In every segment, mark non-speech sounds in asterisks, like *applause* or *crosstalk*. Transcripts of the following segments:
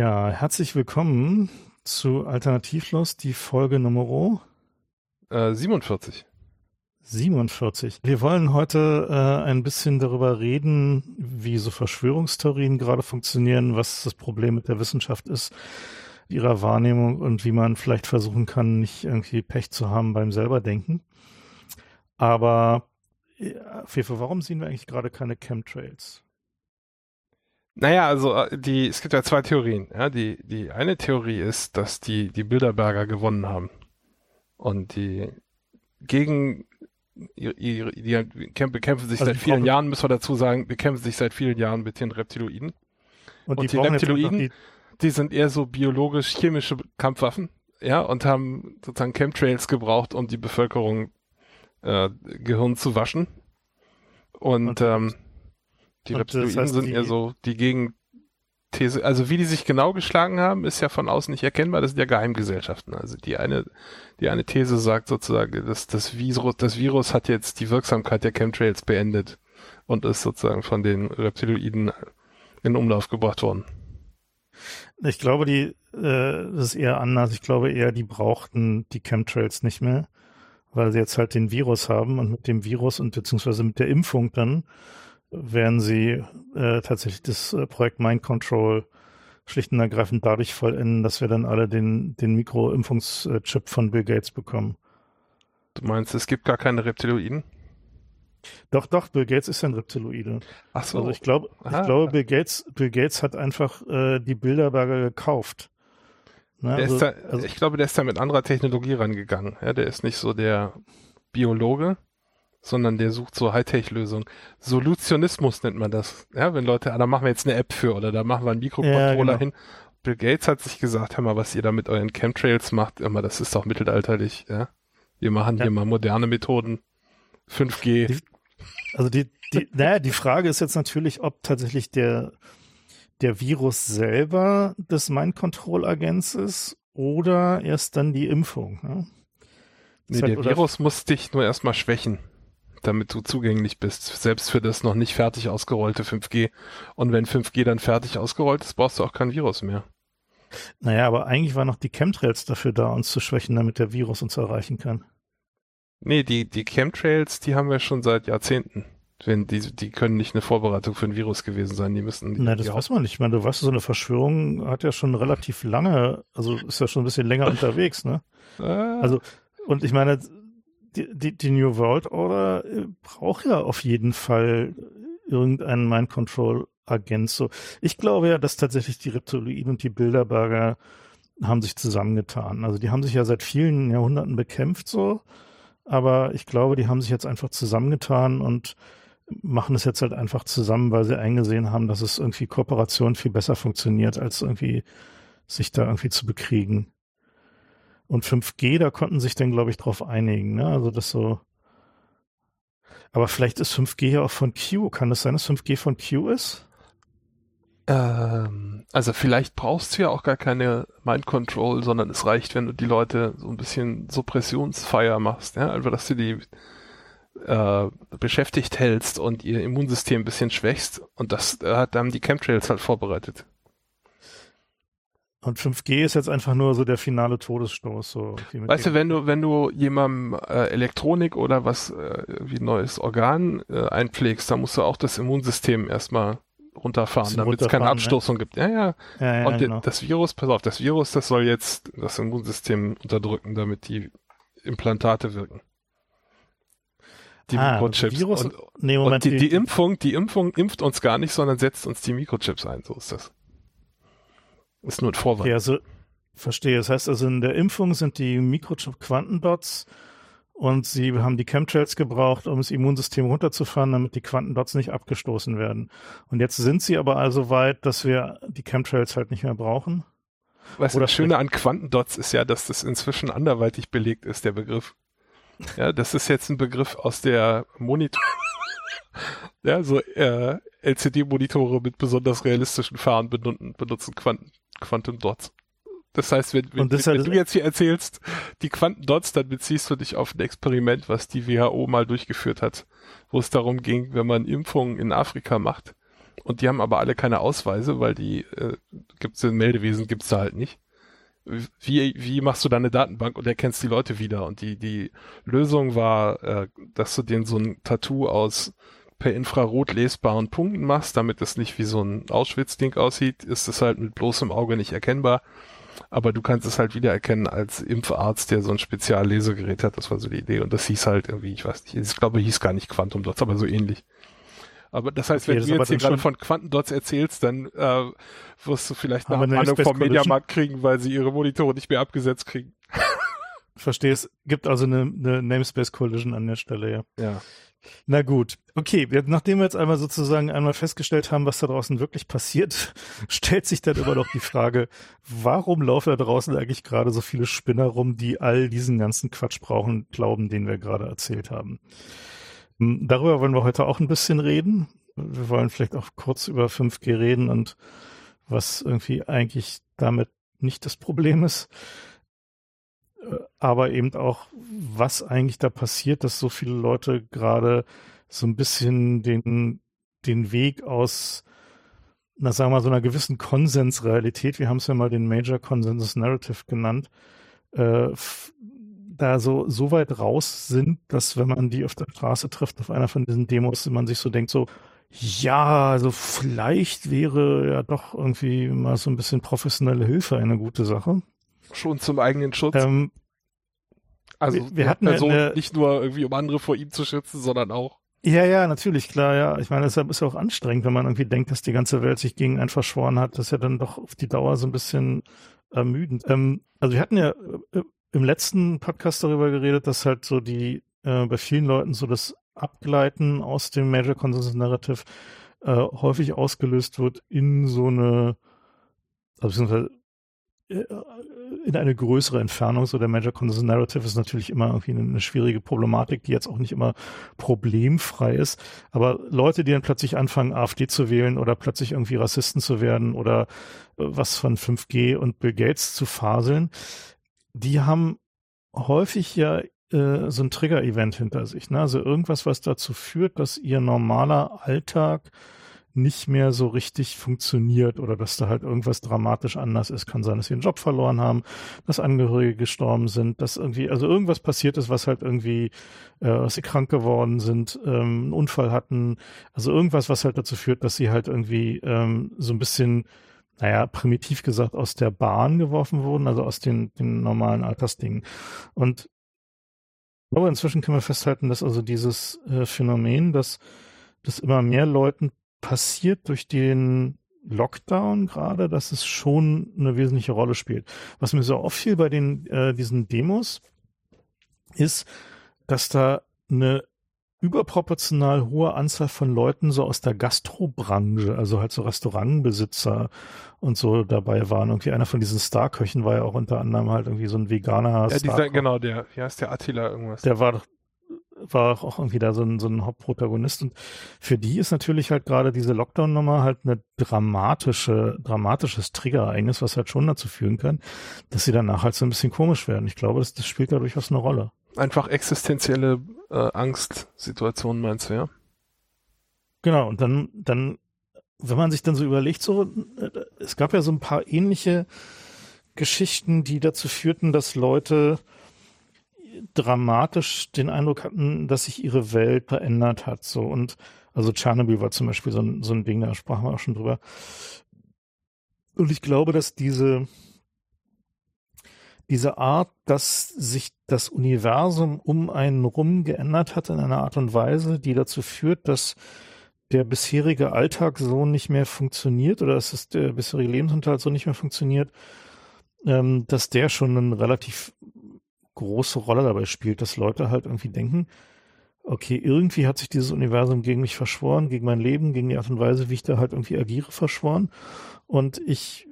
Ja, herzlich willkommen zu Alternativlos, die Folge Nummer äh, 47. 47. Wir wollen heute äh, ein bisschen darüber reden, wie so Verschwörungstheorien gerade funktionieren, was das Problem mit der Wissenschaft ist, ihrer Wahrnehmung und wie man vielleicht versuchen kann, nicht irgendwie Pech zu haben beim selber denken. Aber ja, Fefe, warum sehen wir eigentlich gerade keine Chemtrails? Naja, also äh, die, es gibt ja zwei Theorien. Ja, die, die eine Theorie ist, dass die, die Bilderberger gewonnen haben. Und die gegen die, die bekämpfen sich also seit vielen Jahren, müssen wir dazu sagen, bekämpfen sich seit vielen Jahren mit den Reptiloiden. Und, und die, die Reptiloiden, die, die sind eher so biologisch-chemische Kampfwaffen, ja, und haben sozusagen Chemtrails gebraucht, um die Bevölkerung äh, Gehirn zu waschen. Und, und ähm, die und Reptiloiden das heißt, sind eher so die Gegenthese. Also wie die sich genau geschlagen haben, ist ja von außen nicht erkennbar. Das sind ja Geheimgesellschaften. Also die eine, die eine These sagt sozusagen, dass das Virus, das Virus hat jetzt die Wirksamkeit der Chemtrails beendet und ist sozusagen von den Reptiloiden in Umlauf gebracht worden. Ich glaube, die, äh, das ist eher anders. Ich glaube eher, die brauchten die Chemtrails nicht mehr, weil sie jetzt halt den Virus haben und mit dem Virus und beziehungsweise mit der Impfung dann werden sie äh, tatsächlich das äh, Projekt Mind Control schlicht und ergreifend dadurch vollenden, dass wir dann alle den, den Mikroimpfungschip von Bill Gates bekommen. Du meinst, es gibt gar keine Reptiloiden? Doch, doch, Bill Gates ist ein Reptiloide. Ach so. Also ich glaube, ich glaube, Bill Gates, Bill Gates hat einfach äh, die Bilderberger gekauft. Ne? Also, da, also, ich glaube, der ist da mit anderer Technologie rangegangen. Ja, der ist nicht so der Biologe, sondern der sucht so Hightech-Lösungen. Solutionismus nennt man das. Ja, wenn Leute, ah, da machen wir jetzt eine App für oder da machen wir einen Mikrocontroller ja, genau. hin. Bill Gates hat sich gesagt, hör mal, was ihr da mit euren Chemtrails macht, immer, das ist doch mittelalterlich, ja. Wir machen ja. hier mal moderne Methoden. 5G. Die, also die, die, naja, die Frage ist jetzt natürlich, ob tatsächlich der, der Virus selber des Mind-Control-Agents ist oder erst dann die Impfung. Ne? Nee, halt, der Virus muss dich nur erstmal schwächen damit du zugänglich bist, selbst für das noch nicht fertig ausgerollte 5G. Und wenn 5G dann fertig ausgerollt ist, brauchst du auch kein Virus mehr. Naja, aber eigentlich waren noch die Chemtrails dafür da, uns zu schwächen, damit der Virus uns erreichen kann. Nee, die, die Chemtrails, die haben wir schon seit Jahrzehnten. Wenn die, die können nicht eine Vorbereitung für ein Virus gewesen sein, die müssen. Nein, das weiß man nicht. Ich meine, du weißt, so eine Verschwörung hat ja schon relativ lange, also ist ja schon ein bisschen länger *laughs* unterwegs, ne? Äh. Also, und ich meine, die, die, New World Order äh, braucht ja auf jeden Fall irgendeinen Mind Control Agent. So, ich glaube ja, dass tatsächlich die Reptiloiden und die Bilderberger haben sich zusammengetan. Also die haben sich ja seit vielen Jahrhunderten bekämpft so, aber ich glaube, die haben sich jetzt einfach zusammengetan und machen es jetzt halt einfach zusammen, weil sie eingesehen haben, dass es irgendwie Kooperation viel besser funktioniert, als irgendwie sich da irgendwie zu bekriegen. Und 5G, da konnten sich dann, glaube ich, drauf einigen. Ne? Also das so. Aber vielleicht ist 5G ja auch von Q. Kann das sein, dass 5G von Q ist? Ähm, also vielleicht brauchst du ja auch gar keine Mind Control, sondern es reicht, wenn du die Leute so ein bisschen Suppressionsfeier machst. Ja? Also dass du die äh, beschäftigt hältst und ihr Immunsystem ein bisschen schwächst. Und das äh, haben die Chemtrails halt vorbereitet. Und 5G ist jetzt einfach nur so der finale Todesstoß. So weißt du, wenn du, wenn du jemandem äh, Elektronik oder was äh, wie neues Organ äh, einpflegst, dann musst du auch das Immunsystem erstmal runterfahren, damit es keine ne? Abstoßung ne? gibt. Ja, ja. ja, ja Und genau. das Virus, pass auf, das Virus, das soll jetzt das Immunsystem unterdrücken, damit die Implantate wirken. Die ah, Mikrochips. Virus, und, nee, Moment, und die, die Impfung, die Impfung impft uns gar nicht, sondern setzt uns die Mikrochips ein. So ist das. Ist nur ein Vorwand. Ja, also, verstehe. Das heißt also, in der Impfung sind die Mikrochip-Quantendots und sie haben die Chemtrails gebraucht, um das Immunsystem runterzufahren, damit die Quantendots nicht abgestoßen werden. Und jetzt sind sie aber also weit, dass wir die Chemtrails halt nicht mehr brauchen. Was das Schöne an Quantendots ist ja, dass das inzwischen anderweitig belegt ist, der Begriff. Ja, das ist jetzt ein Begriff aus der Monitor. *laughs* ja, so äh, LCD-Monitore mit besonders realistischen Farben benutzen, benutzen Quanten, Quantum Dots. Das heißt, wenn, wenn, wenn, wenn du jetzt hier erzählst, die Quanten Dots, dann beziehst du dich auf ein Experiment, was die WHO mal durchgeführt hat, wo es darum ging, wenn man Impfungen in Afrika macht, Und die haben aber alle keine Ausweise, weil die äh, gibt's im Meldewesen gibt's da halt nicht. Wie, wie machst du deine Datenbank und erkennst die Leute wieder? Und die, die Lösung war, äh, dass du denen so ein Tattoo aus per Infrarot lesbaren Punkten machst, damit es nicht wie so ein Auschwitz-Ding aussieht, ist es halt mit bloßem Auge nicht erkennbar. Aber du kannst es halt wiedererkennen als Impfarzt, der so ein Speziallesegerät hat. Das war so die Idee. Und das hieß halt irgendwie, ich weiß nicht, ich glaube, hieß gar nicht Quantum Dots, aber so ähnlich. Aber das heißt, okay, wenn du jetzt hier gerade von Quantendots erzählst, dann äh, wirst du vielleicht eine Ahnung vom Mediamarkt kriegen, weil sie ihre Monitore nicht mehr abgesetzt kriegen. Verstehe es. Gibt also eine, eine Namespace Collision an der Stelle, ja. Ja. Na gut, okay, nachdem wir jetzt einmal sozusagen einmal festgestellt haben, was da draußen wirklich passiert, *laughs* stellt sich dann immer noch die Frage, warum laufen da draußen eigentlich gerade so viele Spinner rum, die all diesen ganzen Quatsch brauchen, glauben, den wir gerade erzählt haben. Hm, darüber wollen wir heute auch ein bisschen reden. Wir wollen vielleicht auch kurz über 5G reden und was irgendwie eigentlich damit nicht das Problem ist. Äh, aber eben auch, was eigentlich da passiert, dass so viele Leute gerade so ein bisschen den, den Weg aus, na sagen wir mal, so einer gewissen Konsensrealität, wir haben es ja mal den Major Consensus Narrative genannt, äh, da so, so weit raus sind, dass wenn man die auf der Straße trifft, auf einer von diesen Demos, man sich so denkt, so, ja, also vielleicht wäre ja doch irgendwie mal so ein bisschen professionelle Hilfe eine gute Sache. Schon zum eigenen Schutz. Ähm, also wir, wir hatten Person eine, nicht nur irgendwie um andere vor ihm zu schützen, sondern auch. Ja, ja, natürlich, klar, ja. Ich meine, deshalb ist ja auch anstrengend, wenn man irgendwie denkt, dass die ganze Welt sich gegen einen verschworen hat. Das ist ja dann doch auf die Dauer so ein bisschen ermüdend. Ähm, also wir hatten ja äh, im letzten Podcast darüber geredet, dass halt so die äh, bei vielen Leuten so das Abgleiten aus dem Major Consensus Narrative äh, häufig ausgelöst wird in so eine, also beziehungsweise äh, in eine größere Entfernung. So der Major Consensus Narrative ist natürlich immer irgendwie eine, eine, schwierige Problematik, die jetzt auch nicht immer problemfrei ist. Aber Leute, die dann plötzlich anfangen, AfD zu wählen oder plötzlich irgendwie Rassisten zu werden oder äh, was von 5G und Bill Gates zu faseln, die haben häufig ja äh, so ein Trigger-Event hinter sich. Ne? Also irgendwas, was dazu führt, dass ihr normaler Alltag nicht mehr so richtig funktioniert oder dass da halt irgendwas dramatisch anders ist. Kann sein, dass sie einen Job verloren haben, dass Angehörige gestorben sind, dass irgendwie, also irgendwas passiert ist, was halt irgendwie, äh, dass sie krank geworden sind, ähm, einen Unfall hatten. Also irgendwas, was halt dazu führt, dass sie halt irgendwie ähm, so ein bisschen naja, primitiv gesagt, aus der Bahn geworfen wurden, also aus den, den normalen Altersdingen. Und glaube, inzwischen können wir festhalten, dass also dieses äh, Phänomen, dass das immer mehr Leuten passiert durch den Lockdown gerade, dass es schon eine wesentliche Rolle spielt. Was mir so auffiel bei den äh, diesen Demos ist, dass da eine überproportional hohe Anzahl von Leuten so aus der Gastrobranche, also halt so Restaurantbesitzer und so dabei waren. Irgendwie einer von diesen Starköchen war ja auch unter anderem halt irgendwie so ein veganer Ja, dieser, genau, der, wie heißt der Attila irgendwas? Der war doch war auch irgendwie da so ein, so ein Hauptprotagonist. Und für die ist natürlich halt gerade diese Lockdown-Nummer halt eine dramatische, dramatisches Trigger-Ereignis, was halt schon dazu führen kann, dass sie danach halt so ein bisschen komisch werden. Ich glaube, das, das spielt da durchaus eine Rolle. Einfach existenzielle äh, Angstsituationen meinst du, ja? Genau, und dann, dann, wenn man sich dann so überlegt, so, äh, es gab ja so ein paar ähnliche Geschichten, die dazu führten, dass Leute dramatisch den Eindruck hatten, dass sich ihre Welt verändert hat. So und also Tschernobyl war zum Beispiel so ein, so ein Ding, da sprachen wir auch schon drüber. Und ich glaube, dass diese diese Art, dass sich das Universum um einen rum geändert hat in einer Art und Weise, die dazu führt, dass der bisherige Alltag so nicht mehr funktioniert oder dass es der bisherige Lebensunterhalt so nicht mehr funktioniert, ähm, dass der schon einen relativ große Rolle dabei spielt, dass Leute halt irgendwie denken, okay, irgendwie hat sich dieses Universum gegen mich verschworen, gegen mein Leben, gegen die Art und Weise, wie ich da halt irgendwie agiere, verschworen. Und ich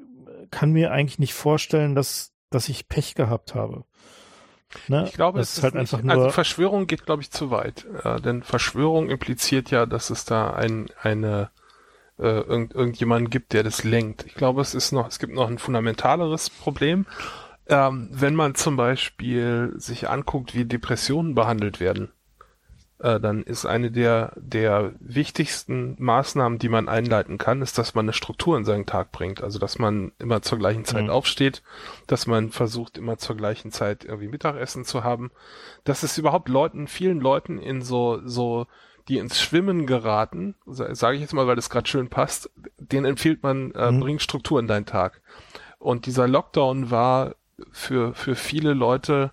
kann mir eigentlich nicht vorstellen, dass, dass ich Pech gehabt habe. Ne? Ich glaube, das es ist halt nicht, einfach nur. Also Verschwörung geht, glaube ich, zu weit. Äh, denn Verschwörung impliziert ja, dass es da ein, eine äh, irgend, irgendjemanden gibt, der das lenkt. Ich glaube, es ist noch, es gibt noch ein fundamentaleres Problem. Ähm, wenn man zum Beispiel sich anguckt, wie Depressionen behandelt werden, äh, dann ist eine der, der wichtigsten Maßnahmen, die man einleiten kann, ist, dass man eine Struktur in seinen Tag bringt. Also, dass man immer zur gleichen Zeit mhm. aufsteht, dass man versucht, immer zur gleichen Zeit irgendwie Mittagessen zu haben. Dass es überhaupt Leuten, vielen Leuten in so, so, die ins Schwimmen geraten, sage ich jetzt mal, weil das gerade schön passt, den empfiehlt man, äh, mhm. bring Struktur in deinen Tag. Und dieser Lockdown war für, für viele Leute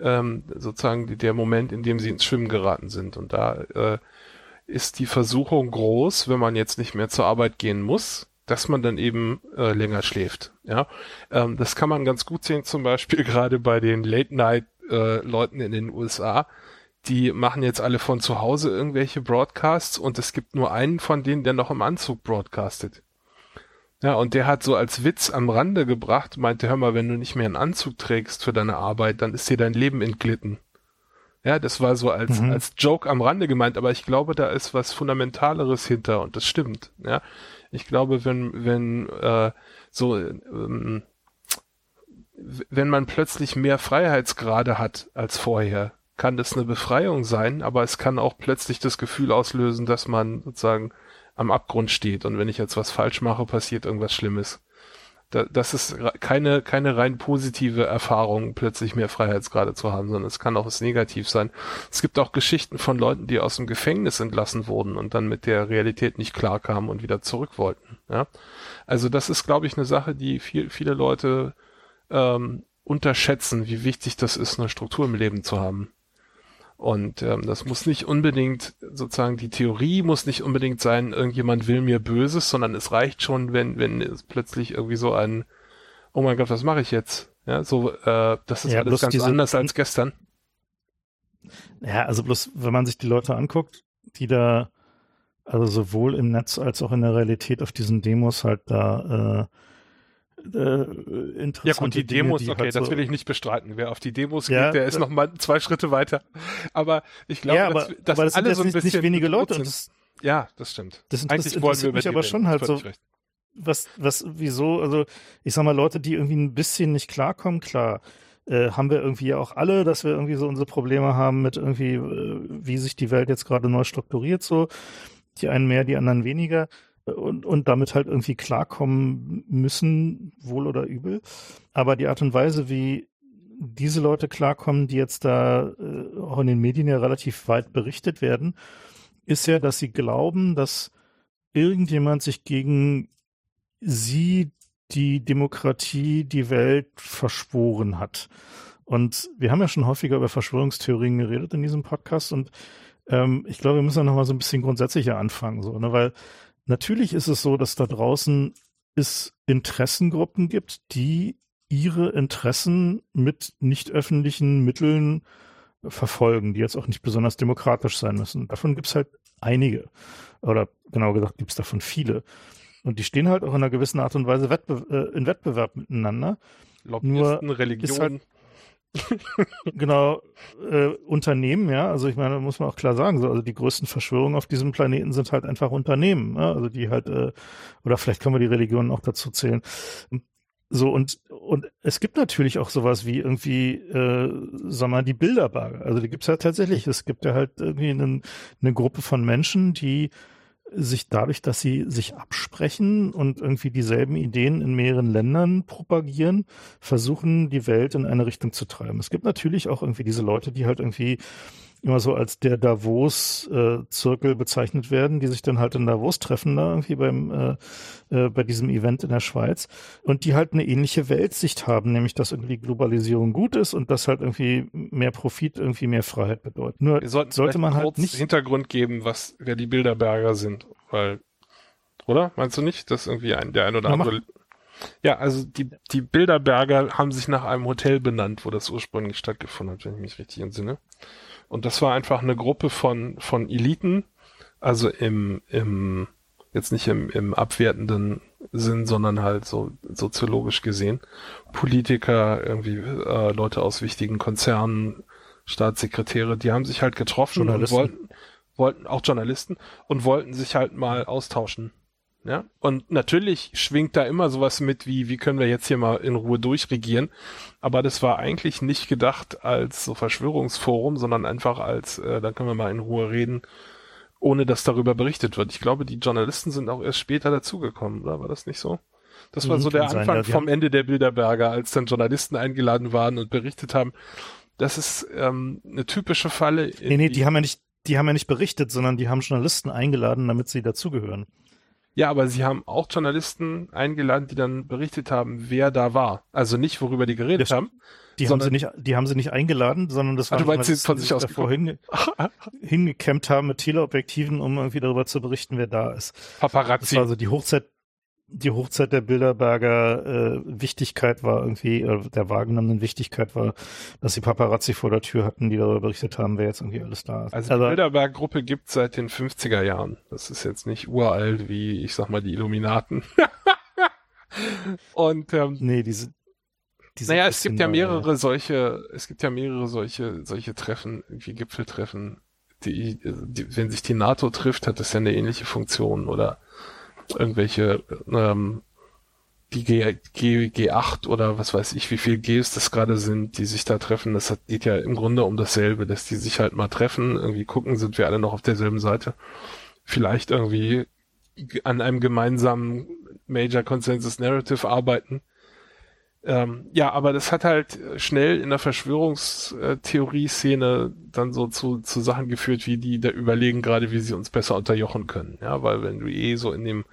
ähm, sozusagen der Moment, in dem sie ins Schwimmen geraten sind. Und da äh, ist die Versuchung groß, wenn man jetzt nicht mehr zur Arbeit gehen muss, dass man dann eben äh, länger schläft. Ja, ähm, das kann man ganz gut sehen, zum Beispiel *laughs* gerade bei den Late-Night-Leuten äh, in den USA. Die machen jetzt alle von zu Hause irgendwelche Broadcasts und es gibt nur einen von denen, der noch im Anzug broadcastet. Ja, und der hat so als Witz am Rande gebracht, meinte, hör mal, wenn du nicht mehr einen Anzug trägst für deine Arbeit, dann ist dir dein Leben entglitten. Ja, das war so als, mhm. als Joke am Rande gemeint, aber ich glaube, da ist was Fundamentaleres hinter und das stimmt. Ja, ich glaube, wenn, wenn, äh, so, ähm, wenn man plötzlich mehr Freiheitsgrade hat als vorher, kann das eine Befreiung sein, aber es kann auch plötzlich das Gefühl auslösen, dass man sozusagen am Abgrund steht und wenn ich jetzt was falsch mache, passiert irgendwas Schlimmes. Da, das ist keine, keine rein positive Erfahrung, plötzlich mehr Freiheitsgrade zu haben, sondern es kann auch was negativ sein. Es gibt auch Geschichten von Leuten, die aus dem Gefängnis entlassen wurden und dann mit der Realität nicht klarkamen und wieder zurück wollten. Ja? Also das ist, glaube ich, eine Sache, die viel, viele Leute ähm, unterschätzen, wie wichtig das ist, eine Struktur im Leben zu haben. Und ähm, das muss nicht unbedingt, sozusagen, die Theorie muss nicht unbedingt sein, irgendjemand will mir Böses, sondern es reicht schon, wenn, wenn es plötzlich irgendwie so ein, oh mein Gott, was mache ich jetzt? Ja, so, äh, das ist ja, alles ganz diese, anders als gestern. Ja, also bloß, wenn man sich die Leute anguckt, die da, also sowohl im Netz als auch in der Realität auf diesen Demos halt da äh, äh, interessante Ja gut, die Dinge, Demos, die okay, halt so das will ich nicht bestreiten. Wer auf die Demos ja, geht, der ist noch mal zwei Schritte weiter. Aber ich glaube, ja, aber, dass, dass aber das alle so ein bisschen nicht wenige Leute. Und das, ja, das stimmt. Das, das Eigentlich wollen wir mich aber schon halt so. Was, was, wieso? Also ich sag mal, Leute, die irgendwie ein bisschen nicht klarkommen, klar. Äh, haben wir irgendwie auch alle, dass wir irgendwie so unsere Probleme haben mit irgendwie, äh, wie sich die Welt jetzt gerade neu strukturiert, so. Die einen mehr, die anderen weniger und, und damit halt irgendwie klarkommen müssen, wohl oder übel. Aber die Art und Weise, wie diese Leute klarkommen, die jetzt da äh, auch in den Medien ja relativ weit berichtet werden, ist ja, dass sie glauben, dass irgendjemand sich gegen sie, die Demokratie, die Welt verschworen hat. Und wir haben ja schon häufiger über Verschwörungstheorien geredet in diesem Podcast und ähm, ich glaube, wir müssen ja noch mal so ein bisschen grundsätzlicher anfangen, so, ne, weil Natürlich ist es so, dass da draußen es Interessengruppen gibt, die ihre Interessen mit nicht öffentlichen Mitteln verfolgen, die jetzt auch nicht besonders demokratisch sein müssen. Davon gibt es halt einige. Oder genau gesagt, gibt es davon viele. Und die stehen halt auch in einer gewissen Art und Weise Wettbe äh, in Wettbewerb miteinander. Lobbyisten, Nur Religion. Halt, genau, äh, Unternehmen, ja, also ich meine, muss man auch klar sagen, so, also die größten Verschwörungen auf diesem Planeten sind halt einfach Unternehmen, ja? also die halt, äh, oder vielleicht können wir die Religionen auch dazu zählen. So, und, und es gibt natürlich auch sowas wie irgendwie, äh, sag mal, die Bilderberge. Also die gibt's ja tatsächlich. Es gibt ja halt irgendwie einen, eine Gruppe von Menschen, die sich dadurch, dass sie sich absprechen und irgendwie dieselben Ideen in mehreren Ländern propagieren, versuchen, die Welt in eine Richtung zu treiben. Es gibt natürlich auch irgendwie diese Leute, die halt irgendwie immer so als der Davos-Zirkel äh, bezeichnet werden, die sich dann halt in Davos treffen, da irgendwie beim äh, äh, bei diesem Event in der Schweiz und die halt eine ähnliche Weltsicht haben, nämlich dass irgendwie Globalisierung gut ist und dass halt irgendwie mehr Profit irgendwie mehr Freiheit bedeutet. Nur sollte man halt nicht Hintergrund geben, was wer die Bilderberger sind, weil oder meinst du nicht, dass irgendwie ein der ein oder andere ja, also die, die Bilderberger haben sich nach einem Hotel benannt, wo das ursprünglich stattgefunden hat, wenn ich mich richtig entsinne. Und das war einfach eine Gruppe von, von Eliten, also im, im, jetzt nicht im, im abwertenden Sinn, sondern halt so soziologisch gesehen. Politiker, irgendwie äh, Leute aus wichtigen Konzernen, Staatssekretäre, die haben sich halt getroffen und wollten, wollten, auch Journalisten, und wollten sich halt mal austauschen. Ja, und natürlich schwingt da immer sowas mit wie, wie können wir jetzt hier mal in Ruhe durchregieren. Aber das war eigentlich nicht gedacht als so Verschwörungsforum, sondern einfach als, äh, dann können wir mal in Ruhe reden, ohne dass darüber berichtet wird. Ich glaube, die Journalisten sind auch erst später dazugekommen, oder war das nicht so? Das war mhm, so der Anfang sein, ja, vom Ende der Bilderberger, als dann Journalisten eingeladen waren und berichtet haben. Das ist ähm, eine typische Falle. Nee, nee, die, die haben ja nicht, die haben ja nicht berichtet, sondern die haben Journalisten eingeladen, damit sie dazugehören. Ja, aber sie haben auch Journalisten eingeladen, die dann berichtet haben, wer da war. Also nicht, worüber die geredet das, haben. Die haben sie nicht, die haben sie nicht eingeladen, sondern das waren Journalisten, von sich aus davor hinge hingekämmt haben mit Teleobjektiven, um irgendwie darüber zu berichten, wer da ist. Paparazzi. Das war also die Hochzeit, die Hochzeit der Bilderberger äh, Wichtigkeit war irgendwie, äh, der wahrgenommenen Wichtigkeit war, dass die Paparazzi vor der Tür hatten, die darüber berichtet haben, wer jetzt irgendwie alles da ist. Also die also, Bilderberg-Gruppe gibt seit den 50er Jahren. Das ist jetzt nicht uralt wie, ich sag mal, die Illuminaten. *laughs* Und ähm, nee, diese, diese naja, es gibt ja mehrere solche, es gibt ja mehrere solche, solche Treffen, wie Gipfeltreffen. Die, die, wenn sich die NATO trifft, hat das ja eine ähnliche Funktion oder irgendwelche ähm, die G, G, G8 oder was weiß ich, wie viel Gs das gerade sind, die sich da treffen. Das hat, geht ja im Grunde um dasselbe, dass die sich halt mal treffen, irgendwie gucken, sind wir alle noch auf derselben Seite. Vielleicht irgendwie an einem gemeinsamen Major Consensus Narrative arbeiten. Ähm, ja, aber das hat halt schnell in der Verschwörungstheorie-Szene dann so zu, zu Sachen geführt, wie die da überlegen gerade, wie sie uns besser unterjochen können. Ja, weil wenn du eh so in dem,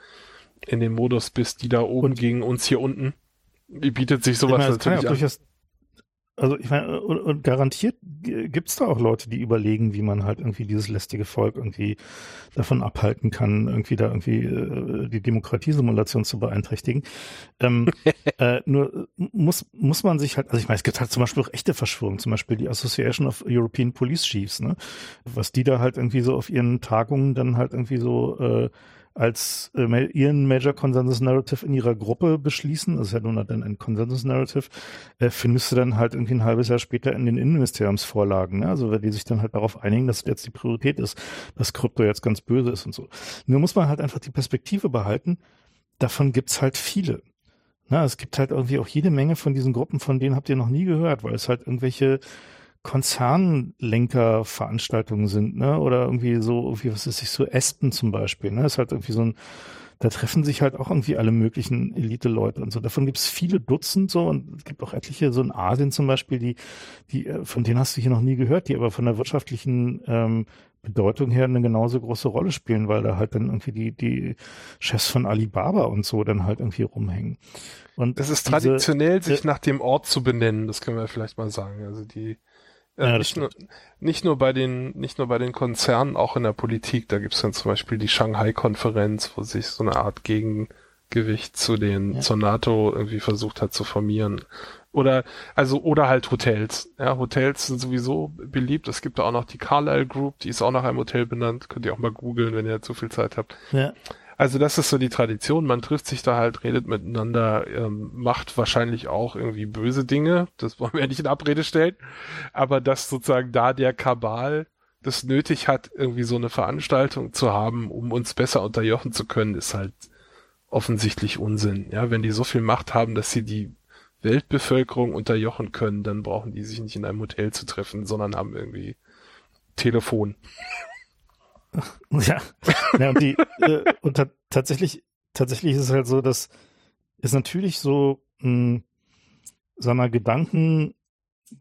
in dem Modus bist, die da oben und gegen uns hier unten, bietet sich sowas meine, natürlich ja an. Also ich meine, und, und garantiert gibt's da auch Leute, die überlegen, wie man halt irgendwie dieses lästige Volk irgendwie davon abhalten kann, irgendwie da irgendwie äh, die Demokratiesimulation zu beeinträchtigen. Ähm, *laughs* äh, nur muss muss man sich halt, also ich meine, es gibt halt zum Beispiel auch echte Verschwörungen, zum Beispiel die Association of European Police Chiefs, ne? Was die da halt irgendwie so auf ihren Tagungen dann halt irgendwie so äh, als äh, ihren Major Consensus Narrative in ihrer Gruppe beschließen, das ist ja nun dann ein Consensus Narrative, äh, findest du dann halt irgendwie ein halbes Jahr später in den Innenministeriumsvorlagen. Ne? Also wenn die sich dann halt darauf einigen, dass jetzt die Priorität ist, dass Krypto jetzt ganz böse ist und so. Nur muss man halt einfach die Perspektive behalten, davon gibt's halt viele. Na, es gibt halt irgendwie auch jede Menge von diesen Gruppen, von denen habt ihr noch nie gehört, weil es halt irgendwelche Konzernlenkerveranstaltungen sind, ne? Oder irgendwie so, wie was ist ich so Aspen zum Beispiel, ne? Ist halt irgendwie so ein, da treffen sich halt auch irgendwie alle möglichen Elite-Leute und so. Davon gibt es viele Dutzend so und es gibt auch etliche, so in Asien zum Beispiel, die, die, äh, von denen hast du hier noch nie gehört, die aber von der wirtschaftlichen ähm, Bedeutung her eine genauso große Rolle spielen, weil da halt dann irgendwie die, die Chefs von Alibaba und so dann halt irgendwie rumhängen. Und das ist traditionell, diese, sich nach dem Ort zu benennen, das können wir vielleicht mal sagen. Also die äh, ja, nicht, nur, nicht nur bei den, nicht nur bei den Konzernen, auch in der Politik. Da gibt's dann zum Beispiel die Shanghai-Konferenz, wo sich so eine Art Gegengewicht zu den, ja. zur NATO irgendwie versucht hat zu formieren. Oder, also, oder halt Hotels. Ja, Hotels sind sowieso beliebt. Es gibt da auch noch die Carlyle Group, die ist auch nach einem Hotel benannt. Könnt ihr auch mal googeln, wenn ihr zu viel Zeit habt. Ja. Also das ist so die Tradition. Man trifft sich da halt, redet miteinander, ähm, macht wahrscheinlich auch irgendwie böse Dinge. Das wollen wir nicht in Abrede stellen. Aber dass sozusagen da der Kabal das nötig hat, irgendwie so eine Veranstaltung zu haben, um uns besser unterjochen zu können, ist halt offensichtlich Unsinn. Ja, wenn die so viel Macht haben, dass sie die Weltbevölkerung unterjochen können, dann brauchen die sich nicht in einem Hotel zu treffen, sondern haben irgendwie Telefon. Ja, ja und die äh, und tatsächlich tatsächlich ist es halt so, dass es natürlich so mh, hm, sagen wir, Gedanken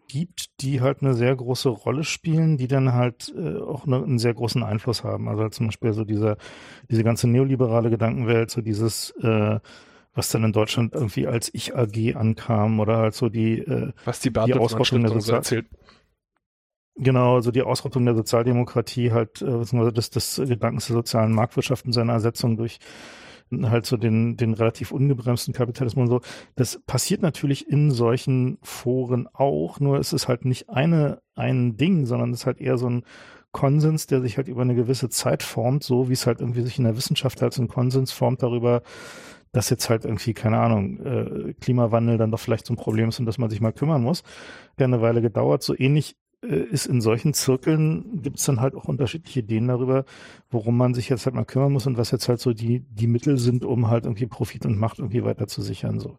gibt, die halt eine sehr große Rolle spielen, die dann halt äh, auch ne, einen sehr großen Einfluss haben. Also halt zum Beispiel so dieser diese ganze neoliberale Gedankenwelt, so dieses äh, was dann in Deutschland irgendwie als Ich AG ankam oder halt so die äh, was die, die Ausrottung der Sozial erzählt. Genau, also die Ausrottung der Sozialdemokratie halt, äh, beziehungsweise des, des Gedankens der sozialen Marktwirtschaft und seiner Ersetzung durch halt so den, den relativ ungebremsten Kapitalismus und so. Das passiert natürlich in solchen Foren auch, nur ist es halt nicht eine, ein Ding, sondern es ist halt eher so ein Konsens, der sich halt über eine gewisse Zeit formt, so wie es halt irgendwie sich in der Wissenschaft halt so ein Konsens formt darüber, dass jetzt halt irgendwie, keine Ahnung, äh, Klimawandel dann doch vielleicht so ein Problem ist, um das man sich mal kümmern muss. Der eine Weile gedauert. So ähnlich äh, ist in solchen Zirkeln gibt es dann halt auch unterschiedliche Ideen darüber, worum man sich jetzt halt mal kümmern muss und was jetzt halt so die, die Mittel sind, um halt irgendwie Profit und Macht irgendwie weiter zu sichern. So.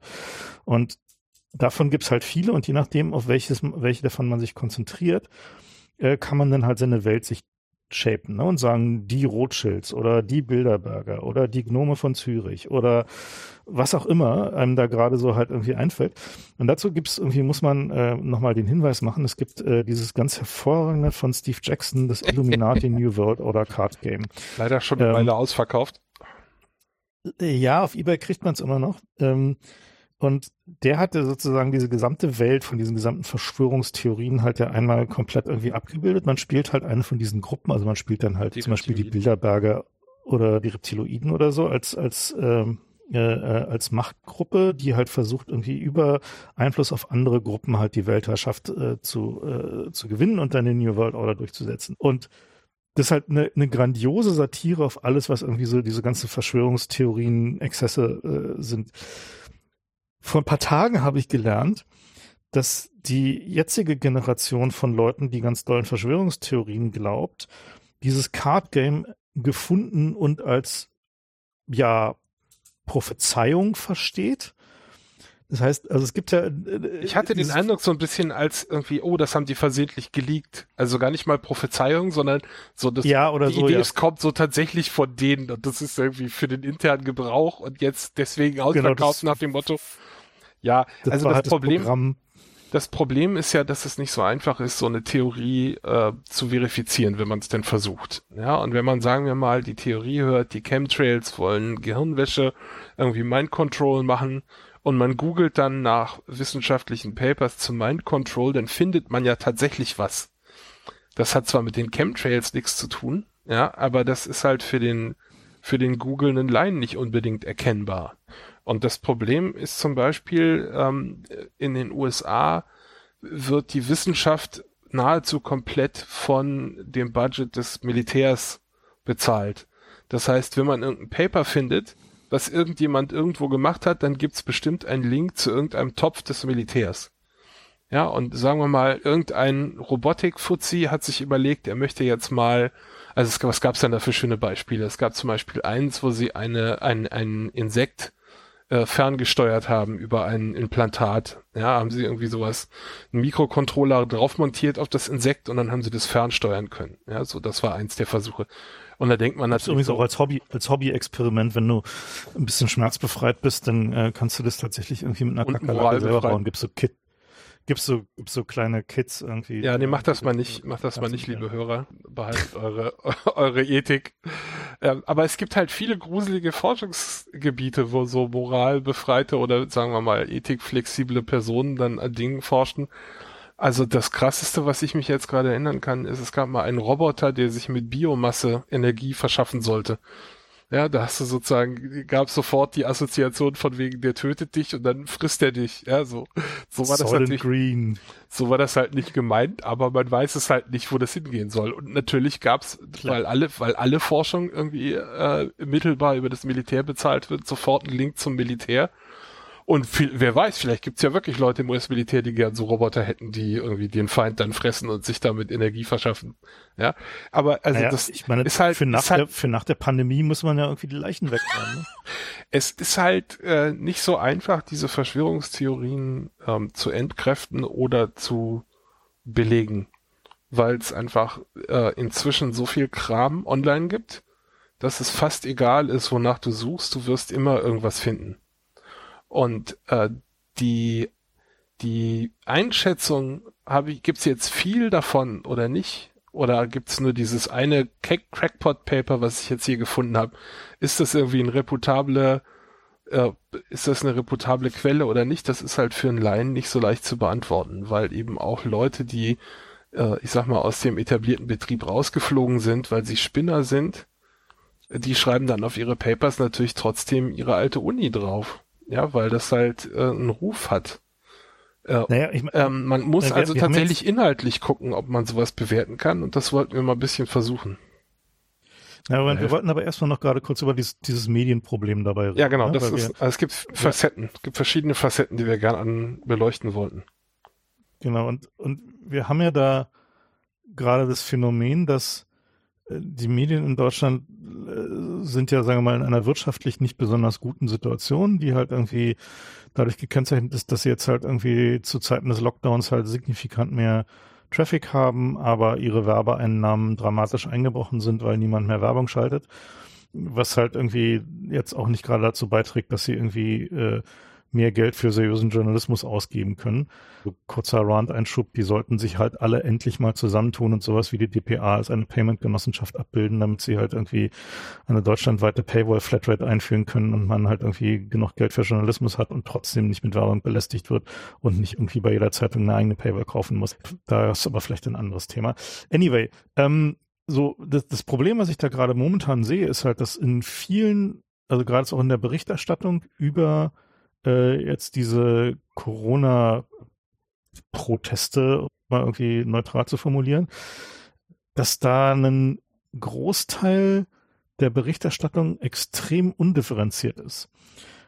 Und davon gibt's halt viele und je nachdem, auf welches, welche davon man sich konzentriert, äh, kann man dann halt seine Welt sich shapen ne? und sagen, die Rothschilds oder die Bilderberger oder die Gnome von Zürich oder was auch immer einem da gerade so halt irgendwie einfällt. Und dazu gibt's irgendwie, muss man äh, nochmal den Hinweis machen, es gibt äh, dieses ganz hervorragende von Steve Jackson, das Illuminati *laughs* New World Order Card Game. Leider schon eine ähm, Weile ausverkauft. Ja, auf Ebay kriegt man es immer noch. Ähm, und der hatte sozusagen diese gesamte Welt von diesen gesamten Verschwörungstheorien halt ja einmal komplett irgendwie abgebildet. Man spielt halt eine von diesen Gruppen, also man spielt dann halt die zum Beispiel die Bilderberger oder die Reptiloiden oder so als, als, ähm, äh, als Machtgruppe, die halt versucht, irgendwie über Einfluss auf andere Gruppen halt die Weltherrschaft äh, zu, äh, zu gewinnen und dann den New World Order durchzusetzen. Und das ist halt eine, eine grandiose Satire auf alles, was irgendwie so diese ganzen Verschwörungstheorien, Exzesse äh, sind. Vor ein paar Tagen habe ich gelernt, dass die jetzige Generation von Leuten, die ganz dollen Verschwörungstheorien glaubt, dieses Card Game gefunden und als ja Prophezeiung versteht. Das heißt, also es gibt ja. Äh, ich hatte den Eindruck so ein bisschen als irgendwie, oh, das haben die versehentlich geleakt. Also gar nicht mal Prophezeiung, sondern so, dass ja, oder die so, Idee, ja. es kommt so tatsächlich von denen und das ist irgendwie für den internen Gebrauch und jetzt deswegen genau, ausverkauft genau, nach dem Motto, ja, das also das halt Problem, das, das Problem ist ja, dass es nicht so einfach ist, so eine Theorie äh, zu verifizieren, wenn man es denn versucht. Ja, und wenn man, sagen wir mal, die Theorie hört, die Chemtrails wollen Gehirnwäsche, irgendwie Mind Control machen und man googelt dann nach wissenschaftlichen Papers zu Mind Control, dann findet man ja tatsächlich was. Das hat zwar mit den Chemtrails nichts zu tun, ja, aber das ist halt für den für den googelnden Laien nicht unbedingt erkennbar. Und das Problem ist zum Beispiel, ähm, in den USA wird die Wissenschaft nahezu komplett von dem Budget des Militärs bezahlt. Das heißt, wenn man irgendein Paper findet, was irgendjemand irgendwo gemacht hat, dann gibt's bestimmt einen Link zu irgendeinem Topf des Militärs. Ja, und sagen wir mal, irgendein Robotik-Fuzzi hat sich überlegt, er möchte jetzt mal, also es, was gab's denn da für schöne Beispiele? Es gab zum Beispiel eins, wo sie eine, ein, ein Insekt äh, ferngesteuert haben über ein Implantat. Ja, haben sie irgendwie sowas, einen Mikrocontroller drauf montiert auf das Insekt und dann haben sie das fernsteuern können. Ja, so das war eins der Versuche. Und da denkt man natürlich. Das ist so, auch als Hobby, als Hobby-Experiment, wenn du ein bisschen schmerzbefreit bist, dann äh, kannst du das tatsächlich irgendwie mit einer Kakerlake selber bauen. Gibst du Kit, Gibt's so, gibt's so kleine Kids irgendwie? Ja, nee, macht das mal nicht, macht das mal nicht, liebe Hörer. Behaltet eure, *laughs* eure Ethik. Ähm, aber es gibt halt viele gruselige Forschungsgebiete, wo so moralbefreite oder sagen wir mal ethikflexible Personen dann an Dingen forschen. Also das krasseste, was ich mich jetzt gerade erinnern kann, ist, es gab mal einen Roboter, der sich mit Biomasse Energie verschaffen sollte. Ja, da hast du sozusagen, gab sofort die Assoziation von wegen, der tötet dich und dann frisst er dich. Ja, so, so war das natürlich. Green. So war das halt nicht gemeint, aber man weiß es halt nicht, wo das hingehen soll. Und natürlich gab's, Klar. weil alle, weil alle Forschung irgendwie äh, mittelbar über das Militär bezahlt wird, sofort einen Link zum Militär. Und viel, wer weiß, vielleicht gibt's ja wirklich Leute im US-Militär, die gern so Roboter hätten, die irgendwie den Feind dann fressen und sich damit Energie verschaffen. Ja, aber also naja, das ich meine, ist halt für nach, halt, der, für nach der Pandemie muss man ja irgendwie die Leichen wegräumen. Ne? *laughs* es ist halt äh, nicht so einfach, diese Verschwörungstheorien ähm, zu entkräften oder zu belegen, weil es einfach äh, inzwischen so viel Kram online gibt, dass es fast egal ist, wonach du suchst, du wirst immer irgendwas finden. Und äh, die, die Einschätzung, ich, gibt's jetzt viel davon oder nicht? Oder gibt's nur dieses eine Crackpot-Paper, was ich jetzt hier gefunden habe? Ist das irgendwie ein reputable, äh, ist das eine reputable Quelle oder nicht? Das ist halt für einen Laien nicht so leicht zu beantworten, weil eben auch Leute, die, äh, ich sag mal, aus dem etablierten Betrieb rausgeflogen sind, weil sie Spinner sind, die schreiben dann auf ihre Papers natürlich trotzdem ihre alte Uni drauf. Ja, weil das halt äh, einen Ruf hat. Äh, naja, ich, ähm, man muss wir, also wir tatsächlich inhaltlich gucken, ob man sowas bewerten kann und das wollten wir mal ein bisschen versuchen. Ja, aber wir wollten aber erstmal noch gerade kurz über dieses, dieses Medienproblem dabei reden. Ja, genau. Ne? Das ist, also es gibt Facetten, es gibt verschiedene Facetten, die wir gerne an beleuchten wollten. Genau, und, und wir haben ja da gerade das Phänomen, dass die Medien in Deutschland äh, sind ja, sagen wir mal, in einer wirtschaftlich nicht besonders guten Situation, die halt irgendwie dadurch gekennzeichnet ist, dass sie jetzt halt irgendwie zu Zeiten des Lockdowns halt signifikant mehr Traffic haben, aber ihre Werbeeinnahmen dramatisch eingebrochen sind, weil niemand mehr Werbung schaltet. Was halt irgendwie jetzt auch nicht gerade dazu beiträgt, dass sie irgendwie äh, mehr Geld für seriösen Journalismus ausgeben können. Kurzer Rand-Einschub, die sollten sich halt alle endlich mal zusammentun und sowas wie die DPA als eine Payment-Genossenschaft abbilden, damit sie halt irgendwie eine deutschlandweite Paywall-Flatrate einführen können und man halt irgendwie genug Geld für Journalismus hat und trotzdem nicht mit Werbung belästigt wird und nicht irgendwie bei jeder Zeitung eine eigene Paywall kaufen muss. Da ist aber vielleicht ein anderes Thema. Anyway, ähm, so, das, das Problem, was ich da gerade momentan sehe, ist halt, dass in vielen, also gerade auch in der Berichterstattung über äh, jetzt diese Corona-Proteste, mal irgendwie neutral zu formulieren, dass da ein Großteil der Berichterstattung extrem undifferenziert ist.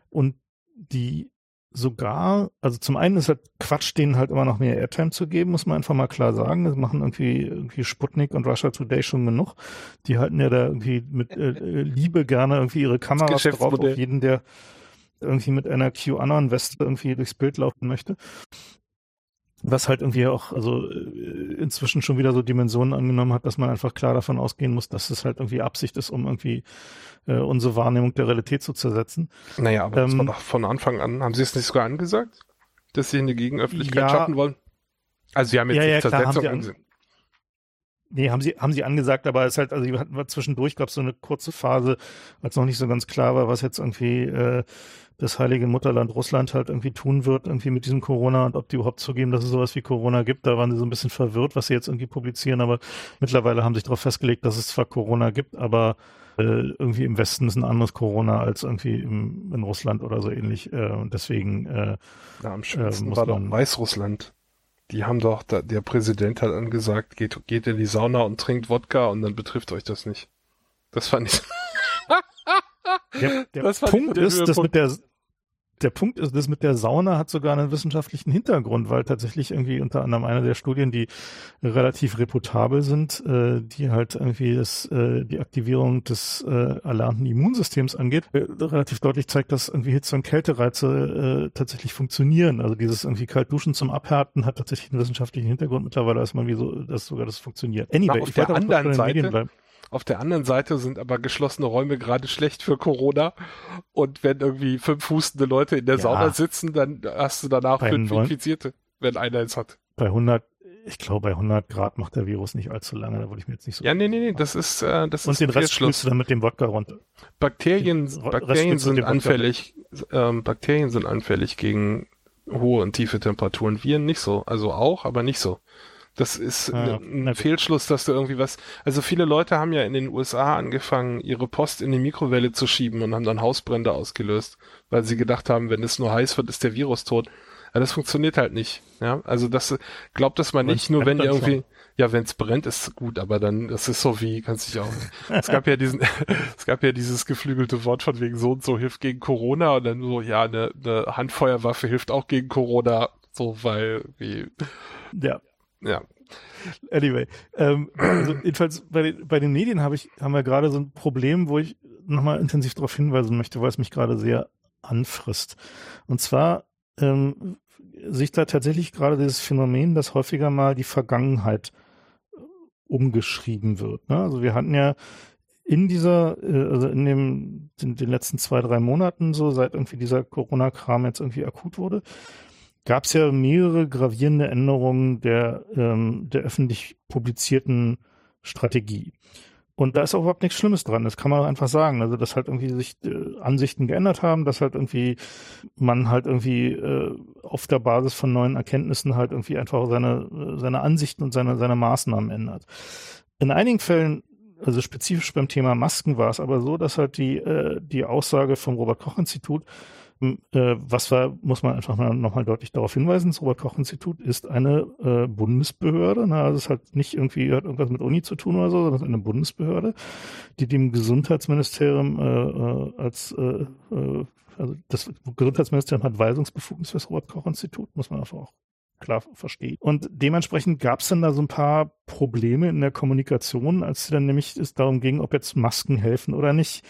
Und die sogar, also zum einen ist halt Quatsch, denen halt immer noch mehr Airtime zu geben, muss man einfach mal klar sagen. Das machen irgendwie, irgendwie Sputnik und Russia Today schon genug. Die halten ja da irgendwie mit äh, äh Liebe gerne irgendwie ihre Kameras drauf auf jeden, der irgendwie mit einer QAnon-Weste irgendwie durchs Bild laufen möchte. Was halt irgendwie auch, also äh, inzwischen schon wieder so Dimensionen angenommen hat, dass man einfach klar davon ausgehen muss, dass es halt irgendwie Absicht ist, um irgendwie äh, unsere Wahrnehmung der Realität zu zersetzen. Naja, aber ähm, das war doch von Anfang an, haben Sie es nicht sogar angesagt, dass Sie eine Gegenöffentlichkeit ja, schaffen wollen? Also Sie haben jetzt ja, ja, Zersetzung klar, haben Sie an, Nee, haben sie, haben sie angesagt, aber es ist halt, also wir hatten zwischendurch, gab es so eine kurze Phase, als noch nicht so ganz klar war, was jetzt irgendwie äh, das heilige Mutterland Russland halt irgendwie tun wird, irgendwie mit diesem Corona und ob die überhaupt zugeben, dass es sowas wie Corona gibt. Da waren sie so ein bisschen verwirrt, was sie jetzt irgendwie publizieren, aber mittlerweile haben sich darauf festgelegt, dass es zwar Corona gibt, aber äh, irgendwie im Westen ist ein anderes Corona als irgendwie im, in Russland oder so ähnlich. Äh, und deswegen äh, ja, am schönsten äh, war doch Weißrussland. Die haben doch, da, der Präsident hat angesagt, geht, geht in die Sauna und trinkt Wodka und dann betrifft euch das nicht. Das fand ich. *laughs* *laughs* Der, der Punkt ist, dass mit der, der Punkt ist, das mit der Sauna hat sogar einen wissenschaftlichen Hintergrund, weil tatsächlich irgendwie unter anderem eine der Studien, die relativ reputabel sind, äh, die halt irgendwie das, äh, die Aktivierung des äh, erlernten Immunsystems angeht, äh, relativ deutlich zeigt, dass irgendwie Hitze- und Kältereize äh, tatsächlich funktionieren. Also dieses irgendwie Kaltduschen zum Abhärten hat tatsächlich einen wissenschaftlichen Hintergrund. Mittlerweile weiß man, wie so, dass sogar das funktioniert. Anyway, Na, auf der anderen Seite auf der anderen Seite sind aber geschlossene Räume gerade schlecht für Corona. Und wenn irgendwie fünf hustende Leute in der ja. Sauna sitzen, dann hast du danach bei fünf Infizierte, wenn einer es hat. Bei 100, ich glaube, bei 100 Grad macht der Virus nicht allzu lange. Da würde ich mir jetzt nicht so. Ja, nee, nee, nee, das ist, äh, das Und ist den Rest spülst du dann mit dem Wodka runter. Bakterien, Bakterien sind anfällig, ähm, Bakterien sind anfällig gegen hohe und tiefe Temperaturen. Viren nicht so. Also auch, aber nicht so. Das ist ah, ein, ein Fehlschluss, dass du irgendwie was. Also viele Leute haben ja in den USA angefangen, ihre Post in die Mikrowelle zu schieben und haben dann Hausbrände ausgelöst, weil sie gedacht haben, wenn es nur heiß wird, ist der Virus tot. Ja, das funktioniert halt nicht. Ja, also das glaubt das mal nicht, nur wenn ihr irgendwie, schon. ja, wenn es brennt, ist gut, aber dann, das ist so wie, kannst dich auch. es gab ja diesen, *laughs* es gab ja dieses geflügelte Wort von wegen so und so hilft gegen Corona und dann so, ja, eine, eine Handfeuerwaffe hilft auch gegen Corona, so weil wie. Ja. Ja. Anyway, ähm, also jedenfalls bei den, bei den Medien habe ich, haben wir gerade so ein Problem, wo ich nochmal intensiv darauf hinweisen möchte, weil es mich gerade sehr anfrisst. Und zwar ähm, sich da tatsächlich gerade dieses Phänomen, dass häufiger mal die Vergangenheit äh, umgeschrieben wird. Ne? Also wir hatten ja in dieser, äh, also in dem, in den letzten zwei, drei Monaten so, seit irgendwie dieser Corona-Kram jetzt irgendwie akut wurde, gab es ja mehrere gravierende Änderungen der, ähm, der öffentlich publizierten Strategie. Und da ist auch überhaupt nichts Schlimmes dran. Das kann man einfach sagen. Also, dass halt irgendwie sich äh, Ansichten geändert haben, dass halt irgendwie man halt irgendwie äh, auf der Basis von neuen Erkenntnissen halt irgendwie einfach seine, seine Ansichten und seine, seine Maßnahmen ändert. In einigen Fällen, also spezifisch beim Thema Masken war es aber so, dass halt die, äh, die Aussage vom Robert Koch Institut äh, was war, muss man einfach mal nochmal deutlich darauf hinweisen, das Robert-Koch-Institut ist eine äh, Bundesbehörde. Ne? Also es hat nicht irgendwie hat irgendwas mit Uni zu tun oder so, sondern es ist eine Bundesbehörde, die dem Gesundheitsministerium äh, äh als äh, äh, also das Gesundheitsministerium hat Weisungsbefugnis für das Robert-Koch-Institut, muss man einfach auch klar versteht. Und dementsprechend gab es dann da so ein paar Probleme in der Kommunikation, als es dann nämlich es darum ging, ob jetzt Masken helfen oder nicht.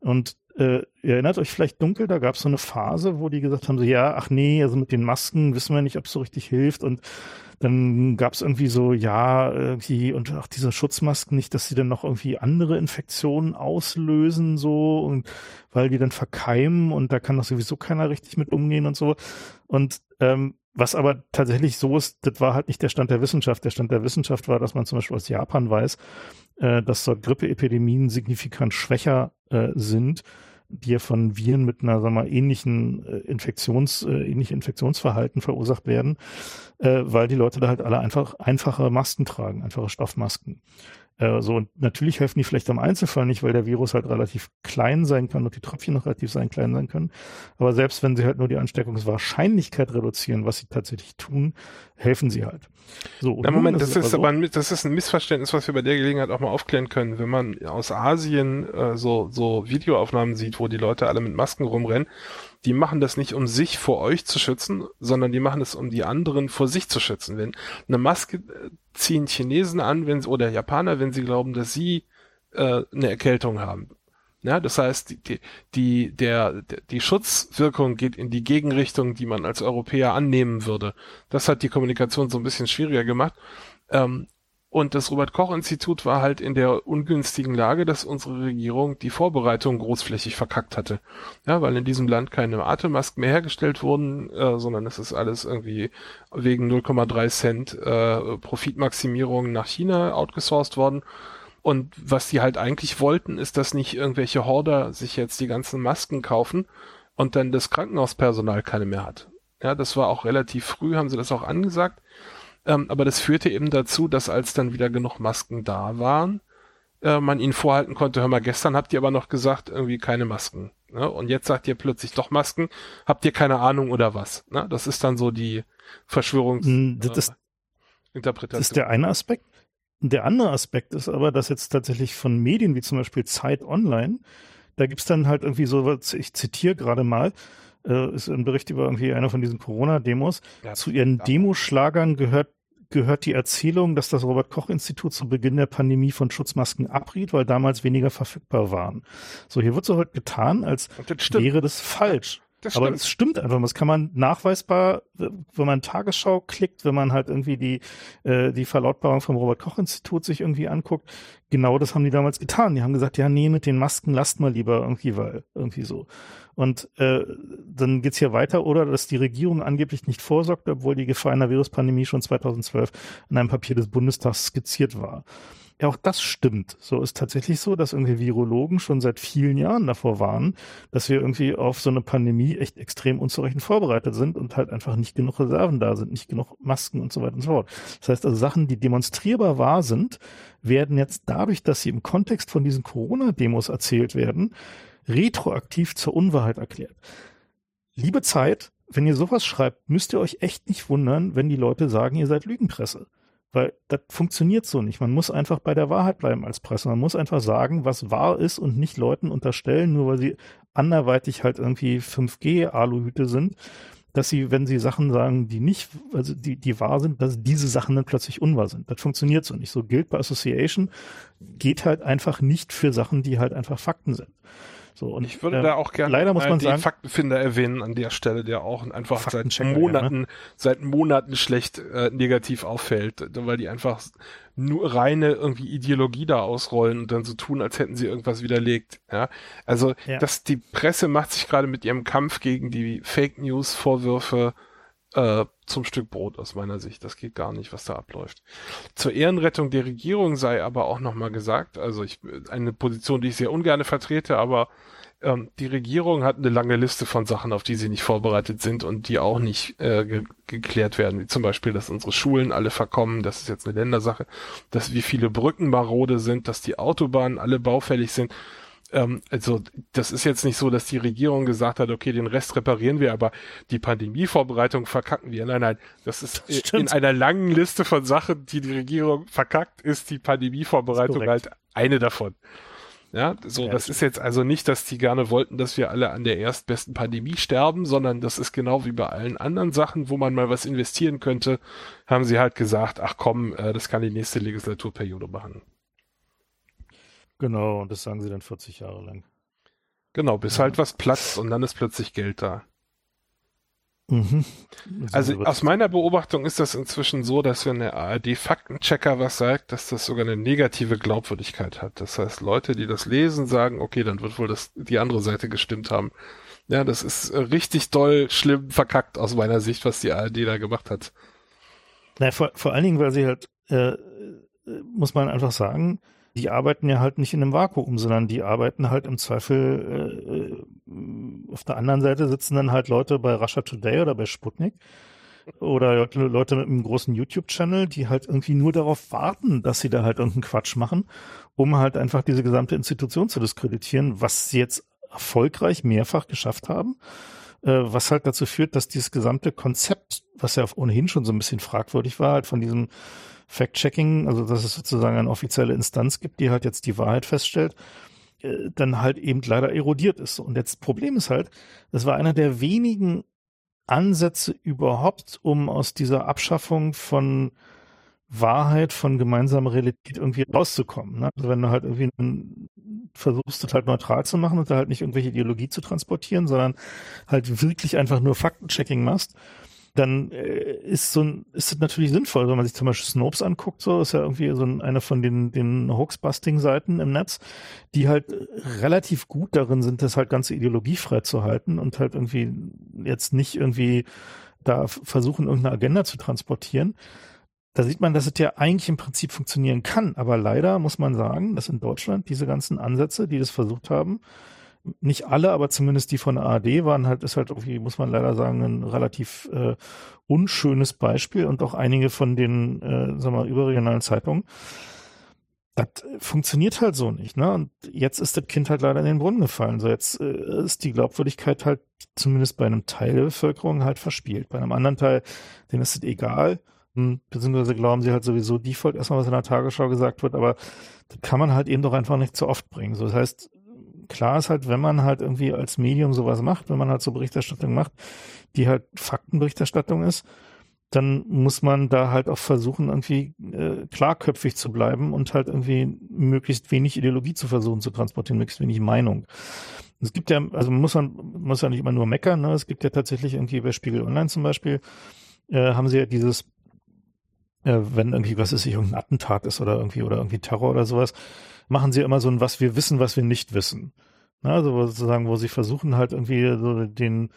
Und äh, ihr erinnert euch vielleicht dunkel, da gab es so eine Phase, wo die gesagt haben, so ja, ach nee, also mit den Masken wissen wir nicht, ob es so richtig hilft und dann gab es irgendwie so, ja, irgendwie, und auch diese Schutzmasken nicht, dass sie dann noch irgendwie andere Infektionen auslösen, so, und weil die dann verkeimen und da kann doch sowieso keiner richtig mit umgehen und so. Und ähm, was aber tatsächlich so ist, das war halt nicht der Stand der Wissenschaft. Der Stand der Wissenschaft war, dass man zum Beispiel aus Japan weiß, äh, dass dort Grippeepidemien signifikant schwächer äh, sind die ja von Viren mit einer, sagen wir mal, ähnlichen äh, Infektions, äh, ähnlichen Infektionsverhalten verursacht werden, weil die Leute da halt alle einfach einfache Masken tragen, einfache Stoffmasken. Äh, so, und natürlich helfen die vielleicht am Einzelfall nicht, weil der Virus halt relativ klein sein kann und die Tröpfchen noch relativ sein, klein sein können. Aber selbst wenn sie halt nur die Ansteckungswahrscheinlichkeit reduzieren, was sie tatsächlich tun, helfen sie halt. So, Na Moment, das ist, ist aber, so, ein, das ist ein Missverständnis, was wir bei der Gelegenheit auch mal aufklären können. Wenn man aus Asien äh, so, so Videoaufnahmen sieht, wo die Leute alle mit Masken rumrennen, die machen das nicht, um sich vor euch zu schützen, sondern die machen es, um die anderen vor sich zu schützen. Wenn eine Maske äh, ziehen Chinesen an, wenn sie, oder Japaner, wenn sie glauben, dass sie äh, eine Erkältung haben. Ja, das heißt, die, die, der, die Schutzwirkung geht in die Gegenrichtung, die man als Europäer annehmen würde. Das hat die Kommunikation so ein bisschen schwieriger gemacht. Ähm, und das Robert-Koch-Institut war halt in der ungünstigen Lage, dass unsere Regierung die Vorbereitung großflächig verkackt hatte. Ja, weil in diesem Land keine Atemmasken mehr hergestellt wurden, äh, sondern es ist alles irgendwie wegen 0,3 Cent äh, Profitmaximierung nach China outgesourced worden. Und was die halt eigentlich wollten, ist, dass nicht irgendwelche Horder sich jetzt die ganzen Masken kaufen und dann das Krankenhauspersonal keine mehr hat. Ja, das war auch relativ früh, haben sie das auch angesagt. Ähm, aber das führte eben dazu, dass als dann wieder genug Masken da waren, äh, man ihnen vorhalten konnte, hör mal, gestern habt ihr aber noch gesagt, irgendwie keine Masken. Ne? Und jetzt sagt ihr plötzlich doch Masken, habt ihr keine Ahnung oder was? Ne? Das ist dann so die Verschwörungs... Hm, das ist, äh. Das ist der eine Aspekt. Der andere Aspekt ist aber, dass jetzt tatsächlich von Medien wie zum Beispiel Zeit Online, da gibt's dann halt irgendwie so, ich zitiere gerade mal, äh, ist ein Bericht über irgendwie einer von diesen Corona-Demos. Ja, zu ihren ja. Demoschlagern gehört gehört die Erzählung, dass das Robert-Koch-Institut zu Beginn der Pandemie von Schutzmasken abriet, weil damals weniger verfügbar waren. So, hier wird so heute getan, als das wäre das falsch. Das Aber es stimmt einfach. Das kann man nachweisbar, wenn man Tagesschau klickt, wenn man halt irgendwie die, äh, die Verlautbarung vom Robert-Koch-Institut sich irgendwie anguckt. Genau das haben die damals getan. Die haben gesagt, ja, nee, mit den Masken lasst mal lieber irgendwie, weil irgendwie so. Und äh, dann geht's hier weiter, oder dass die Regierung angeblich nicht vorsorgt, obwohl die Gefahr einer Viruspandemie schon 2012 in einem Papier des Bundestags skizziert war. Ja, auch das stimmt. So ist tatsächlich so, dass irgendwie Virologen schon seit vielen Jahren davor waren, dass wir irgendwie auf so eine Pandemie echt extrem unzureichend vorbereitet sind und halt einfach nicht genug Reserven da sind, nicht genug Masken und so weiter und so fort. Das heißt also Sachen, die demonstrierbar wahr sind, werden jetzt dadurch, dass sie im Kontext von diesen Corona-Demos erzählt werden, retroaktiv zur Unwahrheit erklärt. Liebe Zeit, wenn ihr sowas schreibt, müsst ihr euch echt nicht wundern, wenn die Leute sagen, ihr seid Lügenpresse. Weil das funktioniert so nicht. Man muss einfach bei der Wahrheit bleiben als Presse. Man muss einfach sagen, was wahr ist und nicht Leuten unterstellen, nur weil sie anderweitig halt irgendwie 5G-Aluhüte sind, dass sie, wenn sie Sachen sagen, die nicht, also die, die wahr sind, dass diese Sachen dann plötzlich unwahr sind. Das funktioniert so nicht. So gilt bei Association, geht halt einfach nicht für Sachen, die halt einfach Fakten sind. So, und ich würde äh, da auch gerne leider muss man den sagen, Faktenfinder erwähnen an der Stelle, der auch einfach seit Monaten, ja, ne? seit Monaten schlecht äh, negativ auffällt, weil die einfach nur reine irgendwie Ideologie da ausrollen und dann so tun, als hätten sie irgendwas widerlegt. Ja, also ja. dass die Presse macht sich gerade mit ihrem Kampf gegen die Fake News Vorwürfe äh, zum Stück Brot aus meiner Sicht. Das geht gar nicht, was da abläuft. Zur Ehrenrettung der Regierung sei aber auch nochmal gesagt, also ich, eine Position, die ich sehr ungern vertrete, aber ähm, die Regierung hat eine lange Liste von Sachen, auf die sie nicht vorbereitet sind und die auch nicht äh, ge geklärt werden, wie zum Beispiel, dass unsere Schulen alle verkommen, das ist jetzt eine Ländersache, dass wie viele Brücken marode sind, dass die Autobahnen alle baufällig sind ähm, also das ist jetzt nicht so, dass die Regierung gesagt hat, okay, den Rest reparieren wir, aber die Pandemievorbereitung verkacken wir. Nein, nein, das ist das in einer langen Liste von Sachen, die die Regierung verkackt, ist die Pandemievorbereitung halt eine davon. Ja, so, ja, das ist jetzt also nicht, dass die gerne wollten, dass wir alle an der erstbesten Pandemie sterben, sondern das ist genau wie bei allen anderen Sachen, wo man mal was investieren könnte, haben sie halt gesagt, ach komm, äh, das kann die nächste Legislaturperiode machen. Genau, und das sagen sie dann 40 Jahre lang. Genau, bis ja. halt was platzt und dann ist plötzlich Geld da. Mhm. Also aus meiner Beobachtung ist das inzwischen so, dass wenn der ARD-Faktenchecker was sagt, dass das sogar eine negative Glaubwürdigkeit hat. Das heißt, Leute, die das lesen, sagen, okay, dann wird wohl das, die andere Seite gestimmt haben. Ja, das ist richtig doll schlimm verkackt aus meiner Sicht, was die ARD da gemacht hat. Na, vor, vor allen Dingen, weil sie halt, äh, muss man einfach sagen, die arbeiten ja halt nicht in einem Vakuum, sondern die arbeiten halt im Zweifel, äh, äh, auf der anderen Seite sitzen dann halt Leute bei Russia Today oder bei Sputnik oder Leute mit einem großen YouTube-Channel, die halt irgendwie nur darauf warten, dass sie da halt irgendeinen Quatsch machen, um halt einfach diese gesamte Institution zu diskreditieren, was sie jetzt erfolgreich mehrfach geschafft haben, äh, was halt dazu führt, dass dieses gesamte Konzept, was ja ohnehin schon so ein bisschen fragwürdig war, halt von diesem Fact-Checking, also dass es sozusagen eine offizielle Instanz gibt, die halt jetzt die Wahrheit feststellt, äh, dann halt eben leider erodiert ist. Und jetzt Problem ist halt, das war einer der wenigen Ansätze überhaupt, um aus dieser Abschaffung von Wahrheit, von gemeinsamer Realität irgendwie rauszukommen. Ne? Also wenn du halt irgendwie versuchst, das halt neutral zu machen und da halt nicht irgendwelche Ideologie zu transportieren, sondern halt wirklich einfach nur Faktenchecking machst, dann äh, ist so ist es natürlich sinnvoll, wenn man sich zum Beispiel Snopes anguckt, so ist ja irgendwie so ein, eine von den, den Hoax-Busting-Seiten im Netz, die halt relativ gut darin sind, das halt ganze ideologiefrei zu halten und halt irgendwie jetzt nicht irgendwie da versuchen, irgendeine Agenda zu transportieren. Da sieht man, dass es ja eigentlich im Prinzip funktionieren kann, aber leider muss man sagen, dass in Deutschland diese ganzen Ansätze, die das versucht haben, nicht alle, aber zumindest die von ARD waren halt, ist halt irgendwie, muss man leider sagen, ein relativ äh, unschönes Beispiel und auch einige von den, äh, sagen wir, überregionalen Zeitungen. Das funktioniert halt so nicht, ne? Und jetzt ist das Kind halt leider in den Brunnen gefallen. So jetzt äh, ist die Glaubwürdigkeit halt zumindest bei einem Teil der Bevölkerung halt verspielt. Bei einem anderen Teil, denen ist es egal. Hm, beziehungsweise glauben sie halt sowieso default erstmal, was in der Tagesschau gesagt wird, aber das kann man halt eben doch einfach nicht zu oft bringen. So, das heißt, klar ist halt, wenn man halt irgendwie als Medium sowas macht, wenn man halt so Berichterstattung macht, die halt Faktenberichterstattung ist, dann muss man da halt auch versuchen, irgendwie äh, klarköpfig zu bleiben und halt irgendwie möglichst wenig Ideologie zu versuchen zu transportieren, möglichst wenig Meinung. Es gibt ja, also muss man muss ja nicht immer nur meckern, ne? Es gibt ja tatsächlich irgendwie bei Spiegel Online zum Beispiel, äh, haben sie ja dieses, äh, wenn irgendwie, was ist, irgendein Attentat ist oder irgendwie oder irgendwie Terror oder sowas, machen sie immer so ein, was wir wissen, was wir nicht wissen. Na, also sozusagen, wo sie versuchen halt irgendwie so den,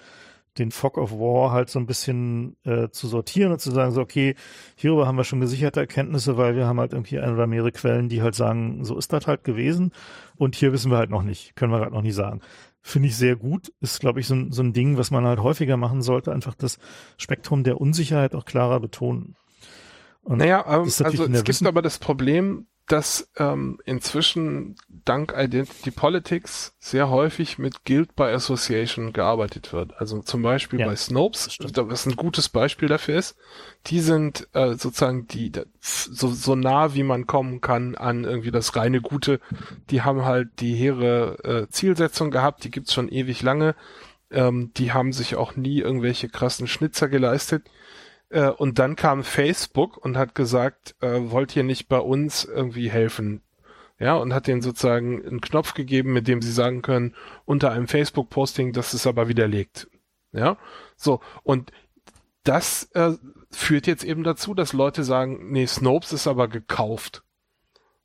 den Fog of War halt so ein bisschen äh, zu sortieren und zu sagen, so, okay, hierüber haben wir schon gesicherte Erkenntnisse, weil wir haben halt irgendwie ein oder mehrere Quellen, die halt sagen, so ist das halt gewesen und hier wissen wir halt noch nicht, können wir halt noch nicht sagen. Finde ich sehr gut, ist, glaube ich, so ein, so ein Ding, was man halt häufiger machen sollte, einfach das Spektrum der Unsicherheit auch klarer betonen. Und naja, ähm, also es gibt aber das Problem, dass ähm, inzwischen dank Identity Politics sehr häufig mit Guild by Association gearbeitet wird. Also zum Beispiel ja, bei Snopes, was ein gutes Beispiel dafür ist. Die sind äh, sozusagen die so, so nah wie man kommen kann an irgendwie das reine Gute. Die haben halt die hehre äh, Zielsetzung gehabt, die gibt's schon ewig lange. Ähm, die haben sich auch nie irgendwelche krassen Schnitzer geleistet äh, und dann kam Facebook und hat gesagt, äh, wollt ihr nicht bei uns irgendwie helfen? Ja, und hat denen sozusagen einen Knopf gegeben, mit dem sie sagen können, unter einem Facebook-Posting, das ist aber widerlegt. Ja, so. Und das äh, führt jetzt eben dazu, dass Leute sagen, nee, Snopes ist aber gekauft.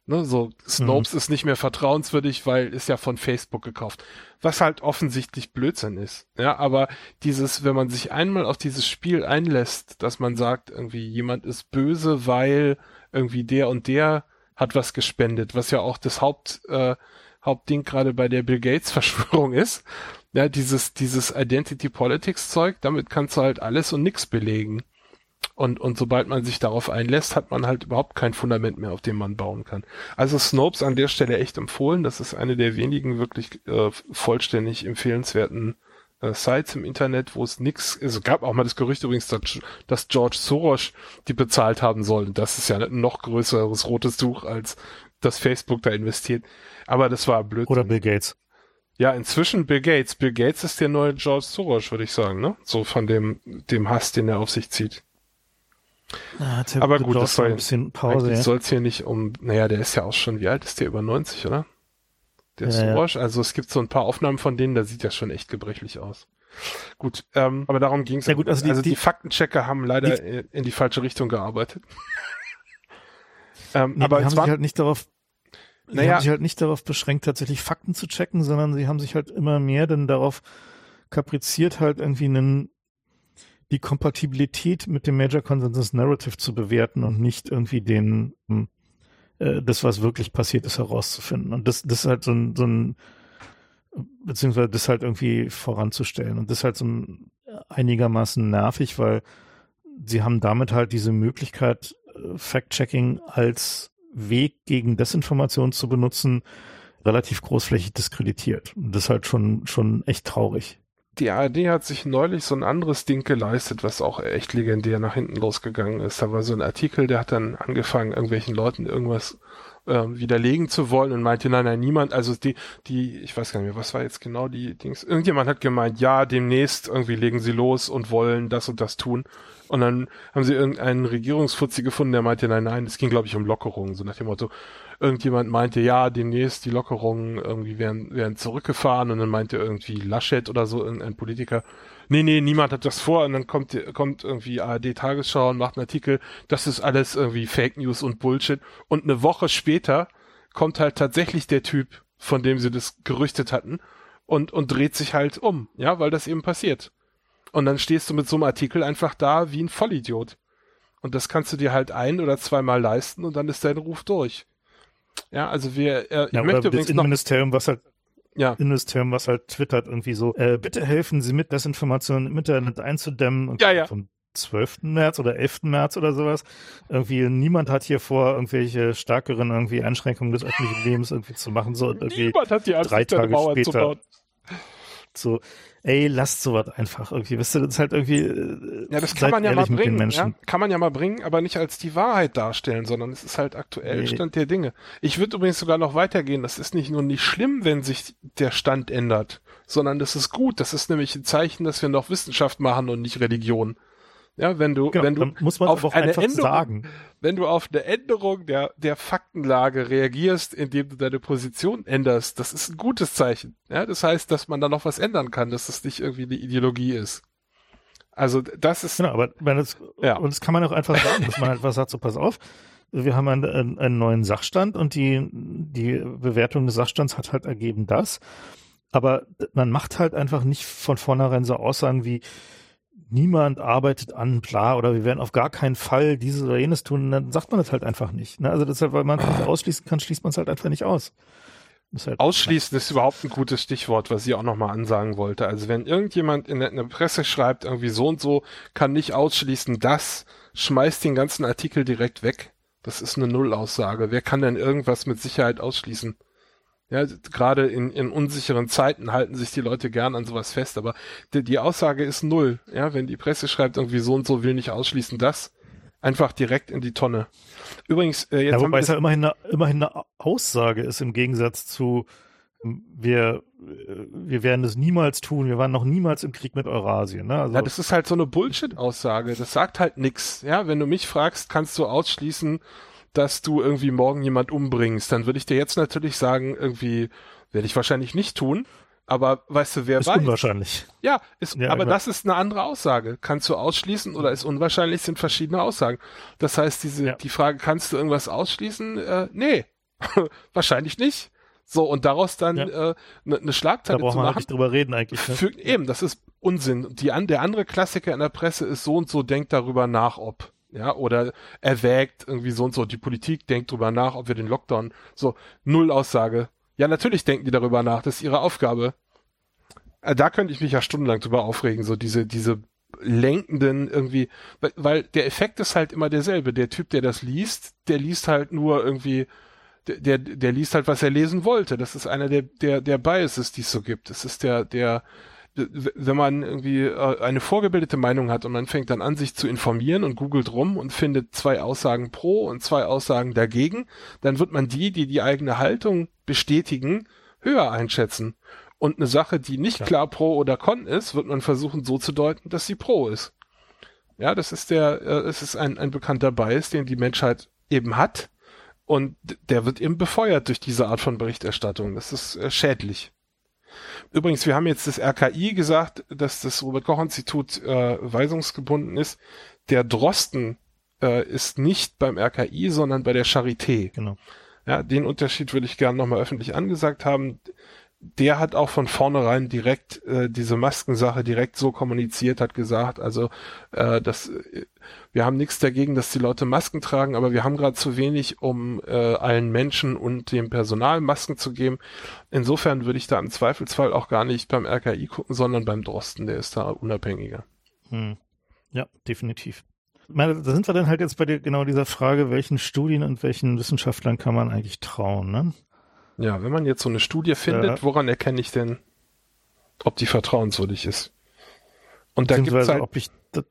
Ne, so Snopes mhm. ist nicht mehr vertrauenswürdig, weil ist ja von Facebook gekauft. Was halt offensichtlich Blödsinn ist. Ja, aber dieses, wenn man sich einmal auf dieses Spiel einlässt, dass man sagt, irgendwie jemand ist böse, weil irgendwie der und der hat was gespendet, was ja auch das Haupt, äh, Hauptding gerade bei der Bill Gates *laughs* Verschwörung ist. Ja, dieses, dieses Identity Politics Zeug, damit kannst du halt alles und nix belegen. Und, und sobald man sich darauf einlässt, hat man halt überhaupt kein Fundament mehr, auf dem man bauen kann. Also Snopes an der Stelle echt empfohlen. Das ist eine der wenigen wirklich äh, vollständig empfehlenswerten äh, Sites im Internet, wo es nix, also gab auch mal das Gerücht übrigens, dass, dass George Soros die bezahlt haben soll. Das ist ja ein noch größeres rotes Tuch als dass Facebook da investiert. Aber das war blöd. Oder Bill Gates. Ja, inzwischen Bill Gates. Bill Gates ist der neue George Soros, würde ich sagen, ne? So von dem, dem Hass, den er auf sich zieht. Ah, Aber gut, das soll ein bisschen Pause. Ja. soll es hier nicht um, naja, der ist ja auch schon, wie alt ist der? Über 90, oder? Der ja, Soros. Ja. Also es gibt so ein paar Aufnahmen von denen, da sieht ja schon echt gebrechlich aus. Gut, ähm, aber darum ging es. Ja, gut, also die, also die, die Faktenchecker haben leider die, in die falsche Richtung gearbeitet. *laughs* ähm, nee, aber die haben sich halt nicht darauf Sie naja. haben sich halt nicht darauf beschränkt, tatsächlich Fakten zu checken, sondern sie haben sich halt immer mehr dann darauf kapriziert, halt irgendwie einen, die Kompatibilität mit dem Major Consensus Narrative zu bewerten und nicht irgendwie den, hm, äh, das, was wirklich passiert ist, herauszufinden. Und das, das ist halt so ein, so ein, beziehungsweise das halt irgendwie voranzustellen. Und das ist halt so ein einigermaßen nervig, weil sie haben damit halt diese Möglichkeit, äh, Fact-Checking als Weg gegen Desinformation zu benutzen, relativ großflächig diskreditiert. Und das ist halt schon, schon echt traurig. Die ARD hat sich neulich so ein anderes Ding geleistet, was auch echt legendär nach hinten losgegangen ist. Da war so ein Artikel, der hat dann angefangen, irgendwelchen Leuten irgendwas äh, widerlegen zu wollen und meinte, nein, nein, niemand, also die, die, ich weiß gar nicht mehr, was war jetzt genau die Dings, irgendjemand hat gemeint, ja, demnächst irgendwie legen sie los und wollen das und das tun. Und dann haben sie irgendeinen Regierungsfuzzi gefunden, der meinte, nein, nein, es ging, glaube ich, um Lockerungen, so nach dem Motto, irgendjemand meinte, ja, demnächst die Lockerungen irgendwie werden, werden zurückgefahren und dann meinte irgendwie Laschet oder so, irgendein Politiker, nee, nee, niemand hat das vor und dann kommt, kommt irgendwie ARD Tagesschau und macht einen Artikel, das ist alles irgendwie Fake News und Bullshit und eine Woche später kommt halt tatsächlich der Typ, von dem sie das gerüchtet hatten und, und dreht sich halt um, ja, weil das eben passiert. Und dann stehst du mit so einem Artikel einfach da wie ein Vollidiot. Und das kannst du dir halt ein oder zweimal leisten und dann ist dein Ruf durch. Ja, also wir, äh, ich ja, möchte übrigens das Innenministerium, was halt ja. Innenministerium, was halt twittert irgendwie so, äh, bitte helfen Sie mit Desinformation im Internet einzudämmen. Und ja, ja. Vom 12. März oder 11. März oder sowas. Irgendwie niemand hat hier vor, irgendwelche stärkeren irgendwie Einschränkungen des öffentlichen Lebens irgendwie zu machen. So irgendwie niemand hat die Angst, drei Tage später. So, ey, lasst sowas einfach irgendwie. Wisst ihr, das ist halt irgendwie. Äh, ja, das kann man ja mal bringen. Ja? Kann man ja mal bringen, aber nicht als die Wahrheit darstellen, sondern es ist halt aktuell nee. Stand der Dinge. Ich würde übrigens sogar noch weitergehen. Das ist nicht nur nicht schlimm, wenn sich der Stand ändert, sondern das ist gut. Das ist nämlich ein Zeichen, dass wir noch Wissenschaft machen und nicht Religion. Ja, wenn du, genau, wenn du muss man auf eine Änderung, sagen. wenn du auf eine Änderung der, der Faktenlage reagierst, indem du deine Position änderst, das ist ein gutes Zeichen. Ja, das heißt, dass man da noch was ändern kann, dass das nicht irgendwie eine Ideologie ist. Also, das ist. Genau, aber wenn es, ja. und das kann man auch einfach sagen, dass man einfach sagt, so pass auf, wir haben einen, einen neuen Sachstand und die, die Bewertung des Sachstands hat halt ergeben das. Aber man macht halt einfach nicht von vornherein so Aussagen wie, niemand arbeitet an bla oder wir werden auf gar keinen Fall dieses oder jenes tun, dann sagt man das halt einfach nicht. Ne? Also deshalb, weil man es nicht ausschließen kann, schließt man es halt einfach nicht aus. Ist halt Ausschließen ist überhaupt ein gutes Stichwort, was ich auch nochmal ansagen wollte. Also wenn irgendjemand in der, in der Presse schreibt, irgendwie so und so, kann nicht ausschließen, das schmeißt den ganzen Artikel direkt weg. Das ist eine Nullaussage. Wer kann denn irgendwas mit Sicherheit ausschließen? Ja, gerade in, in unsicheren Zeiten halten sich die Leute gern an sowas fest, aber die, die Aussage ist null. Ja, wenn die Presse schreibt, irgendwie so und so will nicht ausschließen, das einfach direkt in die Tonne. Übrigens, äh, jetzt ja, wobei es ja immerhin eine, immerhin eine Aussage ist im Gegensatz zu wir, äh, wir werden es niemals tun, wir waren noch niemals im Krieg mit Eurasien. Ne? Also, ja, das ist halt so eine Bullshit-Aussage. Das sagt halt nix. Ja, wenn du mich fragst, kannst du ausschließen, dass du irgendwie morgen jemand umbringst, dann würde ich dir jetzt natürlich sagen, irgendwie werde ich wahrscheinlich nicht tun. Aber weißt du, wer ist weiß? Ist unwahrscheinlich. Ja, ist, ja aber das ist eine andere Aussage. Kannst du ausschließen oder ist unwahrscheinlich, sind verschiedene Aussagen. Das heißt, diese, ja. die Frage, kannst du irgendwas ausschließen? Äh, nee, *laughs* wahrscheinlich nicht. So, und daraus dann eine ja. äh, ne, Schlagzeile da braucht zu machen. nicht drüber reden eigentlich. Ne? Für, eben, das ist Unsinn. Die, an, der andere Klassiker in der Presse ist so und so, denkt darüber nach, ob ja, oder erwägt irgendwie so und so, die Politik denkt drüber nach, ob wir den Lockdown, so, null Aussage. Ja, natürlich denken die darüber nach, das ist ihre Aufgabe. Äh, da könnte ich mich ja stundenlang drüber aufregen, so diese, diese lenkenden irgendwie, weil, weil der Effekt ist halt immer derselbe. Der Typ, der das liest, der liest halt nur irgendwie, der, der, liest halt, was er lesen wollte. Das ist einer der, der, der Biases, die es so gibt. Das ist der, der, wenn man irgendwie äh, eine vorgebildete Meinung hat und man fängt dann an, sich zu informieren und googelt rum und findet zwei Aussagen pro und zwei Aussagen dagegen, dann wird man die, die die eigene Haltung bestätigen, höher einschätzen. Und eine Sache, die nicht klar pro oder con ist, wird man versuchen so zu deuten, dass sie pro ist. Ja, das ist der, äh, es ist ein, ein bekannter Bias, den die Menschheit eben hat. Und der wird eben befeuert durch diese Art von Berichterstattung. Das ist äh, schädlich. Übrigens, wir haben jetzt das RKI gesagt, dass das Robert-Koch-Institut äh, weisungsgebunden ist. Der Drosten äh, ist nicht beim RKI, sondern bei der Charité. Genau. Ja, den Unterschied würde ich gerne nochmal öffentlich angesagt haben der hat auch von vornherein direkt äh, diese Maskensache direkt so kommuniziert, hat gesagt, also äh, das, äh, wir haben nichts dagegen, dass die Leute Masken tragen, aber wir haben gerade zu wenig, um äh, allen Menschen und dem Personal Masken zu geben. Insofern würde ich da im Zweifelsfall auch gar nicht beim RKI gucken, sondern beim Drosten, der ist da unabhängiger. Hm. Ja, definitiv. Meine, da sind wir dann halt jetzt bei der, genau dieser Frage, welchen Studien und welchen Wissenschaftlern kann man eigentlich trauen, ne? Ja, wenn man jetzt so eine Studie findet, ja. woran erkenne ich denn, ob die vertrauenswürdig ist? Und da gibt's halt, ob ich da,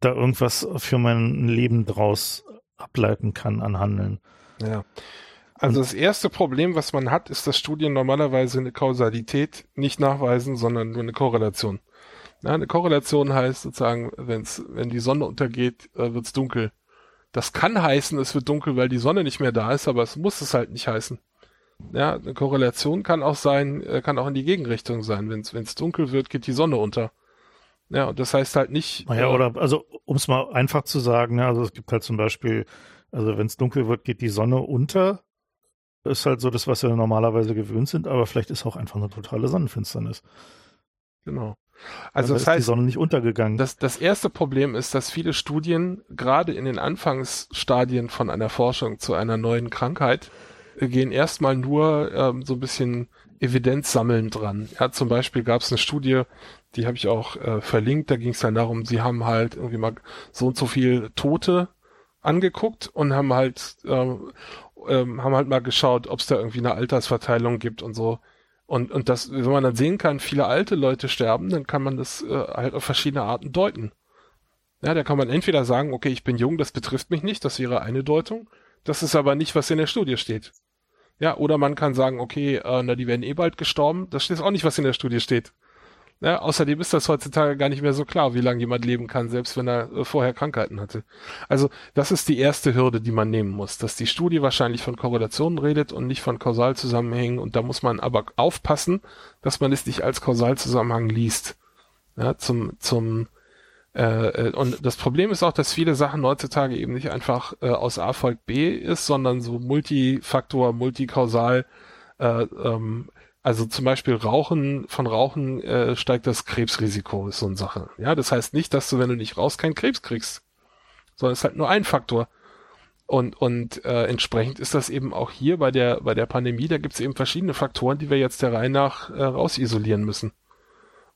da irgendwas für mein Leben draus ableiten kann an Handeln. Ja. Also das erste Problem, was man hat, ist, dass Studien normalerweise eine Kausalität nicht nachweisen, sondern nur eine Korrelation. Ja, eine Korrelation heißt sozusagen, wenn's, wenn die Sonne untergeht, äh, wird's dunkel. Das kann heißen, es wird dunkel, weil die Sonne nicht mehr da ist, aber es muss es halt nicht heißen. Ja, eine Korrelation kann auch sein, äh, kann auch in die Gegenrichtung sein. Wenn es dunkel wird, geht die Sonne unter. Ja, und das heißt halt nicht. Naja, äh, oder also um es mal einfach zu sagen, ja, also es gibt halt zum Beispiel, also wenn es dunkel wird, geht die Sonne unter. Ist halt so das, was wir normalerweise gewöhnt sind, aber vielleicht ist auch einfach eine totale Sonnenfinsternis. Genau. Also, also das heißt, die Sonne nicht untergegangen. Das, das erste Problem ist, dass viele Studien gerade in den Anfangsstadien von einer Forschung zu einer neuen Krankheit gehen erstmal nur ähm, so ein bisschen Evidenz sammeln dran. Ja, zum Beispiel gab es eine Studie, die habe ich auch äh, verlinkt, da ging es dann darum, sie haben halt irgendwie mal so und so viel Tote angeguckt und haben halt ähm, ähm, haben halt mal geschaut, ob es da irgendwie eine Altersverteilung gibt und so. Und, und das, wenn man dann sehen kann, viele alte Leute sterben, dann kann man das äh, halt auf verschiedene Arten deuten. Ja, da kann man entweder sagen, okay, ich bin jung, das betrifft mich nicht, das wäre eine Deutung. Das ist aber nicht, was in der Studie steht. Ja, oder man kann sagen, okay, äh, na, die werden eh bald gestorben. Das steht auch nicht, was in der Studie steht. Ja, außerdem ist das heutzutage gar nicht mehr so klar, wie lange jemand leben kann, selbst wenn er äh, vorher Krankheiten hatte. Also das ist die erste Hürde, die man nehmen muss, dass die Studie wahrscheinlich von Korrelationen redet und nicht von Kausalzusammenhängen. Und da muss man aber aufpassen, dass man es nicht als Kausalzusammenhang liest. Ja, zum, zum äh, äh, und das Problem ist auch, dass viele Sachen heutzutage eben nicht einfach äh, aus A folgt B ist, sondern so Multifaktor, multikausal. Äh, ähm, also zum Beispiel Rauchen, von Rauchen äh, steigt das Krebsrisiko, ist so eine Sache. Ja, das heißt nicht, dass du, wenn du nicht rauchst, keinen Krebs kriegst, sondern es ist halt nur ein Faktor. Und, und äh, entsprechend ist das eben auch hier bei der, bei der Pandemie, da gibt es eben verschiedene Faktoren, die wir jetzt der Reihe nach äh, rausisolieren müssen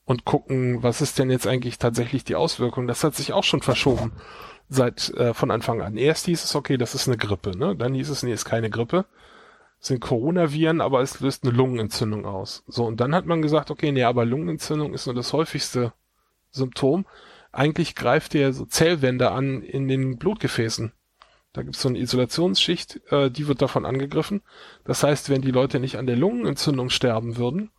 und gucken, was ist denn jetzt eigentlich tatsächlich die Auswirkung. Das hat sich auch schon verschoben seit äh, von Anfang an. Erst hieß es, okay, das ist eine Grippe, ne? Dann hieß es, nee, ist keine Grippe. Sind Coronaviren, aber es löst eine Lungenentzündung aus. So, und dann hat man gesagt, okay, nee, aber Lungenentzündung ist nur das häufigste Symptom. Eigentlich greift der so Zellwände an in den Blutgefäßen. Da gibt es so eine Isolationsschicht, äh, die wird davon angegriffen. Das heißt, wenn die Leute nicht an der Lungenentzündung sterben würden,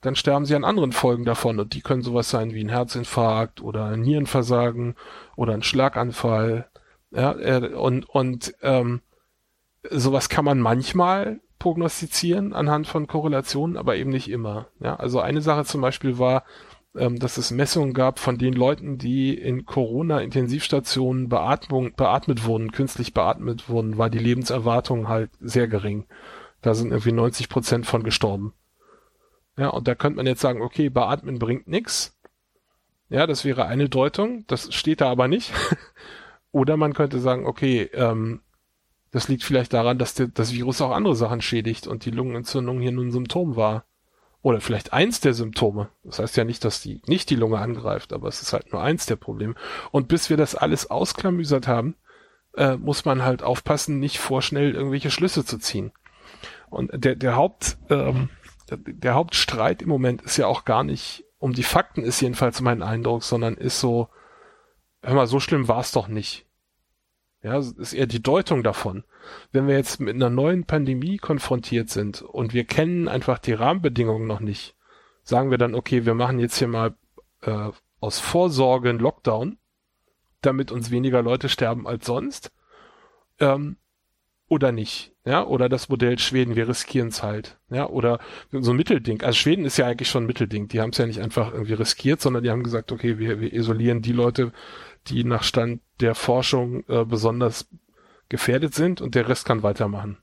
dann sterben sie an anderen Folgen davon und die können sowas sein wie ein Herzinfarkt oder ein Nierenversagen oder ein Schlaganfall. Ja, äh, und und ähm, sowas kann man manchmal prognostizieren anhand von Korrelationen, aber eben nicht immer. Ja, also eine Sache zum Beispiel war, ähm, dass es Messungen gab von den Leuten, die in Corona-Intensivstationen Beatmung, beatmet wurden, künstlich beatmet wurden, war die Lebenserwartung halt sehr gering. Da sind irgendwie 90 Prozent von gestorben. Ja, und da könnte man jetzt sagen, okay, beatmen bringt nix. Ja, das wäre eine Deutung, das steht da aber nicht. *laughs* Oder man könnte sagen, okay, ähm, das liegt vielleicht daran, dass der, das Virus auch andere Sachen schädigt und die Lungenentzündung hier nur ein Symptom war. Oder vielleicht eins der Symptome. Das heißt ja nicht, dass die nicht die Lunge angreift, aber es ist halt nur eins der Probleme. Und bis wir das alles ausklamüsert haben, äh, muss man halt aufpassen, nicht vorschnell irgendwelche Schlüsse zu ziehen. Und der, der Haupt, ähm, der Hauptstreit im Moment ist ja auch gar nicht um die Fakten ist jedenfalls mein Eindruck, sondern ist so, hör mal, so schlimm war es doch nicht. Ja, ist eher die Deutung davon. Wenn wir jetzt mit einer neuen Pandemie konfrontiert sind und wir kennen einfach die Rahmenbedingungen noch nicht, sagen wir dann, okay, wir machen jetzt hier mal äh, aus Vorsorge einen Lockdown, damit uns weniger Leute sterben als sonst. Ähm, oder nicht, ja, oder das Modell Schweden, wir riskieren es halt, ja, oder so ein Mittelding. Also Schweden ist ja eigentlich schon ein Mittelding. Die haben es ja nicht einfach irgendwie riskiert, sondern die haben gesagt, okay, wir, wir isolieren die Leute, die nach Stand der Forschung äh, besonders gefährdet sind und der Rest kann weitermachen.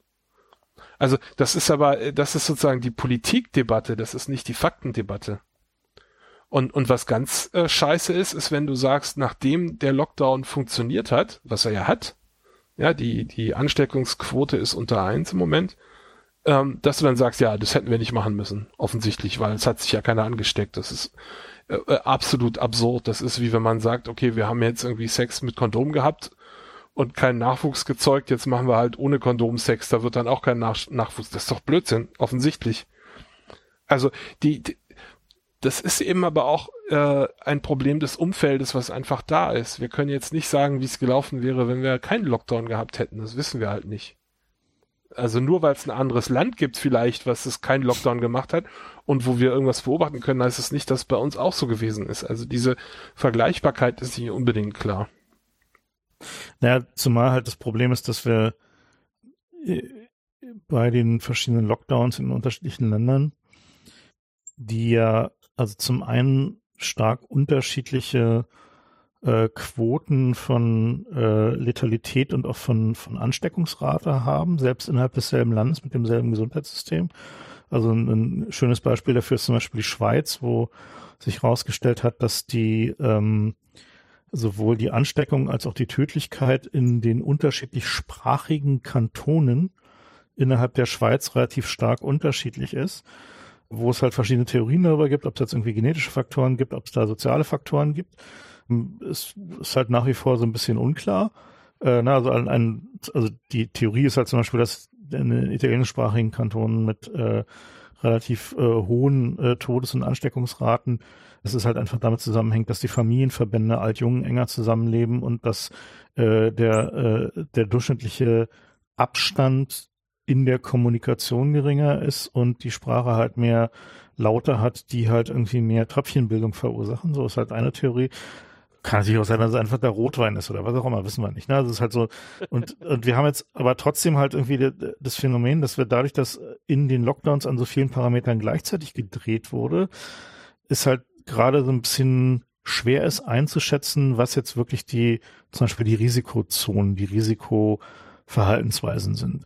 Also das ist aber, äh, das ist sozusagen die Politikdebatte, das ist nicht die Faktendebatte. Und, und was ganz äh, scheiße ist, ist, wenn du sagst, nachdem der Lockdown funktioniert hat, was er ja hat, ja, die, die Ansteckungsquote ist unter eins im Moment, ähm, dass du dann sagst, ja, das hätten wir nicht machen müssen, offensichtlich, weil es hat sich ja keiner angesteckt. Das ist äh, äh, absolut absurd. Das ist wie wenn man sagt, okay, wir haben jetzt irgendwie Sex mit Kondom gehabt und keinen Nachwuchs gezeugt, jetzt machen wir halt ohne Kondom Sex, da wird dann auch kein Nach Nachwuchs. Das ist doch Blödsinn, offensichtlich. Also die, die das ist eben aber auch äh, ein Problem des Umfeldes, was einfach da ist. Wir können jetzt nicht sagen, wie es gelaufen wäre, wenn wir keinen Lockdown gehabt hätten. Das wissen wir halt nicht. Also nur weil es ein anderes Land gibt vielleicht, was es keinen Lockdown gemacht hat und wo wir irgendwas beobachten können, heißt es nicht, dass bei uns auch so gewesen ist. Also diese Vergleichbarkeit ist nicht unbedingt klar. Naja, zumal halt das Problem ist, dass wir äh, bei den verschiedenen Lockdowns in unterschiedlichen Ländern, die ja also zum einen stark unterschiedliche äh, Quoten von äh, Letalität und auch von, von Ansteckungsrate haben, selbst innerhalb desselben Landes mit demselben Gesundheitssystem. Also ein, ein schönes Beispiel dafür ist zum Beispiel die Schweiz, wo sich herausgestellt hat, dass die ähm, sowohl die Ansteckung als auch die Tödlichkeit in den unterschiedlich sprachigen Kantonen innerhalb der Schweiz relativ stark unterschiedlich ist wo es halt verschiedene Theorien darüber gibt, ob es jetzt irgendwie genetische Faktoren gibt, ob es da soziale Faktoren gibt. Es ist halt nach wie vor so ein bisschen unklar. Äh, na, also, ein, also die Theorie ist halt zum Beispiel, dass in den italienischsprachigen Kantonen mit äh, relativ äh, hohen äh, Todes- und Ansteckungsraten, es ist halt einfach damit zusammenhängt, dass die Familienverbände alt-jungen enger zusammenleben und dass äh, der, äh, der durchschnittliche Abstand in der Kommunikation geringer ist und die Sprache halt mehr Laute hat, die halt irgendwie mehr Tröpfchenbildung verursachen. So ist halt eine Theorie. Kann natürlich auch sein, dass es einfach der Rotwein ist oder was auch immer, wissen wir nicht. Ne? Das ist halt so. Und, *laughs* und wir haben jetzt aber trotzdem halt irgendwie das Phänomen, dass wir dadurch, dass in den Lockdowns an so vielen Parametern gleichzeitig gedreht wurde, ist halt gerade so ein bisschen schwer ist einzuschätzen, was jetzt wirklich die, zum Beispiel die Risikozonen, die Risikoverhaltensweisen sind.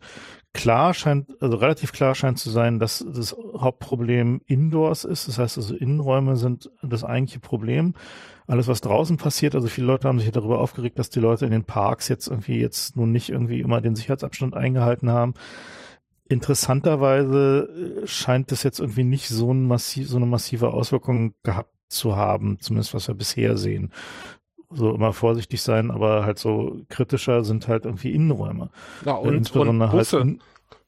Klar scheint, also relativ klar scheint zu sein, dass das Hauptproblem Indoors ist. Das heißt also Innenräume sind das eigentliche Problem. Alles, was draußen passiert, also viele Leute haben sich darüber aufgeregt, dass die Leute in den Parks jetzt irgendwie jetzt nun nicht irgendwie immer den Sicherheitsabstand eingehalten haben. Interessanterweise äh, scheint das jetzt irgendwie nicht so, ein massiv, so eine massive Auswirkung gehabt zu haben, zumindest was wir bisher sehen so immer vorsichtig sein, aber halt so kritischer sind halt irgendwie Innenräume. Ja, und, Insbesondere und Busse. Halt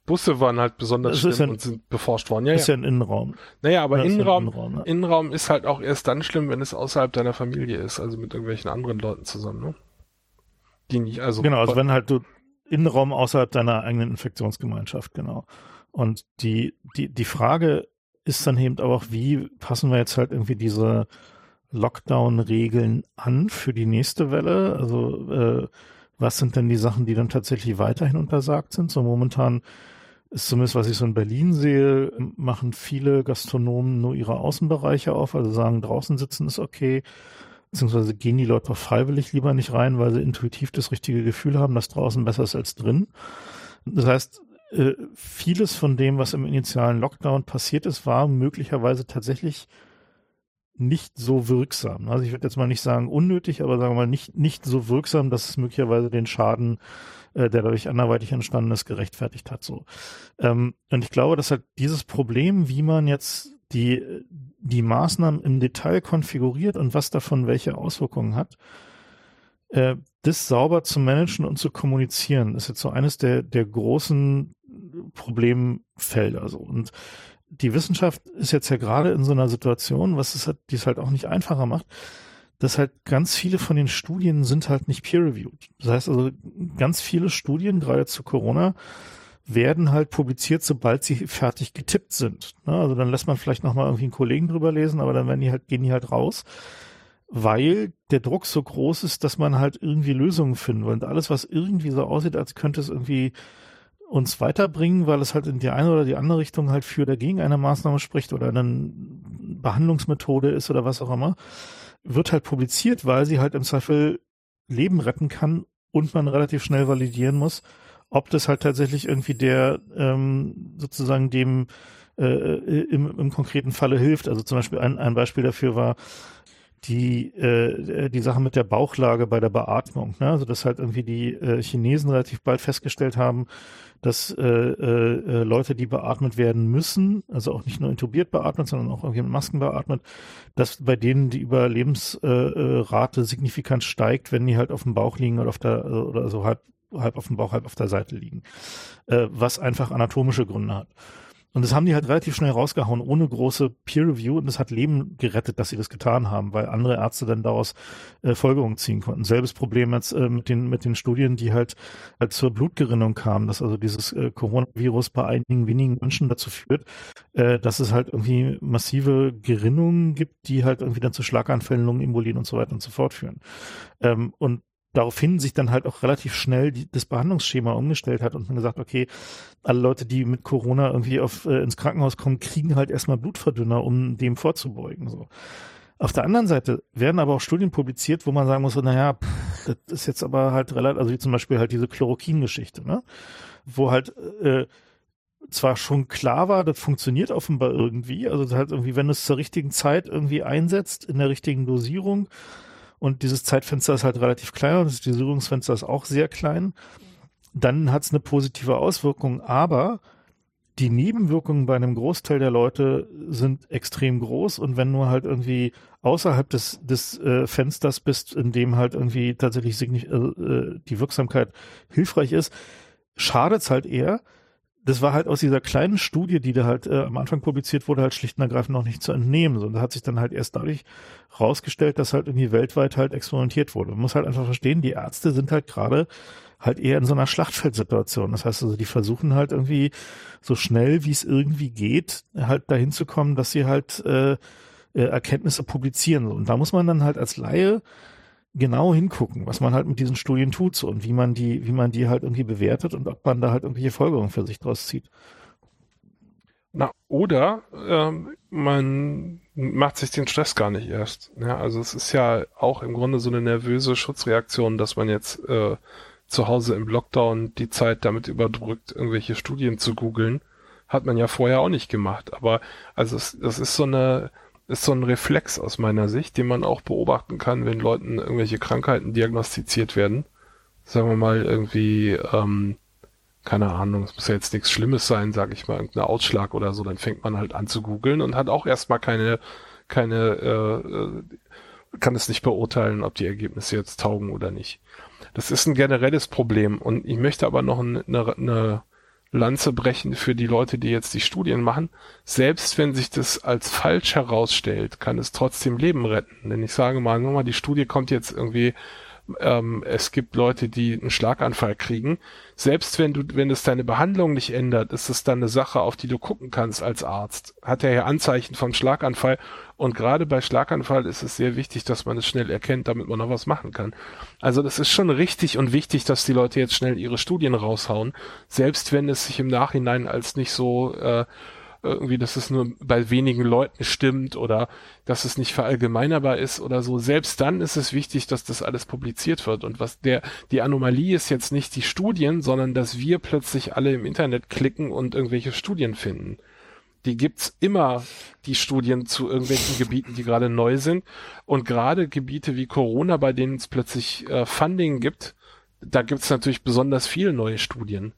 Busse waren halt besonders schlimm ein, und sind beforscht worden. Ja, ist ja ein Innenraum. Naja, aber ja, Innenraum, Innenraum, ja. Innenraum ist halt auch erst dann schlimm, wenn es außerhalb deiner Familie ist, also mit irgendwelchen anderen Leuten zusammen, ne? Die nicht, also. Genau, also wenn halt du Innenraum außerhalb deiner eigenen Infektionsgemeinschaft, genau. Und die, die, die Frage ist dann eben auch, wie passen wir jetzt halt irgendwie diese, Lockdown-Regeln an für die nächste Welle? Also äh, was sind denn die Sachen, die dann tatsächlich weiterhin untersagt sind? So momentan ist zumindest, was ich so in Berlin sehe, machen viele Gastronomen nur ihre Außenbereiche auf, also sagen, draußen sitzen ist okay, beziehungsweise gehen die Leute freiwillig lieber nicht rein, weil sie intuitiv das richtige Gefühl haben, dass draußen besser ist als drin. Das heißt, äh, vieles von dem, was im initialen Lockdown passiert ist, war möglicherweise tatsächlich nicht so wirksam. Also ich würde jetzt mal nicht sagen unnötig, aber sagen wir mal nicht, nicht so wirksam, dass es möglicherweise den Schaden, äh, der dadurch anderweitig entstanden ist, gerechtfertigt hat. So. Ähm, und ich glaube, dass halt dieses Problem, wie man jetzt die, die Maßnahmen im Detail konfiguriert und was davon welche Auswirkungen hat, äh, das sauber zu managen und zu kommunizieren, ist jetzt so eines der, der großen Problemfelder. So. Und die Wissenschaft ist jetzt ja gerade in so einer Situation, was es halt, die es halt auch nicht einfacher macht, dass halt ganz viele von den Studien sind halt nicht peer-reviewed. Das heißt also, ganz viele Studien, gerade zu Corona, werden halt publiziert, sobald sie fertig getippt sind. Ne? Also dann lässt man vielleicht nochmal irgendwie einen Kollegen drüber lesen, aber dann werden die halt, gehen die halt raus, weil der Druck so groß ist, dass man halt irgendwie Lösungen finden will. Und alles, was irgendwie so aussieht, als könnte es irgendwie uns weiterbringen, weil es halt in die eine oder die andere Richtung halt für oder gegen eine Maßnahme spricht oder eine Behandlungsmethode ist oder was auch immer, wird halt publiziert, weil sie halt im Zweifel Leben retten kann und man relativ schnell validieren muss, ob das halt tatsächlich irgendwie der ähm, sozusagen dem äh, im, im konkreten Falle hilft. Also zum Beispiel ein, ein Beispiel dafür war die äh, die Sache mit der Bauchlage bei der Beatmung. Ne? Also dass halt irgendwie die äh, Chinesen relativ bald festgestellt haben, dass äh, äh, Leute, die beatmet werden müssen, also auch nicht nur intubiert beatmet, sondern auch irgendwie mit Masken beatmet, dass bei denen die Überlebensrate äh, signifikant steigt, wenn die halt auf dem Bauch liegen oder auf der oder so halb halb auf dem Bauch, halb auf der Seite liegen, äh, was einfach anatomische Gründe hat. Und das haben die halt relativ schnell rausgehauen, ohne große Peer Review. Und das hat Leben gerettet, dass sie das getan haben, weil andere Ärzte dann daraus äh, Folgerungen ziehen konnten. Selbes Problem jetzt äh, mit den mit den Studien, die halt äh, zur Blutgerinnung kamen, dass also dieses äh, Coronavirus bei einigen wenigen Menschen dazu führt, äh, dass es halt irgendwie massive Gerinnungen gibt, die halt irgendwie dann zu Schlaganfällen, Lungenembolien und so weiter und so fort führen. Ähm, und daraufhin sich dann halt auch relativ schnell die, das Behandlungsschema umgestellt hat und man gesagt, okay, alle Leute, die mit Corona irgendwie auf, äh, ins Krankenhaus kommen, kriegen halt erstmal Blutverdünner, um dem vorzubeugen. So. Auf der anderen Seite werden aber auch Studien publiziert, wo man sagen muss, naja, pff, das ist jetzt aber halt relativ, also wie zum Beispiel halt diese Chloroquin-Geschichte, ne? Wo halt äh, zwar schon klar war, das funktioniert offenbar irgendwie, also halt irgendwie, wenn du es zur richtigen Zeit irgendwie einsetzt, in der richtigen Dosierung, und dieses Zeitfenster ist halt relativ klein und das Dosierungsfenster ist auch sehr klein, dann hat es eine positive Auswirkung, aber die Nebenwirkungen bei einem Großteil der Leute sind extrem groß und wenn du halt irgendwie außerhalb des, des äh, Fensters bist, in dem halt irgendwie tatsächlich äh, äh, die Wirksamkeit hilfreich ist, schadet es halt eher, das war halt aus dieser kleinen Studie, die da halt äh, am Anfang publiziert wurde, halt schlicht und ergreifend noch nicht zu entnehmen. So, und da hat sich dann halt erst dadurch rausgestellt, dass halt irgendwie weltweit halt experimentiert wurde. Man muss halt einfach verstehen, die Ärzte sind halt gerade halt eher in so einer Schlachtfeldsituation. Das heißt also, die versuchen halt irgendwie so schnell, wie es irgendwie geht, halt dahin zu kommen, dass sie halt äh, äh, Erkenntnisse publizieren. Und da muss man dann halt als Laie genau hingucken, was man halt mit diesen Studien tut so, und wie man die, wie man die halt irgendwie bewertet und ob man da halt irgendwelche Folgerungen für sich draus zieht. Na, oder ähm, man macht sich den Stress gar nicht erst. Ja, also es ist ja auch im Grunde so eine nervöse Schutzreaktion, dass man jetzt äh, zu Hause im Lockdown die Zeit damit überdrückt, irgendwelche Studien zu googeln. Hat man ja vorher auch nicht gemacht. Aber also es, das ist so eine ist so ein Reflex aus meiner Sicht, den man auch beobachten kann, wenn Leuten irgendwelche Krankheiten diagnostiziert werden. Sagen wir mal irgendwie, ähm, keine Ahnung, es muss ja jetzt nichts Schlimmes sein, sag ich mal, irgendein Ausschlag oder so, dann fängt man halt an zu googeln und hat auch erstmal keine, keine, äh, äh, kann es nicht beurteilen, ob die Ergebnisse jetzt taugen oder nicht. Das ist ein generelles Problem und ich möchte aber noch eine, eine, Lanze brechen für die Leute, die jetzt die Studien machen. Selbst wenn sich das als falsch herausstellt, kann es trotzdem Leben retten. Denn ich sage mal, nur mal, die Studie kommt jetzt irgendwie ähm, es gibt Leute, die einen Schlaganfall kriegen. Selbst wenn du, wenn es deine Behandlung nicht ändert, ist es dann eine Sache, auf die du gucken kannst als Arzt. Hat er ja Anzeichen vom Schlaganfall und gerade bei Schlaganfall ist es sehr wichtig, dass man es schnell erkennt, damit man noch was machen kann. Also das ist schon richtig und wichtig, dass die Leute jetzt schnell ihre Studien raushauen, selbst wenn es sich im Nachhinein als nicht so äh, irgendwie, dass es nur bei wenigen Leuten stimmt oder dass es nicht verallgemeinerbar ist oder so. Selbst dann ist es wichtig, dass das alles publiziert wird. Und was der, die Anomalie ist jetzt nicht die Studien, sondern dass wir plötzlich alle im Internet klicken und irgendwelche Studien finden. Die gibt's immer, die Studien zu irgendwelchen Gebieten, die gerade neu sind. Und gerade Gebiete wie Corona, bei denen es plötzlich äh, Funding gibt, da gibt's natürlich besonders viele neue Studien.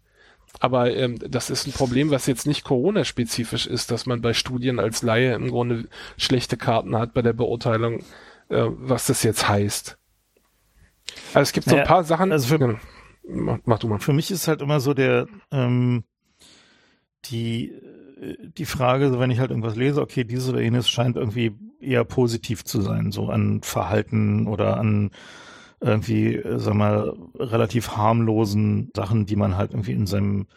Aber ähm, das ist ein Problem, was jetzt nicht Corona-spezifisch ist, dass man bei Studien als Laie im Grunde schlechte Karten hat bei der Beurteilung, äh, was das jetzt heißt. Also es gibt so ein paar Sachen. Also für, ja, mach, mach, du mal. Für mich ist halt immer so der ähm, die die Frage, wenn ich halt irgendwas lese, okay, dieses oder jenes scheint irgendwie eher positiv zu sein, so an Verhalten oder an irgendwie, sag mal, relativ harmlosen Sachen, die man halt irgendwie in seinem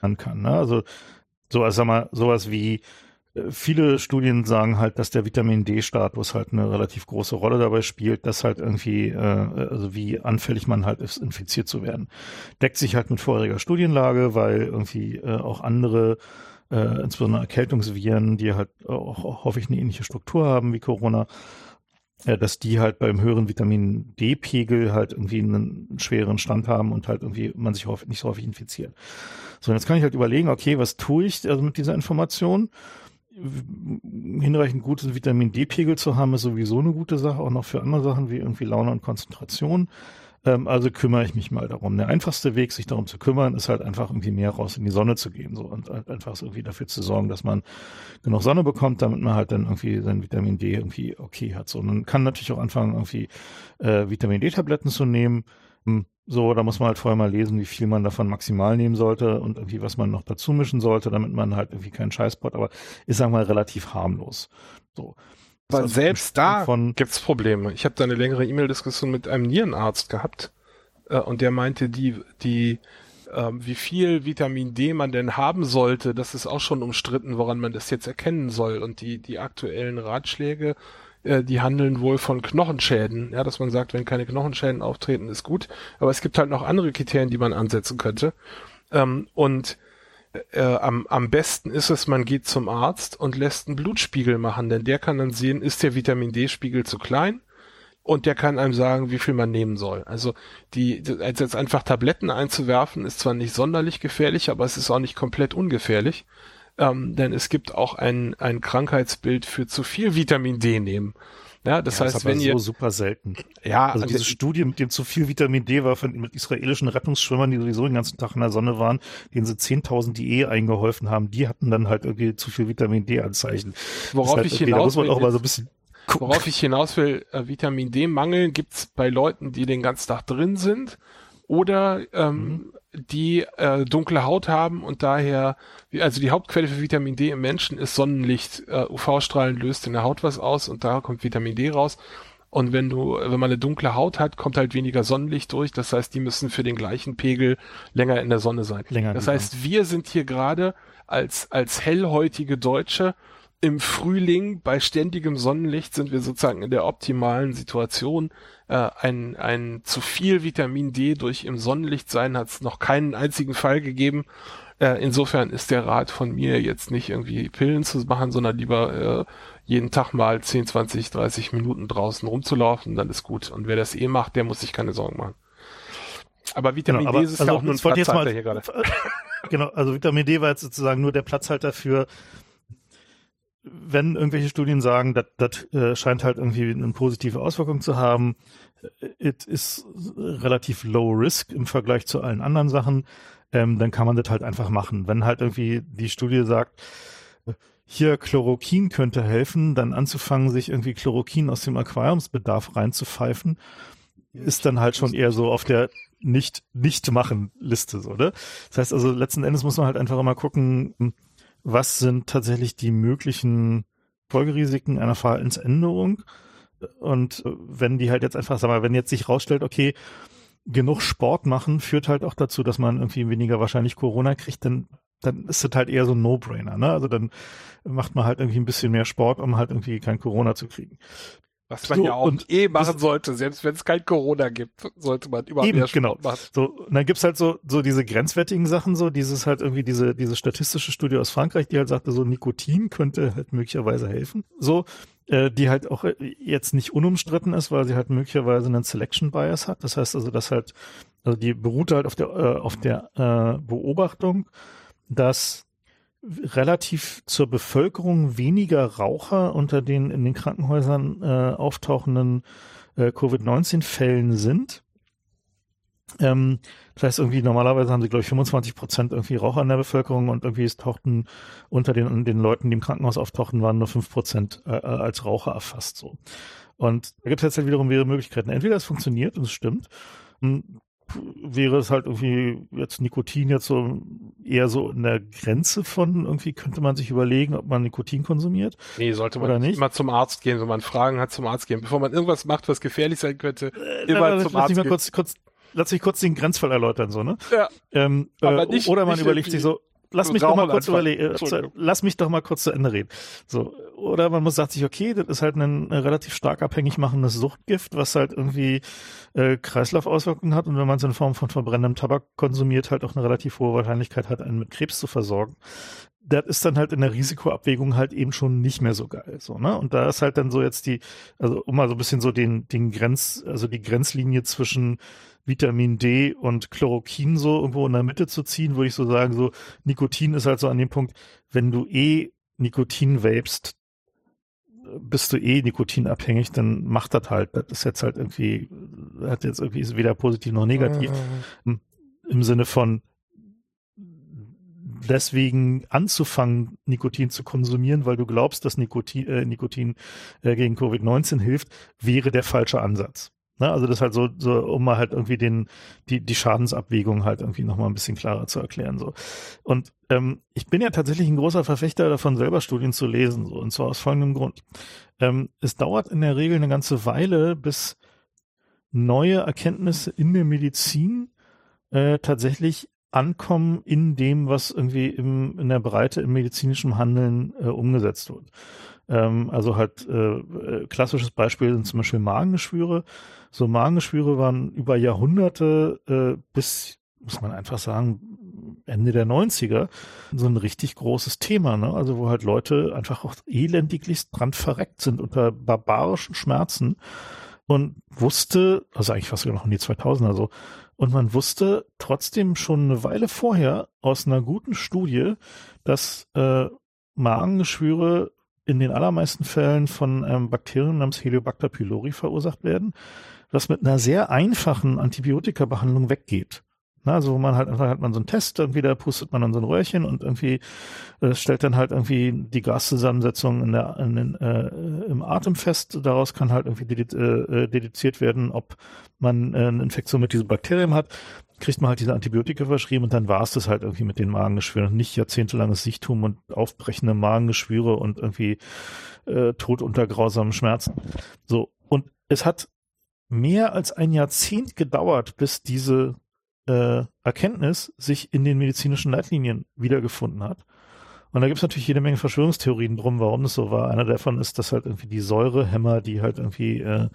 an kann. Ne? Also so, sag mal, sowas wie viele Studien sagen halt, dass der Vitamin D-Status halt eine relativ große Rolle dabei spielt, dass halt irgendwie, äh, also wie anfällig man halt ist, infiziert zu werden. Deckt sich halt mit vorheriger Studienlage, weil irgendwie äh, auch andere, äh, insbesondere Erkältungsviren, die halt auch, auch häufig eine ähnliche Struktur haben wie Corona, äh, dass die halt beim höheren Vitamin D-Pegel halt irgendwie einen schwereren Stand haben und halt irgendwie man sich nicht so häufig infiziert. So, jetzt kann ich halt überlegen, okay, was tue ich also mit dieser Information? hinreichend gutes Vitamin D-Pegel zu haben, ist sowieso eine gute Sache, auch noch für andere Sachen wie irgendwie Laune und Konzentration. Ähm, also kümmere ich mich mal darum. Der einfachste Weg, sich darum zu kümmern, ist halt einfach irgendwie mehr raus in die Sonne zu gehen so und halt einfach irgendwie dafür zu sorgen, dass man genug Sonne bekommt, damit man halt dann irgendwie sein Vitamin D irgendwie okay hat. So, und man kann natürlich auch anfangen, irgendwie äh, Vitamin D-Tabletten zu nehmen. Hm, so, da muss man halt vorher mal lesen, wie viel man davon maximal nehmen sollte und irgendwie, was man noch dazu mischen sollte, damit man halt irgendwie keinen Scheißpot, aber ist, sagen wir mal, relativ harmlos. So. Aber also selbst da gibt's Probleme. Ich habe da eine längere E-Mail-Diskussion mit einem Nierenarzt gehabt äh, und der meinte, die, die, äh, wie viel Vitamin D man denn haben sollte, das ist auch schon umstritten, woran man das jetzt erkennen soll. Und die, die aktuellen Ratschläge äh, die handeln wohl von Knochenschäden. Ja, dass man sagt, wenn keine Knochenschäden auftreten, ist gut. Aber es gibt halt noch andere Kriterien, die man ansetzen könnte. Ähm, und äh, am, am besten ist es, man geht zum Arzt und lässt einen Blutspiegel machen, denn der kann dann sehen, ist der Vitamin D-Spiegel zu klein? Und der kann einem sagen, wie viel man nehmen soll. Also die, als jetzt einfach Tabletten einzuwerfen, ist zwar nicht sonderlich gefährlich, aber es ist auch nicht komplett ungefährlich ähm, denn es gibt auch ein, ein Krankheitsbild für zu viel Vitamin D nehmen. Ja, das ja, heißt, das wenn so ihr super selten. Ja, also diese Studie mit dem zu viel Vitamin D war von mit israelischen Rettungsschwimmern, die sowieso den ganzen Tag in der Sonne waren, denen sie 10.000 DE eingeholfen haben, die hatten dann halt irgendwie zu viel Vitamin D Anzeichen. Worauf halt, ich okay, hinaus da muss man auch mal so ein bisschen gucken. Worauf ich hinaus will, äh, Vitamin D Mangel gibt's bei Leuten, die den ganzen Tag drin sind oder ähm, mhm die äh, dunkle Haut haben und daher, also die Hauptquelle für Vitamin D im Menschen ist Sonnenlicht. Äh, UV-Strahlen löst in der Haut was aus und da kommt Vitamin D raus. Und wenn du, wenn man eine dunkle Haut hat, kommt halt weniger Sonnenlicht durch. Das heißt, die müssen für den gleichen Pegel länger in der Sonne sein. Länger das heißt, wir sind hier gerade als, als hellhäutige Deutsche im Frühling bei ständigem Sonnenlicht sind wir sozusagen in der optimalen Situation. Äh, ein, ein zu viel Vitamin D durch im Sonnenlicht sein hat es noch keinen einzigen Fall gegeben. Äh, insofern ist der Rat von mir jetzt nicht irgendwie Pillen zu machen, sondern lieber äh, jeden Tag mal 10, 20, 30 Minuten draußen rumzulaufen, dann ist gut. Und wer das eh macht, der muss sich keine Sorgen machen. Aber Vitamin genau, aber, D ist also, ja auch nur ein Platzhalter hier gerade. *laughs* Genau, also Vitamin D war jetzt sozusagen nur der Platzhalter für wenn irgendwelche Studien sagen, das, äh, scheint halt irgendwie eine positive Auswirkung zu haben, it ist relativ low risk im Vergleich zu allen anderen Sachen, ähm, dann kann man das halt einfach machen. Wenn halt irgendwie die Studie sagt, hier Chloroquin könnte helfen, dann anzufangen, sich irgendwie Chloroquin aus dem Aquariumsbedarf reinzupfeifen, ist dann halt schon eher so auf der nicht nicht machen Liste so, ne? Das heißt also letzten Endes muss man halt einfach immer gucken, was sind tatsächlich die möglichen Folgerisiken einer Verhaltensänderung? Und wenn die halt jetzt einfach, sag mal, wenn jetzt sich rausstellt, okay, genug Sport machen führt halt auch dazu, dass man irgendwie weniger wahrscheinlich Corona kriegt, dann, dann ist das halt eher so ein No-Brainer, ne? Also dann macht man halt irgendwie ein bisschen mehr Sport, um halt irgendwie kein Corona zu kriegen. Was man so, ja auch eh machen sollte, selbst wenn es kein Corona gibt, sollte man überhaupt eben, genau. machen. So, und dann gibt's halt so, so diese grenzwertigen Sachen, so dieses halt irgendwie diese, diese statistische Studie aus Frankreich, die halt sagte, so Nikotin könnte halt möglicherweise helfen. So, äh, die halt auch jetzt nicht unumstritten ist, weil sie halt möglicherweise einen Selection Bias hat. Das heißt also, dass halt, also die beruht halt auf der, äh, auf der äh, Beobachtung, dass relativ zur Bevölkerung weniger Raucher unter den in den Krankenhäusern äh, auftauchenden äh, Covid-19-Fällen sind. Ähm, das heißt, irgendwie normalerweise haben sie, glaube ich, 25 Prozent irgendwie Raucher in der Bevölkerung und irgendwie es tauchten unter den, den Leuten, die im Krankenhaus auftauchten, waren nur fünf Prozent äh, als Raucher erfasst. So. Und da gibt es jetzt halt wiederum mehrere Möglichkeiten. Entweder es funktioniert und es stimmt, wäre es halt irgendwie jetzt Nikotin jetzt so eher so in der Grenze von irgendwie könnte man sich überlegen, ob man Nikotin konsumiert. Nee, sollte man nicht immer zum Arzt gehen, wenn man Fragen hat zum Arzt gehen, bevor man irgendwas macht, was gefährlich sein könnte, äh, immer zum Arzt gehen. Kurz, kurz, lass mich kurz den Grenzfall erläutern, so, ne? Ja. Ähm, aber äh, nicht, oder man überlegt sich so, lass mich doch mal kurz überlegen, äh, lass mich doch mal kurz zu Ende reden. So, oder man muss sagt sich, okay, das ist halt ein, ein relativ stark abhängig machendes Suchtgift, was halt irgendwie äh, Kreislaufauswirkungen hat und wenn man es in Form von verbrennendem Tabak konsumiert, halt auch eine relativ hohe Wahrscheinlichkeit hat, einen mit Krebs zu versorgen. Das ist dann halt in der Risikoabwägung halt eben schon nicht mehr so geil, so, ne? Und da ist halt dann so jetzt die, also um mal so ein bisschen so den, den Grenz, also die Grenzlinie zwischen Vitamin D und Chloroquin so irgendwo in der Mitte zu ziehen, würde ich so sagen, so Nikotin ist halt so an dem Punkt, wenn du eh Nikotin vapest, bist du eh nikotinabhängig, dann macht das halt. Das ist jetzt halt irgendwie, hat jetzt irgendwie ist weder positiv noch negativ. Mhm. Im Sinne von deswegen anzufangen, Nikotin zu konsumieren, weil du glaubst, dass Nikotin, äh, Nikotin äh, gegen Covid-19 hilft, wäre der falsche Ansatz. Ne? Also das halt so, so, um mal halt irgendwie den, die, die Schadensabwägung halt irgendwie nochmal ein bisschen klarer zu erklären. So. Und ähm, ich bin ja tatsächlich ein großer Verfechter davon, selber Studien zu lesen, so, und zwar aus folgendem Grund. Ähm, es dauert in der Regel eine ganze Weile, bis neue Erkenntnisse in der Medizin äh, tatsächlich ankommen in dem, was irgendwie im, in der Breite im medizinischen Handeln äh, umgesetzt wird. Ähm, also halt äh, äh, klassisches Beispiel sind zum Beispiel Magengeschwüre. So Magengeschwüre waren über Jahrhunderte äh, bis, muss man einfach sagen, Ende der 90er so ein richtig großes Thema, ne? Also wo halt Leute einfach auch elendiglichst dran verreckt sind unter barbarischen Schmerzen und wusste, also eigentlich fast noch in die 2000er so, und man wusste trotzdem schon eine Weile vorher aus einer guten Studie, dass äh, Magengeschwüre in den allermeisten Fällen von einem Bakterium namens Heliobacter pylori verursacht werden, was mit einer sehr einfachen Antibiotika-Behandlung weggeht. Also wo man halt einfach hat man so einen Test, irgendwie da pustet man dann so ein Röhrchen und irgendwie äh, stellt dann halt irgendwie die Gaszusammensetzung in der, in den, äh, im Atem fest. Daraus kann halt irgendwie dediz äh, dediziert werden, ob man äh, eine Infektion mit diesem Bakterium hat. Kriegt man halt diese Antibiotika verschrieben und dann war es das halt irgendwie mit den Magengeschwüren. Nicht jahrzehntelanges Sichtum und aufbrechende Magengeschwüre und irgendwie äh, Tod unter grausamen Schmerzen. So. Und es hat mehr als ein Jahrzehnt gedauert, bis diese äh, Erkenntnis sich in den medizinischen Leitlinien wiedergefunden hat. Und da gibt es natürlich jede Menge Verschwörungstheorien drum, warum das so war. Einer davon ist, dass halt irgendwie die Säurehämmer, die halt irgendwie äh,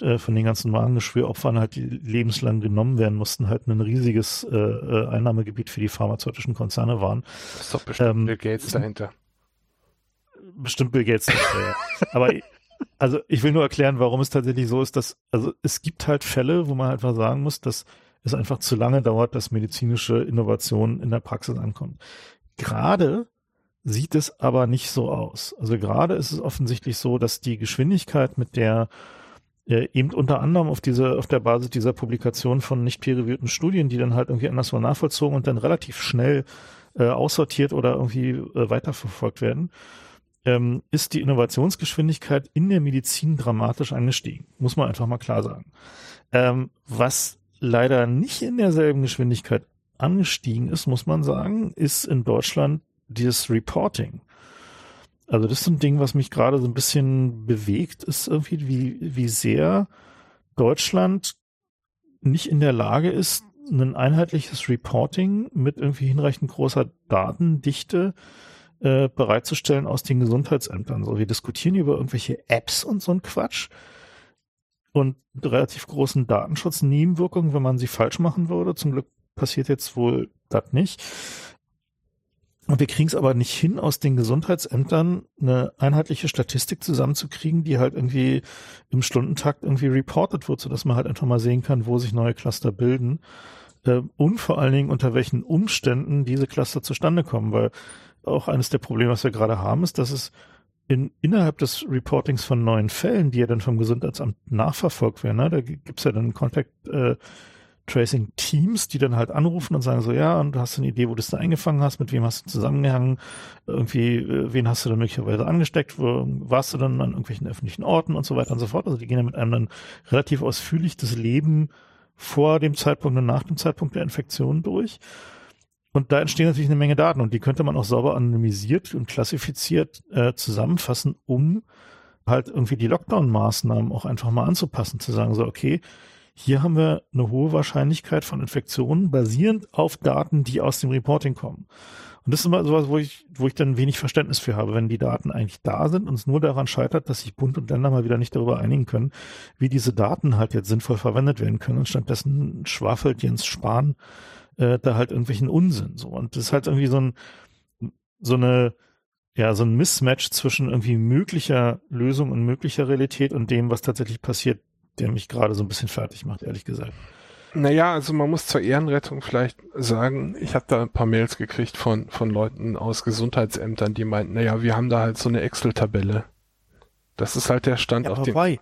äh, von den ganzen Magengeschwüropfern halt lebenslang genommen werden mussten, halt ein riesiges äh, äh, Einnahmegebiet für die pharmazeutischen Konzerne waren. Das ist doch bestimmt ähm, Bill Gates dahinter. Bestimmt Bill Gates dahinter, ja. *laughs* Aber also ich will nur erklären, warum es tatsächlich so ist, dass, also es gibt halt Fälle, wo man halt mal sagen muss, dass es einfach zu lange dauert, dass medizinische Innovation in der Praxis ankommt. Gerade sieht es aber nicht so aus. Also gerade ist es offensichtlich so, dass die Geschwindigkeit, mit der äh, eben unter anderem auf diese, auf der Basis dieser Publikation von nicht peer-reviewten Studien, die dann halt irgendwie anderswo nachvollzogen und dann relativ schnell äh, aussortiert oder irgendwie äh, weiterverfolgt werden, ähm, ist die Innovationsgeschwindigkeit in der Medizin dramatisch angestiegen. Muss man einfach mal klar sagen. Ähm, was leider nicht in derselben Geschwindigkeit angestiegen ist, muss man sagen, ist in Deutschland dieses Reporting. Also das ist ein Ding, was mich gerade so ein bisschen bewegt, ist irgendwie, wie, wie sehr Deutschland nicht in der Lage ist, ein einheitliches Reporting mit irgendwie hinreichend großer Datendichte äh, bereitzustellen aus den Gesundheitsämtern. So, wir diskutieren über irgendwelche Apps und so ein Quatsch und relativ großen Datenschutz-Nebenwirkungen, wenn man sie falsch machen würde. Zum Glück passiert jetzt wohl das nicht. Und wir kriegen es aber nicht hin, aus den Gesundheitsämtern eine einheitliche Statistik zusammenzukriegen, die halt irgendwie im Stundentakt irgendwie reported wird, sodass man halt einfach mal sehen kann, wo sich neue Cluster bilden. Äh, und vor allen Dingen, unter welchen Umständen diese Cluster zustande kommen, weil auch eines der Probleme, was wir gerade haben, ist, dass es in, innerhalb des Reportings von neuen Fällen, die ja dann vom Gesundheitsamt nachverfolgt werden, ne, da gibt's ja dann Contact äh, Tracing Teams, die dann halt anrufen und sagen so, ja, und du hast eine Idee, wo du es da eingefangen hast, mit wem hast du zusammengehangen, irgendwie, äh, wen hast du dann möglicherweise angesteckt, wo warst du dann an irgendwelchen öffentlichen Orten und so weiter und so fort. Also die gehen ja mit einem dann relativ ausführlich das Leben vor dem Zeitpunkt und nach dem Zeitpunkt der Infektion durch. Und da entstehen natürlich eine Menge Daten und die könnte man auch sauber anonymisiert und klassifiziert äh, zusammenfassen, um halt irgendwie die Lockdown-Maßnahmen auch einfach mal anzupassen, zu sagen so, okay, hier haben wir eine hohe Wahrscheinlichkeit von Infektionen basierend auf Daten, die aus dem Reporting kommen. Und das ist immer sowas, wo ich, wo ich dann wenig Verständnis für habe, wenn die Daten eigentlich da sind und es nur daran scheitert, dass sich Bund und Länder mal wieder nicht darüber einigen können, wie diese Daten halt jetzt sinnvoll verwendet werden können. Und stattdessen schwafelt Jens Spahn äh, da halt irgendwelchen Unsinn. So. Und das ist halt irgendwie so ein, so eine, ja, so ein Mismatch zwischen irgendwie möglicher Lösung und möglicher Realität und dem, was tatsächlich passiert, der mich gerade so ein bisschen fertig macht, ehrlich gesagt. Naja, also man muss zur Ehrenrettung vielleicht sagen, ich habe da ein paar Mails gekriegt von, von Leuten aus Gesundheitsämtern, die meinten, naja, wir haben da halt so eine Excel-Tabelle. Das ist halt der Stand ja, auf dem. Why?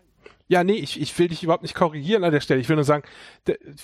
Ja, nee, ich, ich will dich überhaupt nicht korrigieren an der Stelle. Ich will nur sagen,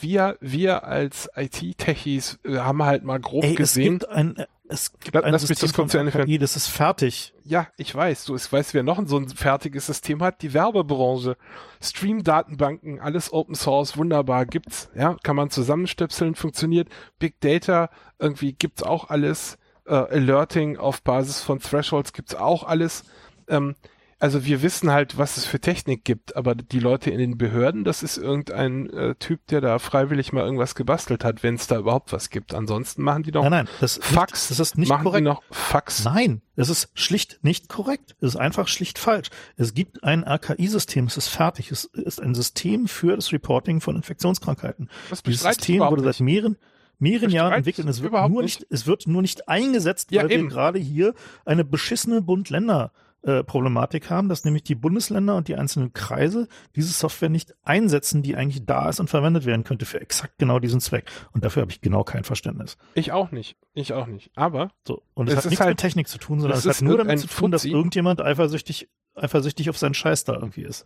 wir, wir als IT-Techies äh, haben halt mal grob Ey, gesehen. Es gibt ein, es gibt Lass ein System das kurz von AKI, das ist fertig. Ja, ich weiß. Du ich weißt, wer noch so ein fertiges System hat? Die Werbebranche. Stream-Datenbanken, alles Open Source, wunderbar, gibt's. Ja, kann man zusammenstöpseln, funktioniert. Big Data, irgendwie gibt's auch alles. Äh, Alerting auf Basis von Thresholds gibt's auch alles. Ähm, also wir wissen halt, was es für Technik gibt, aber die Leute in den Behörden, das ist irgendein äh, Typ, der da freiwillig mal irgendwas gebastelt hat, wenn es da überhaupt was gibt. Ansonsten machen die doch nein, nein, das Fax. Nicht, das ist nicht machen korrekt. Die noch Fax. Nein, es ist schlicht nicht korrekt. Es ist einfach schlicht falsch. Es gibt ein AKI-System, es ist fertig. Es ist ein System für das Reporting von Infektionskrankheiten. Das Dieses System wurde seit mehreren mehreren Jahren entwickelt. Es wird nur nicht, nicht, es wird nur nicht eingesetzt, ja, weil eben. wir gerade hier eine beschissene Bund-Länder äh, Problematik haben, dass nämlich die Bundesländer und die einzelnen Kreise diese Software nicht einsetzen, die eigentlich da ist und verwendet werden könnte für exakt genau diesen Zweck. Und dafür habe ich genau kein Verständnis. Ich auch nicht. Ich auch nicht. Aber so und es hat nichts halt, mit Technik zu tun, sondern es hat nur damit zu tun, dass irgendjemand eifersüchtig eifersüchtig auf seinen Scheiß da irgendwie ist.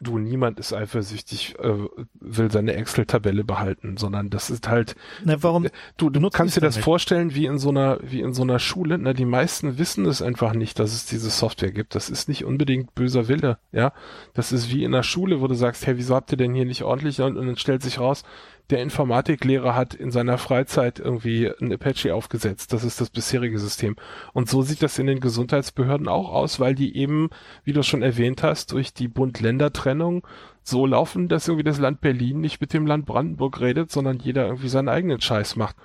Du, niemand ist eifersüchtig, äh, will seine Excel-Tabelle behalten, sondern das ist halt. Na, warum? Äh, du, du kannst dir das nicht? vorstellen wie in so einer, wie in so einer Schule. Na, die meisten wissen es einfach nicht, dass es diese Software gibt. Das ist nicht unbedingt böser Wille, ja. Das ist wie in der Schule, wo du sagst, hey, wieso habt ihr denn hier nicht ordentlich? Und, und dann stellt sich raus, der Informatiklehrer hat in seiner Freizeit irgendwie ein Apache aufgesetzt. Das ist das bisherige System. Und so sieht das in den Gesundheitsbehörden auch aus, weil die eben, wie du schon erwähnt hast, durch die Bund-Länder-Trennung so laufen, dass irgendwie das Land Berlin nicht mit dem Land Brandenburg redet, sondern jeder irgendwie seinen eigenen Scheiß macht.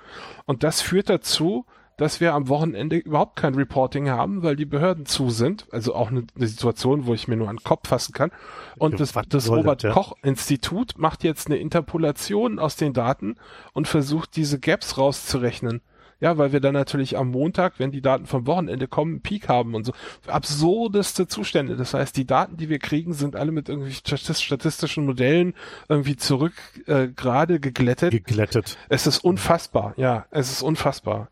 Und das führt dazu, dass wir am Wochenende überhaupt kein Reporting haben, weil die Behörden zu sind. Also auch eine, eine Situation, wo ich mir nur an den Kopf fassen kann. Und das, das Robert-Koch-Institut macht jetzt eine Interpolation aus den Daten und versucht, diese Gaps rauszurechnen. Ja, weil wir dann natürlich am Montag, wenn die Daten vom Wochenende kommen, einen Peak haben und so. Absurdeste Zustände. Das heißt, die Daten, die wir kriegen, sind alle mit irgendwie statistischen Modellen irgendwie zurück äh, gerade geglättet. Geglättet. Es ist unfassbar. Ja, es ist unfassbar.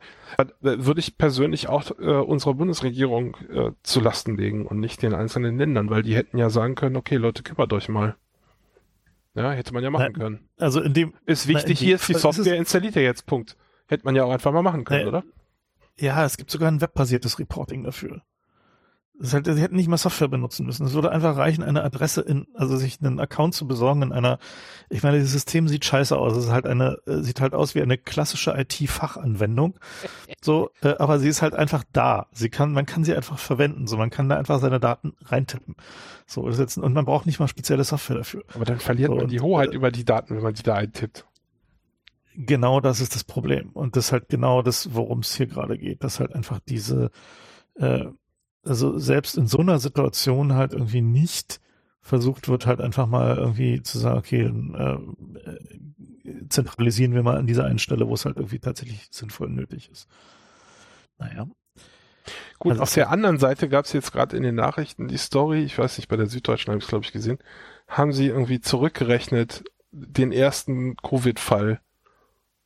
Würde ich persönlich auch äh, unserer Bundesregierung äh, zu Lasten legen und nicht den einzelnen Ländern, weil die hätten ja sagen können, okay, Leute, kümmert euch mal. Ja, hätte man ja machen na, können. Also in dem ist wichtig, na, hier ist die Software, installiert ihr jetzt, Punkt. Hätte man ja auch einfach mal machen können, na, oder? Ja, es gibt sogar ein webbasiertes Reporting dafür. Das halt, sie hätten nicht mal Software benutzen müssen. Es würde einfach reichen, eine Adresse in, also sich einen Account zu besorgen in einer, ich meine, das System sieht scheiße aus. Es ist halt eine, äh, sieht halt aus wie eine klassische IT-Fachanwendung. *laughs* So, äh, aber sie ist halt einfach da. Sie kann, man kann sie einfach verwenden. So, man kann da einfach seine Daten reintippen. So, jetzt, und man braucht nicht mal spezielle Software dafür. Aber dann verliert so, man die Hoheit und, äh, über die Daten, wenn man sie da eintippt. Genau das ist das Problem. Und das ist halt genau das, worum es hier gerade geht, dass halt einfach diese, äh, also selbst in so einer Situation halt irgendwie nicht versucht wird, halt einfach mal irgendwie zu sagen, okay, äh, zentralisieren wir mal an dieser einen Stelle, wo es halt irgendwie tatsächlich sinnvoll nötig ist. Naja. Gut, also auf der anderen Seite gab es jetzt gerade in den Nachrichten die Story, ich weiß nicht, bei der Süddeutschen habe ich es, glaube ich, gesehen, haben sie irgendwie zurückgerechnet, den ersten Covid-Fall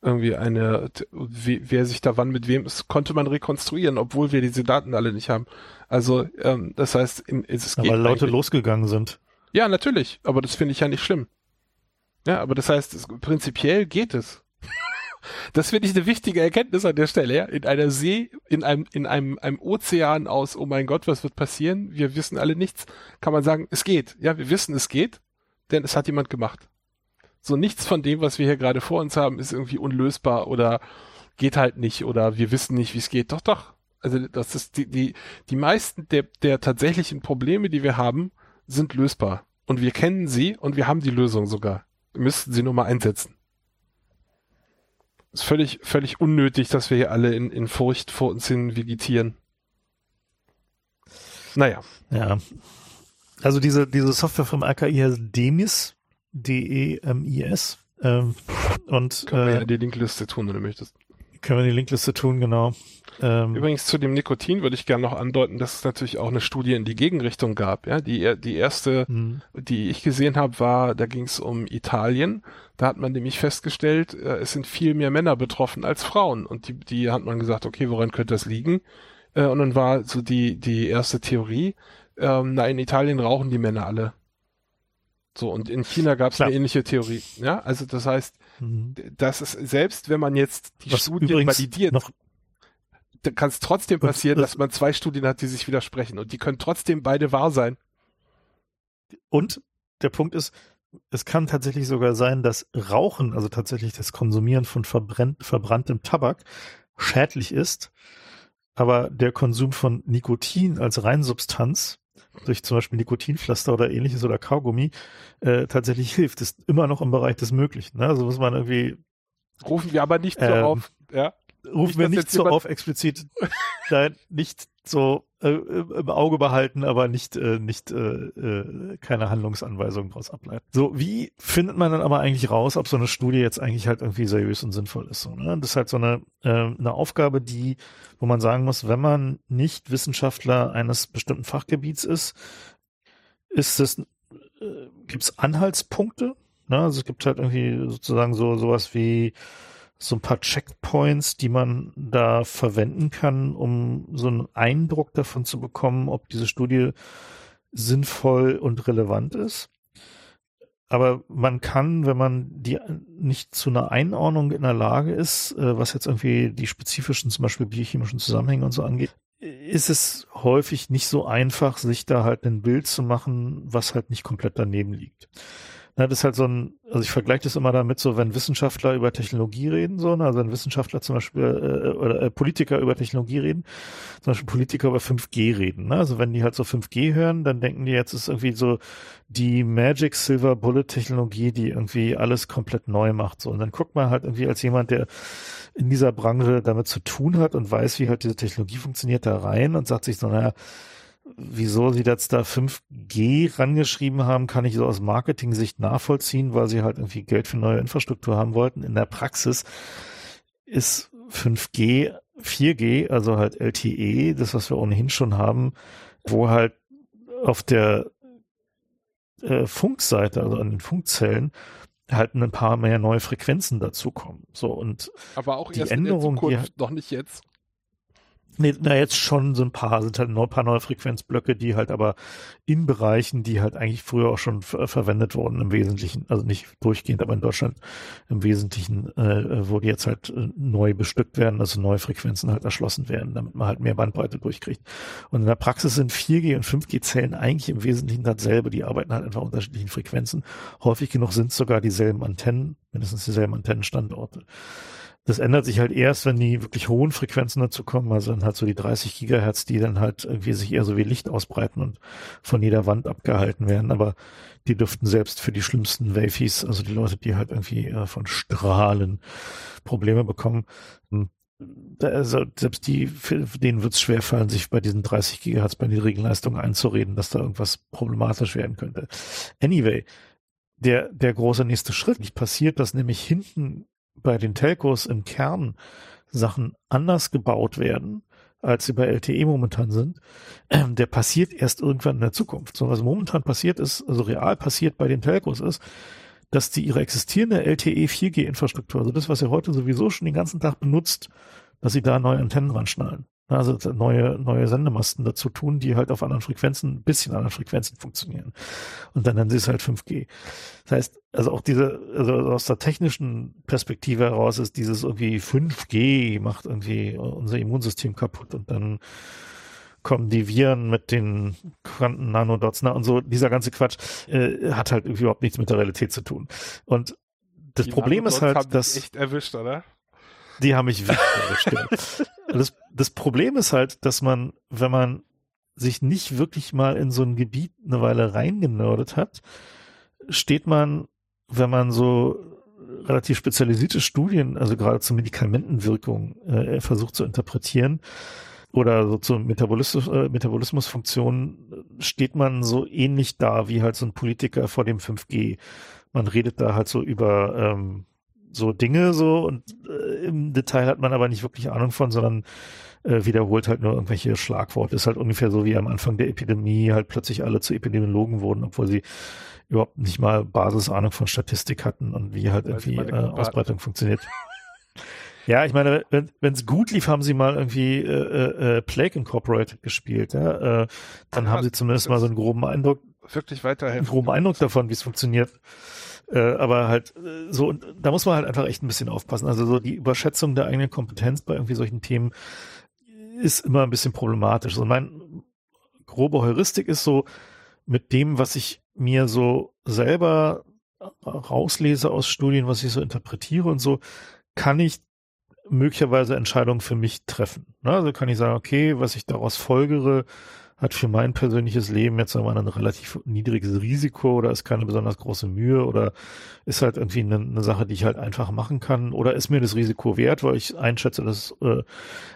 irgendwie eine, wer sich da wann mit wem ist, konnte man rekonstruieren, obwohl wir diese Daten alle nicht haben. Also, ähm, das heißt, es geht. Weil Leute losgegangen sind. Ja, natürlich, aber das finde ich ja nicht schlimm. Ja, aber das heißt, es, prinzipiell geht es. *laughs* das finde ich eine wichtige Erkenntnis an der Stelle, ja. In einer See, in einem, in einem, einem Ozean aus, oh mein Gott, was wird passieren? Wir wissen alle nichts. Kann man sagen, es geht. Ja, wir wissen, es geht, denn es hat jemand gemacht so nichts von dem, was wir hier gerade vor uns haben, ist irgendwie unlösbar oder geht halt nicht oder wir wissen nicht, wie es geht. Doch, doch. Also das ist die, die, die meisten der, der tatsächlichen Probleme, die wir haben, sind lösbar. Und wir kennen sie und wir haben die Lösung sogar. Wir müssten sie nur mal einsetzen. Ist völlig, völlig unnötig, dass wir hier alle in, in Furcht vor uns hin vegetieren. Naja. Ja. Also diese, diese Software vom AKI heißt Demis, D-E-M-I-S. Ähm, und, Können wir äh, ja die Linkliste tun, wenn du möchtest. Können wir die Linkliste tun, genau. Ähm, Übrigens zu dem Nikotin würde ich gerne noch andeuten, dass es natürlich auch eine Studie in die Gegenrichtung gab. Ja, die, die erste, mhm. die ich gesehen habe, war, da ging es um Italien. Da hat man nämlich festgestellt, äh, es sind viel mehr Männer betroffen als Frauen. Und die, die hat man gesagt, okay, woran könnte das liegen? Äh, und dann war so die, die erste Theorie, ähm, na, in Italien rauchen die Männer alle. So, und in China gab es eine ähnliche Theorie. Ja, also das heißt, mhm. das ist, selbst wenn man jetzt die Was Studien validiert, noch dann kann es trotzdem passieren, dass man zwei Studien hat, die sich widersprechen und die können trotzdem beide wahr sein. Und der Punkt ist, es kann tatsächlich sogar sein, dass Rauchen, also tatsächlich das Konsumieren von verbrennt, verbranntem Tabak, schädlich ist, aber der Konsum von Nikotin als Reinsubstanz durch zum Beispiel Nikotinpflaster oder ähnliches oder Kaugummi äh, tatsächlich *laughs* hilft, ist immer noch im Bereich des Möglichen. Ne? Also muss man irgendwie rufen wir aber nicht so ähm, auf, ja rufen wir nicht so auf explizit, *laughs* nein, nicht so äh, im Auge behalten, aber nicht, äh, nicht äh, äh, keine Handlungsanweisungen daraus ableiten. So, wie findet man dann aber eigentlich raus, ob so eine Studie jetzt eigentlich halt irgendwie seriös und sinnvoll ist? So, ne? Das ist halt so eine, äh, eine Aufgabe, die, wo man sagen muss, wenn man nicht Wissenschaftler eines bestimmten Fachgebiets ist, ist es, äh, gibt es Anhaltspunkte? Ne? Also es gibt halt irgendwie sozusagen so sowas wie so ein paar Checkpoints, die man da verwenden kann, um so einen Eindruck davon zu bekommen, ob diese Studie sinnvoll und relevant ist. Aber man kann, wenn man die nicht zu einer Einordnung in der Lage ist, äh, was jetzt irgendwie die spezifischen, zum Beispiel biochemischen Zusammenhänge und so angeht, ist es häufig nicht so einfach, sich da halt ein Bild zu machen, was halt nicht komplett daneben liegt. Na, das ist halt so ein, also ich vergleiche das immer damit, so wenn Wissenschaftler über Technologie reden, so, ne, also wenn Wissenschaftler zum Beispiel äh, oder äh, Politiker über Technologie reden, zum Beispiel Politiker über 5G reden. Ne? Also wenn die halt so 5G hören, dann denken die jetzt ist irgendwie so die Magic Silver Bullet Technologie, die irgendwie alles komplett neu macht. So. Und dann guckt man halt irgendwie als jemand, der in dieser Branche damit zu tun hat und weiß, wie halt diese Technologie funktioniert, da rein und sagt sich so, naja, wieso sie jetzt da 5G rangeschrieben haben, kann ich so aus Marketing-Sicht nachvollziehen, weil sie halt irgendwie Geld für neue Infrastruktur haben wollten. In der Praxis ist 5G 4G, also halt LTE, das, was wir ohnehin schon haben, wo halt auf der äh, Funkseite, also an den Funkzellen, halt ein paar mehr neue Frequenzen dazukommen. So und aber auch die Änderung, die halt, noch nicht jetzt. Nee, na jetzt schon so ein paar, sind halt ein paar neue Frequenzblöcke, die halt aber in Bereichen, die halt eigentlich früher auch schon verwendet wurden im Wesentlichen, also nicht durchgehend, aber in Deutschland im Wesentlichen, äh, wo die jetzt halt äh, neu bestückt werden, also neue Frequenzen halt erschlossen werden, damit man halt mehr Bandbreite durchkriegt. Und in der Praxis sind 4G und 5G Zellen eigentlich im Wesentlichen dasselbe, die arbeiten halt einfach unterschiedlichen Frequenzen. Häufig genug sind es sogar dieselben Antennen, mindestens dieselben Antennenstandorte. Das ändert sich halt erst, wenn die wirklich hohen Frequenzen dazu kommen, also dann halt so die 30 Gigahertz, die dann halt irgendwie sich eher so wie Licht ausbreiten und von jeder Wand abgehalten werden. Aber die dürften selbst für die schlimmsten Wafies, also die Leute, die halt irgendwie äh, von Strahlen Probleme bekommen, hm, also selbst die, denen wird es schwerfallen, sich bei diesen 30 Gigahertz bei niedrigen Leistungen einzureden, dass da irgendwas problematisch werden könnte. Anyway, der, der große nächste Schritt nicht passiert, dass nämlich hinten bei den Telcos im Kern Sachen anders gebaut werden, als sie bei LTE momentan sind, ähm, der passiert erst irgendwann in der Zukunft. So, was momentan passiert ist, also real passiert bei den Telcos ist, dass die ihre existierende LTE 4G Infrastruktur, also das, was ihr heute sowieso schon den ganzen Tag benutzt, dass sie da neue Antennen ranschnallen. Also neue, neue Sendemasten dazu tun, die halt auf anderen Frequenzen, ein bisschen anderen Frequenzen funktionieren. Und dann nennen sie es halt 5G. Das heißt, also auch diese, also aus der technischen Perspektive heraus ist dieses irgendwie 5G macht irgendwie unser Immunsystem kaputt und dann kommen die Viren mit den Quanten Nanodots na, und so, dieser ganze Quatsch äh, hat halt überhaupt nichts mit der Realität zu tun. Und das die Problem Nanodots ist halt, dass echt erwischt, oder? Die haben mich wirklich gestört. *laughs* Das, das Problem ist halt, dass man, wenn man sich nicht wirklich mal in so ein Gebiet eine Weile reingenördet hat, steht man, wenn man so relativ spezialisierte Studien, also gerade zur Medikamentenwirkung äh, versucht zu interpretieren oder so zur Metabolismus, äh, Metabolismusfunktion, steht man so ähnlich da wie halt so ein Politiker vor dem 5G. Man redet da halt so über ähm, so Dinge so und äh, im Detail hat man aber nicht wirklich Ahnung von, sondern äh, wiederholt halt nur irgendwelche Schlagworte. Ist halt ungefähr so wie am Anfang der Epidemie halt plötzlich alle zu Epidemiologen wurden, obwohl sie überhaupt nicht mal Basisahnung von Statistik hatten und wie halt irgendwie äh, Ausbreitung funktioniert. *laughs* ja, ich meine, wenn es gut lief, haben sie mal irgendwie äh, äh, äh Plague Incorporated gespielt. Ja? Äh, dann ja, haben sie zumindest mal so einen groben Eindruck, wirklich weiterhelfen. Einen groben Eindruck davon, wie es funktioniert. Äh, aber halt äh, so, und da muss man halt einfach echt ein bisschen aufpassen. Also so die Überschätzung der eigenen Kompetenz bei irgendwie solchen Themen ist immer ein bisschen problematisch. Also mein grobe Heuristik ist so, mit dem, was ich mir so selber rauslese aus Studien, was ich so interpretiere und so, kann ich möglicherweise Entscheidungen für mich treffen. Ne? Also kann ich sagen, okay, was ich daraus folgere, hat für mein persönliches Leben jetzt einmal ein relativ niedriges Risiko oder ist keine besonders große Mühe oder ist halt irgendwie eine, eine, Sache, die ich halt einfach machen kann oder ist mir das Risiko wert, weil ich einschätze, dass, äh,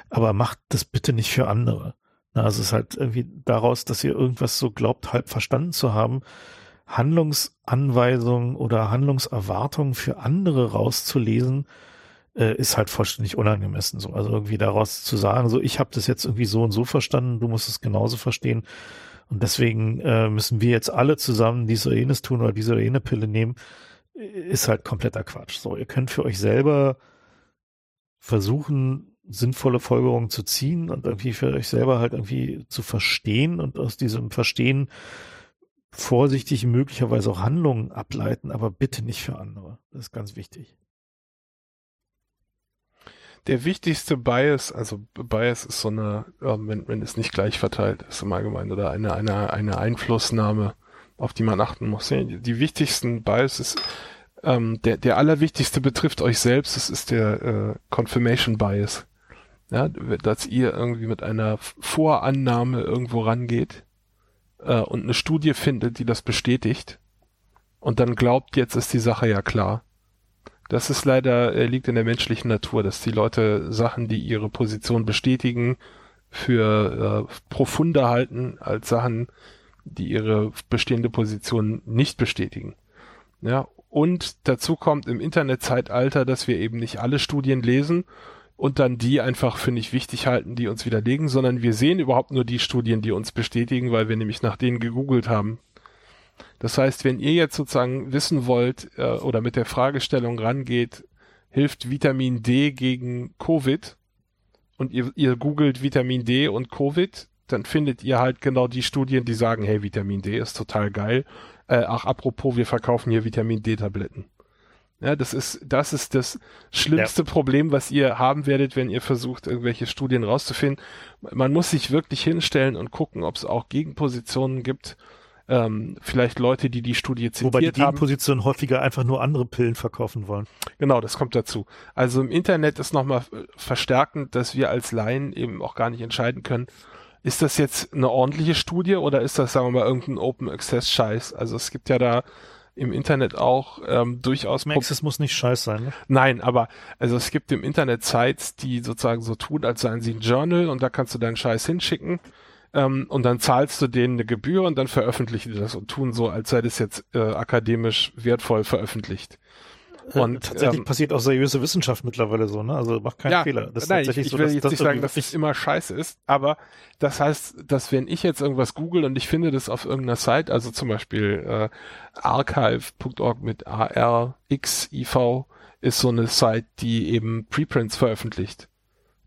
aber macht das bitte nicht für andere. Na, also es ist halt irgendwie daraus, dass ihr irgendwas so glaubt, halb verstanden zu haben, Handlungsanweisungen oder Handlungserwartungen für andere rauszulesen, äh, ist halt vollständig unangemessen. So, also irgendwie daraus zu sagen, so ich habe das jetzt irgendwie so und so verstanden, du musst es genauso verstehen. Und deswegen äh, müssen wir jetzt alle zusammen diese oder jenes tun oder diese oder jene Pille nehmen, ist halt kompletter Quatsch. So, ihr könnt für euch selber versuchen, sinnvolle Folgerungen zu ziehen und irgendwie für euch selber halt irgendwie zu verstehen und aus diesem Verstehen vorsichtig möglicherweise auch Handlungen ableiten, aber bitte nicht für andere. Das ist ganz wichtig. Der wichtigste Bias, also Bias ist so eine, wenn, wenn es nicht gleich verteilt ist im Allgemeinen oder eine, eine, eine Einflussnahme, auf die man achten muss. Die wichtigsten Biases ähm, der, der allerwichtigste betrifft euch selbst, das ist der äh, Confirmation Bias ja, dass ihr irgendwie mit einer Vorannahme irgendwo rangeht äh, und eine Studie findet, die das bestätigt und dann glaubt, jetzt ist die Sache ja klar. Das ist leider, äh, liegt in der menschlichen Natur, dass die Leute Sachen, die ihre Position bestätigen, für äh, profunder halten als Sachen, die ihre bestehende Position nicht bestätigen. Ja, und dazu kommt im Internetzeitalter, dass wir eben nicht alle Studien lesen und dann die einfach für nicht wichtig halten, die uns widerlegen, sondern wir sehen überhaupt nur die Studien, die uns bestätigen, weil wir nämlich nach denen gegoogelt haben. Das heißt, wenn ihr jetzt sozusagen wissen wollt äh, oder mit der Fragestellung rangeht, hilft Vitamin D gegen Covid und ihr, ihr googelt Vitamin D und Covid, dann findet ihr halt genau die Studien, die sagen, hey, Vitamin D ist total geil. Äh, ach, apropos, wir verkaufen hier Vitamin D-Tabletten. Ja, das ist, das ist das schlimmste ja. Problem, was ihr haben werdet, wenn ihr versucht, irgendwelche Studien rauszufinden. Man muss sich wirklich hinstellen und gucken, ob es auch Gegenpositionen gibt. Ähm, vielleicht Leute, die die Studie zitiert Wobei die Gegenpositionen häufiger einfach nur andere Pillen verkaufen wollen. Genau, das kommt dazu. Also im Internet ist nochmal verstärkend, dass wir als Laien eben auch gar nicht entscheiden können, ist das jetzt eine ordentliche Studie oder ist das, sagen wir mal, irgendein Open Access Scheiß? Also es gibt ja da im Internet auch ähm, durchaus. Max, es muss nicht scheiß sein, ne? Nein, aber also es gibt im Internet Sites, die sozusagen so tun, als seien sie ein Journal und da kannst du deinen Scheiß hinschicken ähm, und dann zahlst du denen eine Gebühr und dann veröffentlichen die das und tun so, als sei das jetzt äh, akademisch wertvoll veröffentlicht. Äh, und, tatsächlich ähm, passiert auch seriöse Wissenschaft mittlerweile so, ne? Also macht keinen ja, Fehler. Das nein, ich, ich so, will dass, jetzt nicht sagen, dass es immer scheiße ist, aber das heißt, dass wenn ich jetzt irgendwas google und ich finde das auf irgendeiner Site, also zum Beispiel äh, archive.org mit ARXIV ist so eine Site, die eben Preprints veröffentlicht.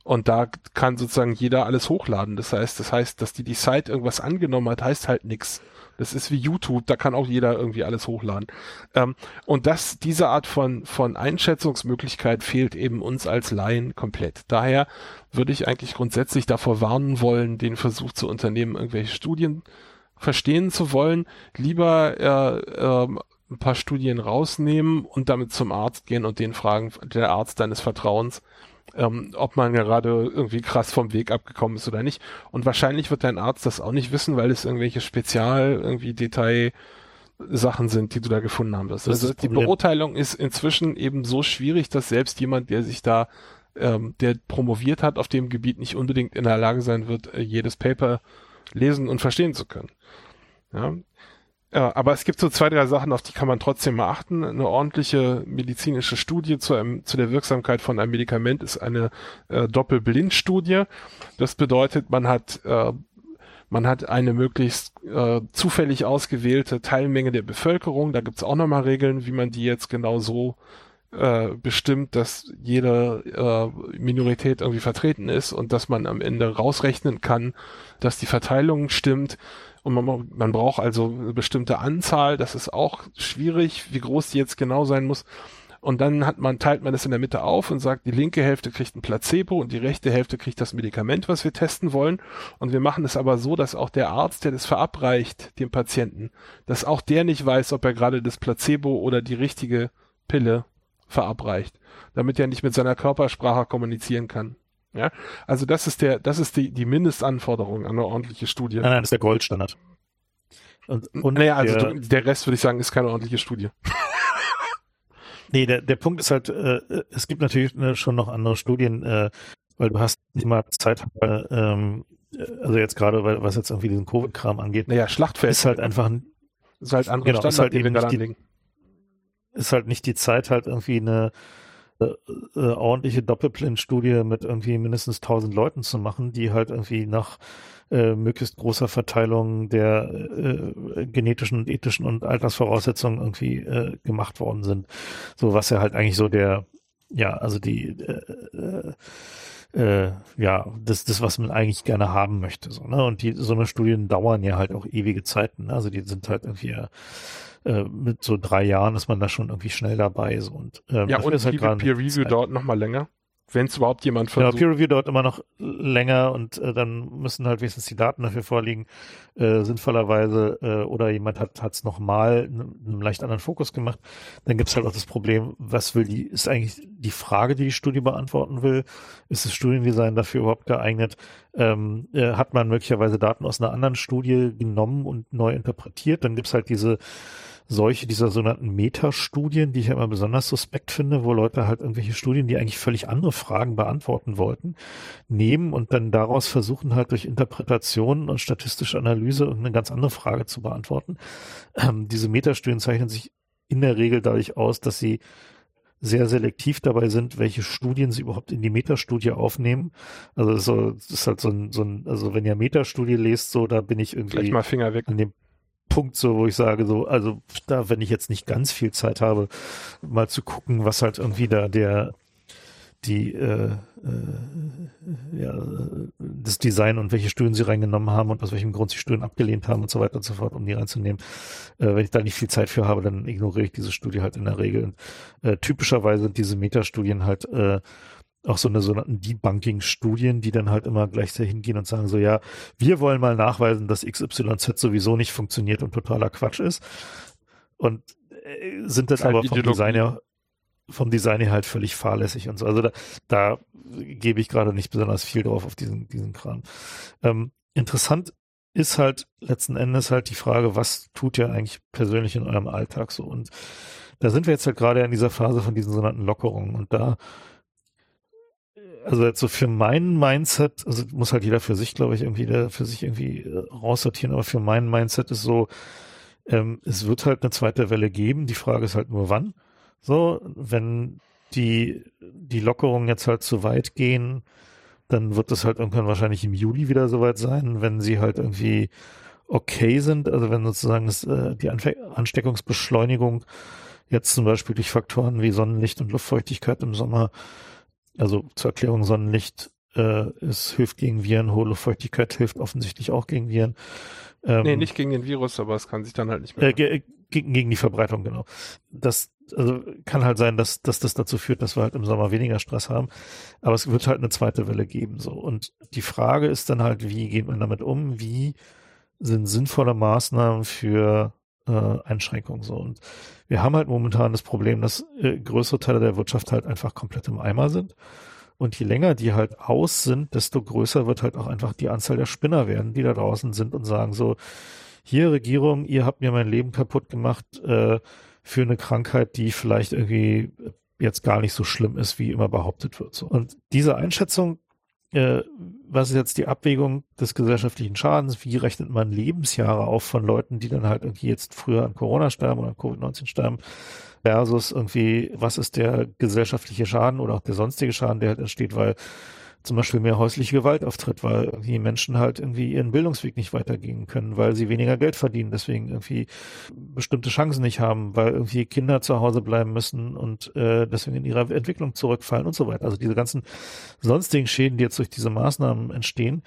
Und da kann sozusagen jeder alles hochladen. Das heißt, das heißt, dass die die Site irgendwas angenommen hat, heißt halt nix. Das ist wie YouTube, da kann auch jeder irgendwie alles hochladen. Ähm, und das, diese Art von, von Einschätzungsmöglichkeit fehlt eben uns als Laien komplett. Daher würde ich eigentlich grundsätzlich davor warnen wollen, den Versuch zu unternehmen, irgendwelche Studien verstehen zu wollen. Lieber äh, äh, ein paar Studien rausnehmen und damit zum Arzt gehen und den fragen, der Arzt deines Vertrauens, ähm, ob man gerade irgendwie krass vom Weg abgekommen ist oder nicht. Und wahrscheinlich wird dein Arzt das auch nicht wissen, weil es irgendwelche Spezial, irgendwie Detail Sachen sind, die du da gefunden haben wirst. Also die Beurteilung ist inzwischen eben so schwierig, dass selbst jemand, der sich da, ähm, der promoviert hat auf dem Gebiet, nicht unbedingt in der Lage sein wird, äh, jedes Paper lesen und verstehen zu können. Ja, aber es gibt so zwei, drei Sachen, auf die kann man trotzdem mal achten. Eine ordentliche medizinische Studie zu, einem, zu der Wirksamkeit von einem Medikament ist eine äh, Doppelblindstudie. Das bedeutet, man hat äh, man hat eine möglichst äh, zufällig ausgewählte Teilmenge der Bevölkerung. Da gibt's auch nochmal Regeln, wie man die jetzt genau so äh, bestimmt, dass jede äh, Minorität irgendwie vertreten ist und dass man am Ende rausrechnen kann, dass die Verteilung stimmt. Und man, man braucht also eine bestimmte Anzahl. Das ist auch schwierig, wie groß die jetzt genau sein muss. Und dann hat man, teilt man es in der Mitte auf und sagt, die linke Hälfte kriegt ein Placebo und die rechte Hälfte kriegt das Medikament, was wir testen wollen. Und wir machen es aber so, dass auch der Arzt, der das verabreicht, dem Patienten, dass auch der nicht weiß, ob er gerade das Placebo oder die richtige Pille verabreicht, damit er nicht mit seiner Körpersprache kommunizieren kann. Ja, also das ist der, das ist die, die Mindestanforderung an eine ordentliche Studie. Nein, nein, das ist der Goldstandard. Und, und naja, also der, der Rest würde ich sagen, ist keine ordentliche Studie. *laughs* nee, der, der Punkt ist halt, äh, es gibt natürlich äh, schon noch andere Studien, äh, weil du hast nicht mal Zeit, äh, ähm, also jetzt gerade, weil was jetzt irgendwie diesen Covid-Kram angeht. Naja, Schlachtfeld. Ist halt einfach ein, ist halt andere genau, Standard, ist halt eben nicht die, ist halt nicht die Zeit, halt irgendwie eine äh, äh, ordentliche Doppelblindstudie mit irgendwie mindestens 1000 Leuten zu machen, die halt irgendwie nach äh, möglichst großer Verteilung der äh, genetischen ethischen und Altersvoraussetzungen irgendwie äh, gemacht worden sind. So was ja halt eigentlich so der, ja, also die äh, äh, ja, das, das, was man eigentlich gerne haben möchte. So, ne? Und die, so eine Studien dauern ja halt auch ewige Zeiten. Ne? Also die sind halt irgendwie äh, mit so drei Jahren ist man da schon irgendwie schnell dabei. So. Und, ähm, ja, und ist halt Peer, Review dauert noch mal länger. Wenn es überhaupt jemand versucht. Ja, Peer Review dauert immer noch länger und äh, dann müssen halt wenigstens die Daten dafür vorliegen, äh, sinnvollerweise, äh, oder jemand hat es nochmal einen, einen leicht anderen Fokus gemacht. Dann gibt's halt auch das Problem, was will die, ist eigentlich die Frage, die die Studie beantworten will, ist das Studiendesign dafür überhaupt geeignet? Ähm, äh, hat man möglicherweise Daten aus einer anderen Studie genommen und neu interpretiert? Dann gibt's halt diese solche dieser sogenannten Metastudien, die ich ja immer besonders suspekt finde, wo Leute halt irgendwelche Studien, die eigentlich völlig andere Fragen beantworten wollten, nehmen und dann daraus versuchen halt durch Interpretation und statistische Analyse irgendeine ganz andere Frage zu beantworten. Ähm, diese Metastudien zeichnen sich in der Regel dadurch aus, dass sie sehr selektiv dabei sind, welche Studien sie überhaupt in die Metastudie aufnehmen. Also so, das ist halt so ein, so ein, also wenn ihr Metastudie lest, so, da bin ich irgendwie Gleich mal Finger weg. an dem Punkt, so wo ich sage, so, also da, wenn ich jetzt nicht ganz viel Zeit habe, mal zu gucken, was halt irgendwie da der die äh, äh, ja, das Design und welche Studien sie reingenommen haben und aus welchem Grund sie Studien abgelehnt haben und so weiter und so fort, um die reinzunehmen. Äh, wenn ich da nicht viel Zeit für habe, dann ignoriere ich diese Studie halt in der Regel. Und, äh, typischerweise sind diese Metastudien halt äh, auch so eine sogenannten Debunking-Studien, die dann halt immer gleich dahin gehen und sagen so, ja, wir wollen mal nachweisen, dass XYZ sowieso nicht funktioniert und totaler Quatsch ist. Und äh, sind dann aber vom Design her, vom Design her halt völlig fahrlässig und so. Also da, da gebe ich gerade nicht besonders viel drauf auf diesen, diesen Kram. Ähm, interessant ist halt letzten Endes halt die Frage, was tut ihr eigentlich persönlich in eurem Alltag so? Und da sind wir jetzt halt gerade in dieser Phase von diesen sogenannten Lockerungen und da also jetzt so für mein Mindset, also muss halt jeder für sich, glaube ich, irgendwie da für sich irgendwie äh, raussortieren, aber für mein Mindset ist so, ähm, es wird halt eine zweite Welle geben. Die Frage ist halt nur wann. So, wenn die, die Lockerungen jetzt halt zu weit gehen, dann wird es halt irgendwann wahrscheinlich im Juli wieder soweit sein, wenn sie halt irgendwie okay sind, also wenn sozusagen das, äh, die Ansteckungsbeschleunigung jetzt zum Beispiel durch Faktoren wie Sonnenlicht und Luftfeuchtigkeit im Sommer also zur Erklärung, Sonnenlicht äh, es hilft gegen Viren, hohe Feuchtigkeit hilft offensichtlich auch gegen Viren. Ähm, nee, nicht gegen den Virus, aber es kann sich dann halt nicht mehr. Äh, gegen, gegen die Verbreitung, genau. Das also kann halt sein, dass, dass das dazu führt, dass wir halt im Sommer weniger Stress haben. Aber es wird halt eine zweite Welle geben. so Und die Frage ist dann halt, wie geht man damit um? Wie sind sinnvolle Maßnahmen für äh, Einschränkungen so? Und wir haben halt momentan das Problem, dass äh, größere Teile der Wirtschaft halt einfach komplett im Eimer sind. Und je länger die halt aus sind, desto größer wird halt auch einfach die Anzahl der Spinner werden, die da draußen sind und sagen so, hier Regierung, ihr habt mir mein Leben kaputt gemacht äh, für eine Krankheit, die vielleicht irgendwie jetzt gar nicht so schlimm ist, wie immer behauptet wird. So. Und diese Einschätzung, äh, was ist jetzt die Abwägung des gesellschaftlichen Schadens? Wie rechnet man Lebensjahre auf von Leuten, die dann halt irgendwie jetzt früher an Corona sterben oder an Covid-19 sterben? Versus irgendwie, was ist der gesellschaftliche Schaden oder auch der sonstige Schaden, der halt entsteht, weil zum Beispiel mehr häusliche Gewalt auftritt, weil die Menschen halt irgendwie ihren Bildungsweg nicht weitergehen können, weil sie weniger Geld verdienen, deswegen irgendwie bestimmte Chancen nicht haben, weil irgendwie Kinder zu Hause bleiben müssen und äh, deswegen in ihrer Entwicklung zurückfallen und so weiter. Also diese ganzen sonstigen Schäden, die jetzt durch diese Maßnahmen entstehen,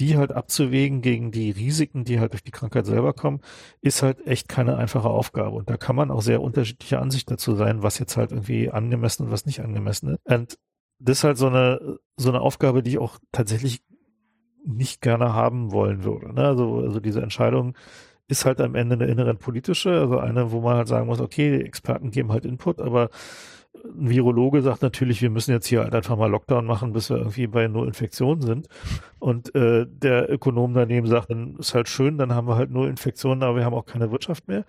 die halt abzuwägen gegen die Risiken, die halt durch die Krankheit selber kommen, ist halt echt keine einfache Aufgabe. Und da kann man auch sehr unterschiedliche Ansichten dazu sein, was jetzt halt irgendwie angemessen und was nicht angemessen ist. Und das ist halt so eine, so eine Aufgabe, die ich auch tatsächlich nicht gerne haben wollen würde. Ne? Also, also diese Entscheidung ist halt am Ende eine inneren politische, also eine, wo man halt sagen muss, okay, die Experten geben halt Input, aber ein Virologe sagt natürlich, wir müssen jetzt hier halt einfach mal Lockdown machen, bis wir irgendwie bei null Infektionen sind. Und äh, der Ökonom daneben sagt, dann ist halt schön, dann haben wir halt null Infektionen, aber wir haben auch keine Wirtschaft mehr.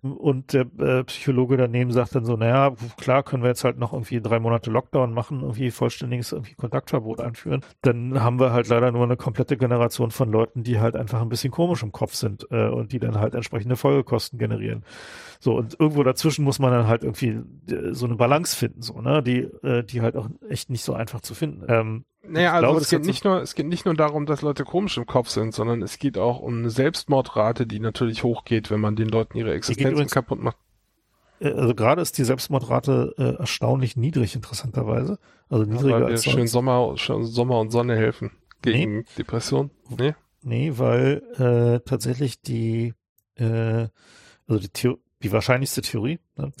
Und der äh, Psychologe daneben sagt dann so, naja, klar können wir jetzt halt noch irgendwie drei Monate Lockdown machen, irgendwie vollständiges irgendwie Kontaktverbot einführen. Dann haben wir halt leider nur eine komplette Generation von Leuten, die halt einfach ein bisschen komisch im Kopf sind äh, und die dann halt entsprechende Folgekosten generieren. So, und irgendwo dazwischen muss man dann halt irgendwie äh, so eine Balance finden, so, ne, die, äh, die halt auch echt nicht so einfach zu finden. Ähm, naja, also glaube, es geht nicht nur, es geht nicht nur darum, dass Leute komisch im Kopf sind, sondern es geht auch um eine Selbstmordrate, die natürlich hochgeht, wenn man den Leuten ihre Existenz übrigens, kaputt macht. Äh, also gerade ist die Selbstmordrate äh, erstaunlich niedrig, interessanterweise. Also niedriger ja, weil als schön Sommer, schön Sommer und Sonne helfen gegen nee. Depression. Nee? Nee, weil äh, tatsächlich die, äh, also die, Theo die wahrscheinlichste Theorie ne,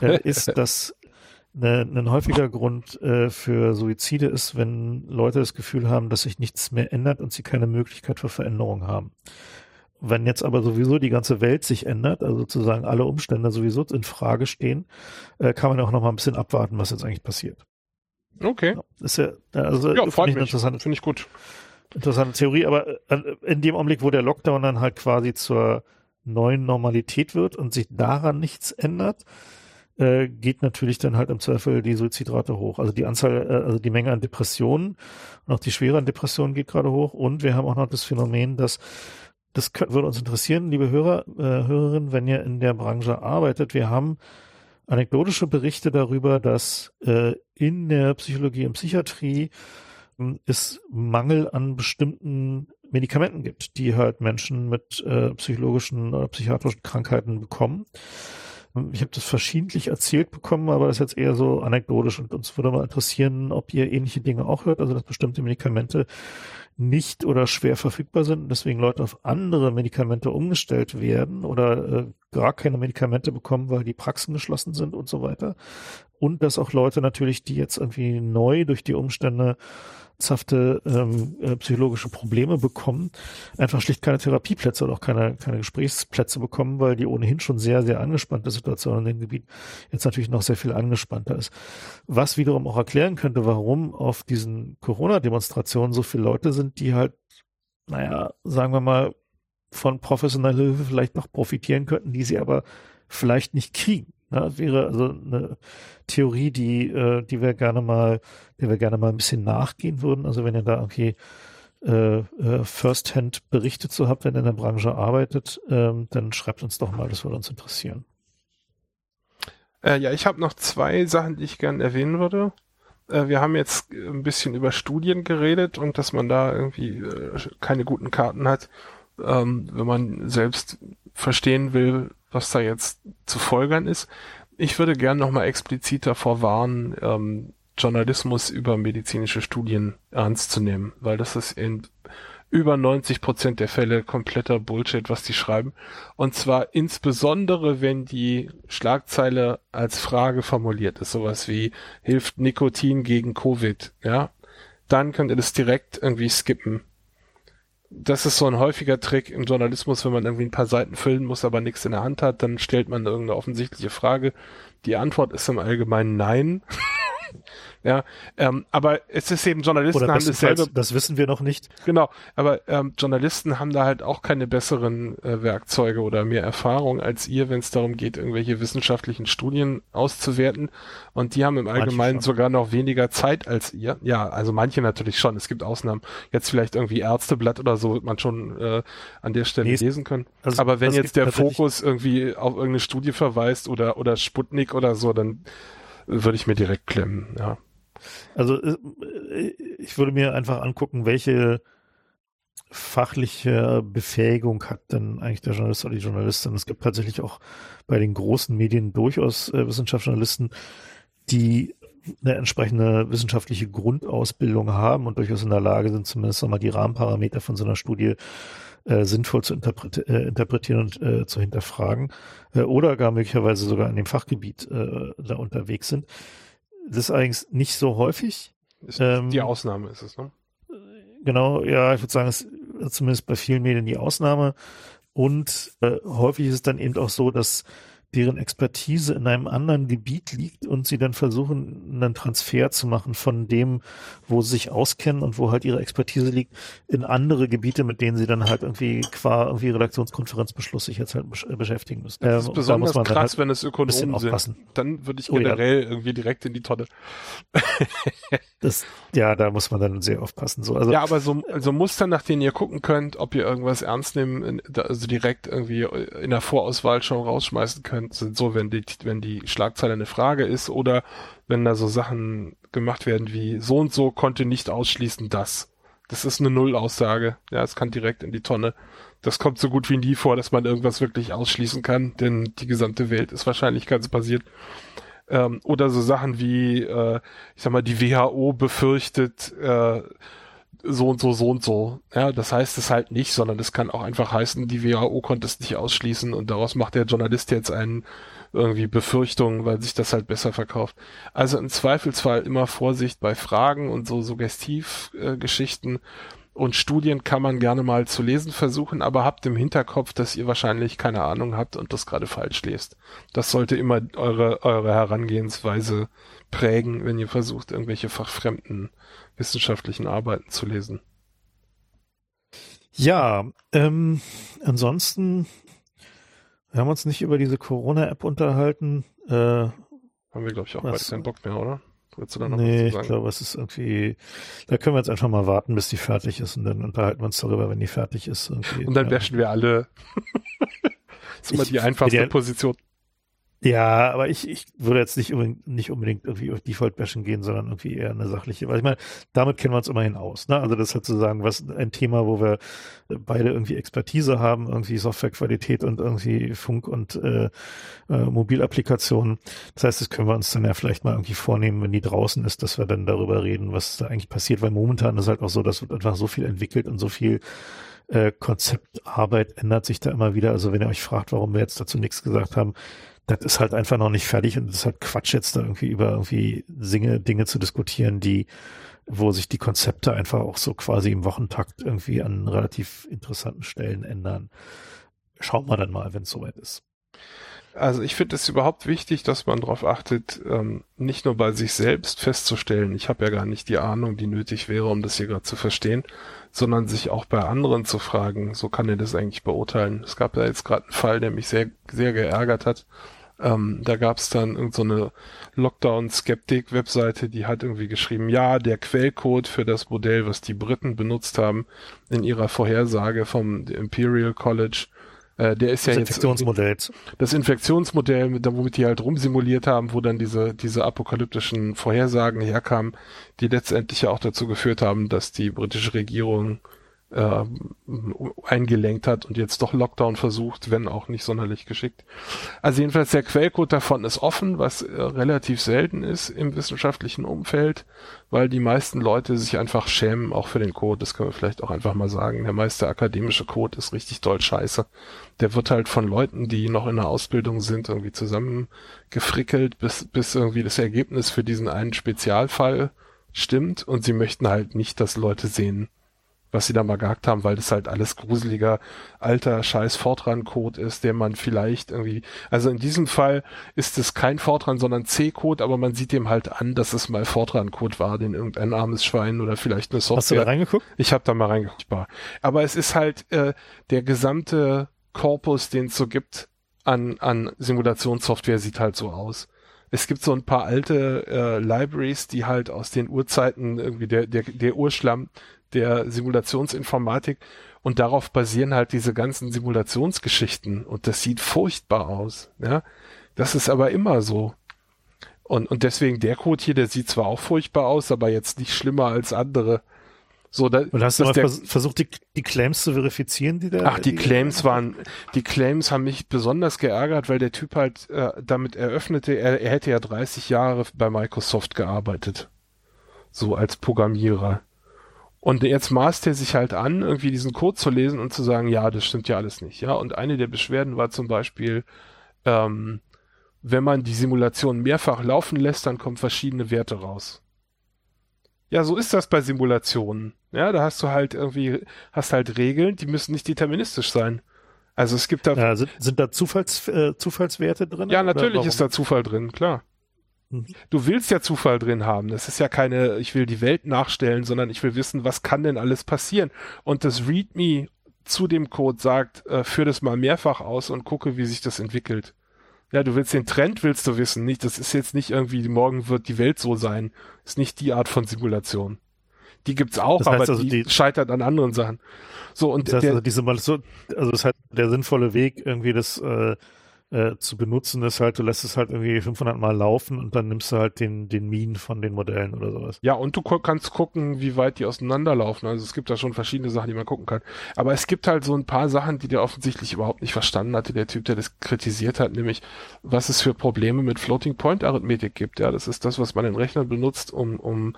äh, ist, *laughs* dass Ne, ein häufiger Grund äh, für Suizide ist, wenn Leute das Gefühl haben, dass sich nichts mehr ändert und sie keine Möglichkeit für Veränderung haben. Wenn jetzt aber sowieso die ganze Welt sich ändert, also sozusagen alle Umstände sowieso in Frage stehen, äh, kann man auch noch mal ein bisschen abwarten, was jetzt eigentlich passiert. Okay. Ja, ist ja, also ja, freut mich. Interessante, finde ich gut. Interessante Theorie, aber äh, in dem Augenblick, wo der Lockdown dann halt quasi zur neuen Normalität wird und sich daran nichts ändert, äh, geht natürlich dann halt im Zweifel die Suizidrate hoch. Also die Anzahl, äh, also die Menge an Depressionen und auch die Schwere an Depressionen geht gerade hoch. Und wir haben auch noch das Phänomen, dass das würde uns interessieren, liebe Hörer, äh, Hörerinnen, wenn ihr in der Branche arbeitet. Wir haben anekdotische Berichte darüber, dass äh, in der Psychologie und Psychiatrie äh, es Mangel an bestimmten Medikamenten gibt, die halt Menschen mit äh, psychologischen oder psychiatrischen Krankheiten bekommen. Ich habe das verschiedentlich erzählt bekommen, aber das ist jetzt eher so anekdotisch und uns würde mal interessieren, ob ihr ähnliche Dinge auch hört, also dass bestimmte Medikamente nicht oder schwer verfügbar sind und deswegen Leute auf andere Medikamente umgestellt werden oder äh, gar keine Medikamente bekommen, weil die Praxen geschlossen sind und so weiter. Und dass auch Leute natürlich, die jetzt irgendwie neu durch die Umstände ernsthafte ähm, äh, psychologische Probleme bekommen, einfach schlicht keine Therapieplätze oder auch keine, keine Gesprächsplätze bekommen, weil die ohnehin schon sehr, sehr angespannte Situation in dem Gebiet jetzt natürlich noch sehr viel angespannter ist. Was wiederum auch erklären könnte, warum auf diesen Corona-Demonstrationen so viele Leute sind, die halt, naja, sagen wir mal, von professioneller Hilfe vielleicht noch profitieren könnten, die sie aber vielleicht nicht kriegen. Ja, das wäre also eine Theorie, die, äh, die wir gerne mal, der wir gerne mal ein bisschen nachgehen würden. Also wenn ihr da irgendwie äh, äh, First-Hand Berichte zu habt, wenn ihr in der Branche arbeitet, ähm, dann schreibt uns doch mal, das würde uns interessieren. Äh, ja, ich habe noch zwei Sachen, die ich gerne erwähnen würde. Äh, wir haben jetzt ein bisschen über Studien geredet und dass man da irgendwie äh, keine guten Karten hat, ähm, wenn man selbst verstehen will, was da jetzt zu folgern ist. Ich würde gern nochmal explizit davor warnen, ähm, Journalismus über medizinische Studien ernst zu nehmen, weil das ist in über 90 Prozent der Fälle kompletter Bullshit, was die schreiben. Und zwar insbesondere, wenn die Schlagzeile als Frage formuliert ist, sowas wie hilft Nikotin gegen Covid, ja, dann könnt ihr das direkt irgendwie skippen das ist so ein häufiger Trick im Journalismus, wenn man irgendwie ein paar Seiten füllen muss, aber nichts in der Hand hat, dann stellt man irgendeine offensichtliche Frage. Die Antwort ist im Allgemeinen nein. Ja, ähm, aber es ist eben Journalisten Oder haben dasselbe. Das wissen wir noch nicht. Genau, aber ähm, Journalisten haben da halt auch keine besseren äh, Werkzeuge oder mehr Erfahrung als ihr, wenn es darum geht, irgendwelche wissenschaftlichen Studien auszuwerten. Und die haben im Allgemeinen sogar noch weniger Zeit als ihr. Ja, also manche natürlich schon. Es gibt Ausnahmen. Jetzt vielleicht irgendwie Ärzteblatt oder so wird man schon äh, an der Stelle nee, lesen können. Also, aber wenn jetzt der Fokus irgendwie auf irgendeine Studie verweist oder oder Sputnik oder so, dann würde ich mir direkt klemmen, ja. Also äh, ich würde mir einfach angucken, welche fachliche Befähigung hat denn eigentlich der Journalist oder die Journalistin. Es gibt tatsächlich auch bei den großen Medien durchaus äh, Wissenschaftsjournalisten, die eine entsprechende wissenschaftliche Grundausbildung haben und durchaus in der Lage sind, zumindest nochmal die Rahmenparameter von so einer Studie äh, sinnvoll zu interpreti äh, interpretieren und äh, zu hinterfragen äh, oder gar möglicherweise sogar in dem Fachgebiet äh, da unterwegs sind. Das ist eigentlich nicht so häufig. Ist ähm, die Ausnahme ist es, ne? Genau, ja, ich würde sagen, es ist zumindest bei vielen Medien die Ausnahme. Und äh, häufig ist es dann eben auch so, dass deren Expertise in einem anderen Gebiet liegt und sie dann versuchen, einen Transfer zu machen von dem, wo sie sich auskennen und wo halt ihre Expertise liegt, in andere Gebiete, mit denen sie dann halt irgendwie qua irgendwie Redaktionskonferenzbeschluss sich jetzt halt beschäftigen müssen. Das ist ähm, besonders da krass, halt wenn es Ökonomen sind. Dann würde ich generell oh, ja. irgendwie direkt in die Tonne. *laughs* das, ja, da muss man dann sehr aufpassen. So, also, ja, aber so, so Muster, nach denen ihr gucken könnt, ob ihr irgendwas ernst nehmen, also direkt irgendwie in der Vorauswahl schon rausschmeißen könnt könnt, sind so, wenn die, wenn die Schlagzeile eine Frage ist oder wenn da so Sachen gemacht werden wie so und so konnte nicht ausschließen das. Das ist eine Nullaussage. Ja, es kann direkt in die Tonne. Das kommt so gut wie nie vor, dass man irgendwas wirklich ausschließen kann, denn die gesamte Welt ist wahrscheinlich ganz basiert. Ähm, oder so Sachen wie, äh, ich sag mal, die WHO befürchtet, äh, so und so, so und so. Ja, das heißt es halt nicht, sondern es kann auch einfach heißen, die WHO konnte es nicht ausschließen und daraus macht der Journalist jetzt einen irgendwie Befürchtungen, weil sich das halt besser verkauft. Also im Zweifelsfall immer Vorsicht bei Fragen und so Suggestivgeschichten äh, und Studien kann man gerne mal zu lesen versuchen, aber habt im Hinterkopf, dass ihr wahrscheinlich keine Ahnung habt und das gerade falsch lest. Das sollte immer eure, eure Herangehensweise prägen, wenn ihr versucht, irgendwelche fachfremden wissenschaftlichen Arbeiten zu lesen. Ja, ähm, ansonsten wir haben uns nicht über diese Corona-App unterhalten. Äh, haben wir, glaube ich, auch was, beide keinen Bock mehr, oder? Willst du da noch nee, ich glaube, es ist irgendwie, da können wir jetzt einfach mal warten, bis die fertig ist und dann unterhalten wir uns darüber, wenn die fertig ist. Irgendwie. Und dann ja. bashen wir alle. *laughs* das ist immer ich, die einfachste Position. Ja, aber ich, ich würde jetzt nicht unbedingt, nicht unbedingt irgendwie auf Default-Bashen gehen, sondern irgendwie eher eine sachliche, weil ich meine, damit kennen wir uns immerhin aus. Ne? Also das ist halt sozusagen was ein Thema, wo wir beide irgendwie Expertise haben, irgendwie Softwarequalität und irgendwie Funk- und äh, äh, Mobilapplikationen. Das heißt, das können wir uns dann ja vielleicht mal irgendwie vornehmen, wenn die draußen ist, dass wir dann darüber reden, was da eigentlich passiert, weil momentan ist halt auch so, dass wird einfach so viel entwickelt und so viel äh, Konzeptarbeit ändert sich da immer wieder. Also wenn ihr euch fragt, warum wir jetzt dazu nichts gesagt haben, das ist halt einfach noch nicht fertig und das ist halt Quatsch jetzt da irgendwie über irgendwie Dinge, Dinge zu diskutieren, die, wo sich die Konzepte einfach auch so quasi im Wochentakt irgendwie an relativ interessanten Stellen ändern. Schauen wir dann mal, wenn es soweit ist. Also ich finde es überhaupt wichtig, dass man darauf achtet, ähm, nicht nur bei sich selbst festzustellen, ich habe ja gar nicht die Ahnung, die nötig wäre, um das hier gerade zu verstehen, sondern sich auch bei anderen zu fragen, so kann er das eigentlich beurteilen. Es gab da jetzt gerade einen Fall, der mich sehr, sehr geärgert hat. Ähm, da gab es dann irgendeine so Lockdown-Skeptik-Webseite, die hat irgendwie geschrieben, ja, der Quellcode für das Modell, was die Briten benutzt haben in ihrer Vorhersage vom Imperial College, äh, der ist das ja Infektionsmodell. jetzt das Infektionsmodell, mit, womit die halt rumsimuliert haben, wo dann diese diese apokalyptischen Vorhersagen herkamen, die letztendlich ja auch dazu geführt haben, dass die britische Regierung äh, eingelenkt hat und jetzt doch Lockdown versucht, wenn auch nicht sonderlich geschickt. Also jedenfalls der Quellcode davon ist offen, was äh, relativ selten ist im wissenschaftlichen Umfeld, weil die meisten Leute sich einfach schämen, auch für den Code. Das können wir vielleicht auch einfach mal sagen. Der meiste akademische Code ist richtig doll scheiße. Der wird halt von Leuten, die noch in der Ausbildung sind, irgendwie zusammengefrickelt, bis, bis irgendwie das Ergebnis für diesen einen Spezialfall stimmt und sie möchten halt nicht, dass Leute sehen, was sie da mal gehackt haben, weil das halt alles gruseliger, alter, scheiß Fortran-Code ist, der man vielleicht irgendwie, also in diesem Fall ist es kein Fortran, sondern C-Code, aber man sieht dem halt an, dass es mal Fortran-Code war, den irgendein armes Schwein oder vielleicht eine Software. Hast du da reingeguckt? Ich habe da mal reingeguckt. Aber es ist halt äh, der gesamte Korpus, den es so gibt an, an Simulationssoftware, sieht halt so aus es gibt so ein paar alte äh, Libraries, die halt aus den Urzeiten irgendwie der, der, der Urschlamm der Simulationsinformatik und darauf basieren halt diese ganzen Simulationsgeschichten und das sieht furchtbar aus. Ja, das ist aber immer so. Und, und deswegen der Code hier, der sieht zwar auch furchtbar aus, aber jetzt nicht schlimmer als andere. So, da, und hast du mal der, versucht, die, die Claims zu verifizieren, die da? Ach, die, die Claims waren, die Claims haben mich besonders geärgert, weil der Typ halt äh, damit eröffnete, er, er hätte ja 30 Jahre bei Microsoft gearbeitet. So als Programmierer. Und jetzt maßt er sich halt an, irgendwie diesen Code zu lesen und zu sagen, ja, das stimmt ja alles nicht. Ja, und eine der Beschwerden war zum Beispiel, ähm, wenn man die Simulation mehrfach laufen lässt, dann kommen verschiedene Werte raus. Ja, so ist das bei Simulationen. Ja, da hast du halt irgendwie, hast halt Regeln, die müssen nicht deterministisch sein. Also es gibt da. Ja, sind, sind da Zufalls, äh, Zufallswerte drin? Ja, natürlich ist da Zufall drin, klar. Mhm. Du willst ja Zufall drin haben. Das ist ja keine, ich will die Welt nachstellen, sondern ich will wissen, was kann denn alles passieren. Und das README zu dem Code sagt, äh, führ das mal mehrfach aus und gucke, wie sich das entwickelt. Ja, du willst den Trend, willst du wissen, nicht, das ist jetzt nicht irgendwie, morgen wird die Welt so sein. Ist nicht die Art von Simulation. Die gibt's auch, das heißt aber also die, die, scheitert an anderen Sachen. So, und das heißt der, also diese mal so, also das ist halt der sinnvolle Weg, irgendwie das, äh, äh, zu benutzen ist halt, du lässt es halt irgendwie 500 Mal laufen und dann nimmst du halt den, den Mean von den Modellen oder sowas. Ja, und du kannst gucken, wie weit die auseinanderlaufen. Also es gibt da schon verschiedene Sachen, die man gucken kann. Aber es gibt halt so ein paar Sachen, die der offensichtlich überhaupt nicht verstanden hatte, der Typ, der das kritisiert hat, nämlich was es für Probleme mit Floating Point Arithmetik gibt. Ja, das ist das, was man in Rechnern benutzt, um, um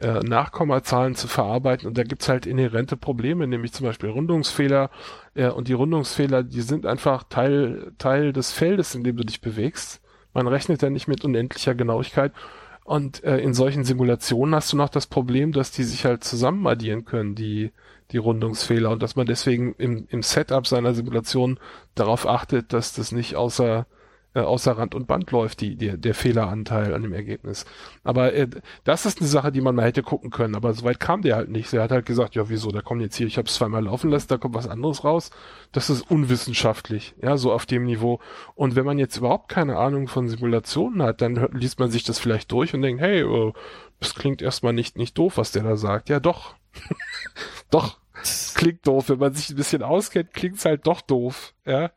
äh, Nachkommazahlen zu verarbeiten. Und da gibt's halt inhärente Probleme, nämlich zum Beispiel Rundungsfehler. Äh, und die Rundungsfehler, die sind einfach Teil, Teil des Feldes, in dem du dich bewegst. Man rechnet ja nicht mit unendlicher Genauigkeit. Und äh, in solchen Simulationen hast du noch das Problem, dass die sich halt zusammen addieren können, die, die Rundungsfehler. Und dass man deswegen im, im Setup seiner Simulation darauf achtet, dass das nicht außer äh, außer Rand und Band läuft, die, die, der Fehleranteil an dem Ergebnis. Aber äh, das ist eine Sache, die man mal hätte gucken können, aber soweit kam der halt nicht. Er hat halt gesagt, ja wieso, da kommt jetzt hier, ich habe es zweimal laufen lassen, da kommt was anderes raus. Das ist unwissenschaftlich, ja, so auf dem Niveau. Und wenn man jetzt überhaupt keine Ahnung von Simulationen hat, dann hört, liest man sich das vielleicht durch und denkt, hey, oh, das klingt erstmal nicht, nicht doof, was der da sagt. Ja, doch. *laughs* doch. Klingt doof. Wenn man sich ein bisschen auskennt, klingt's halt doch doof, ja.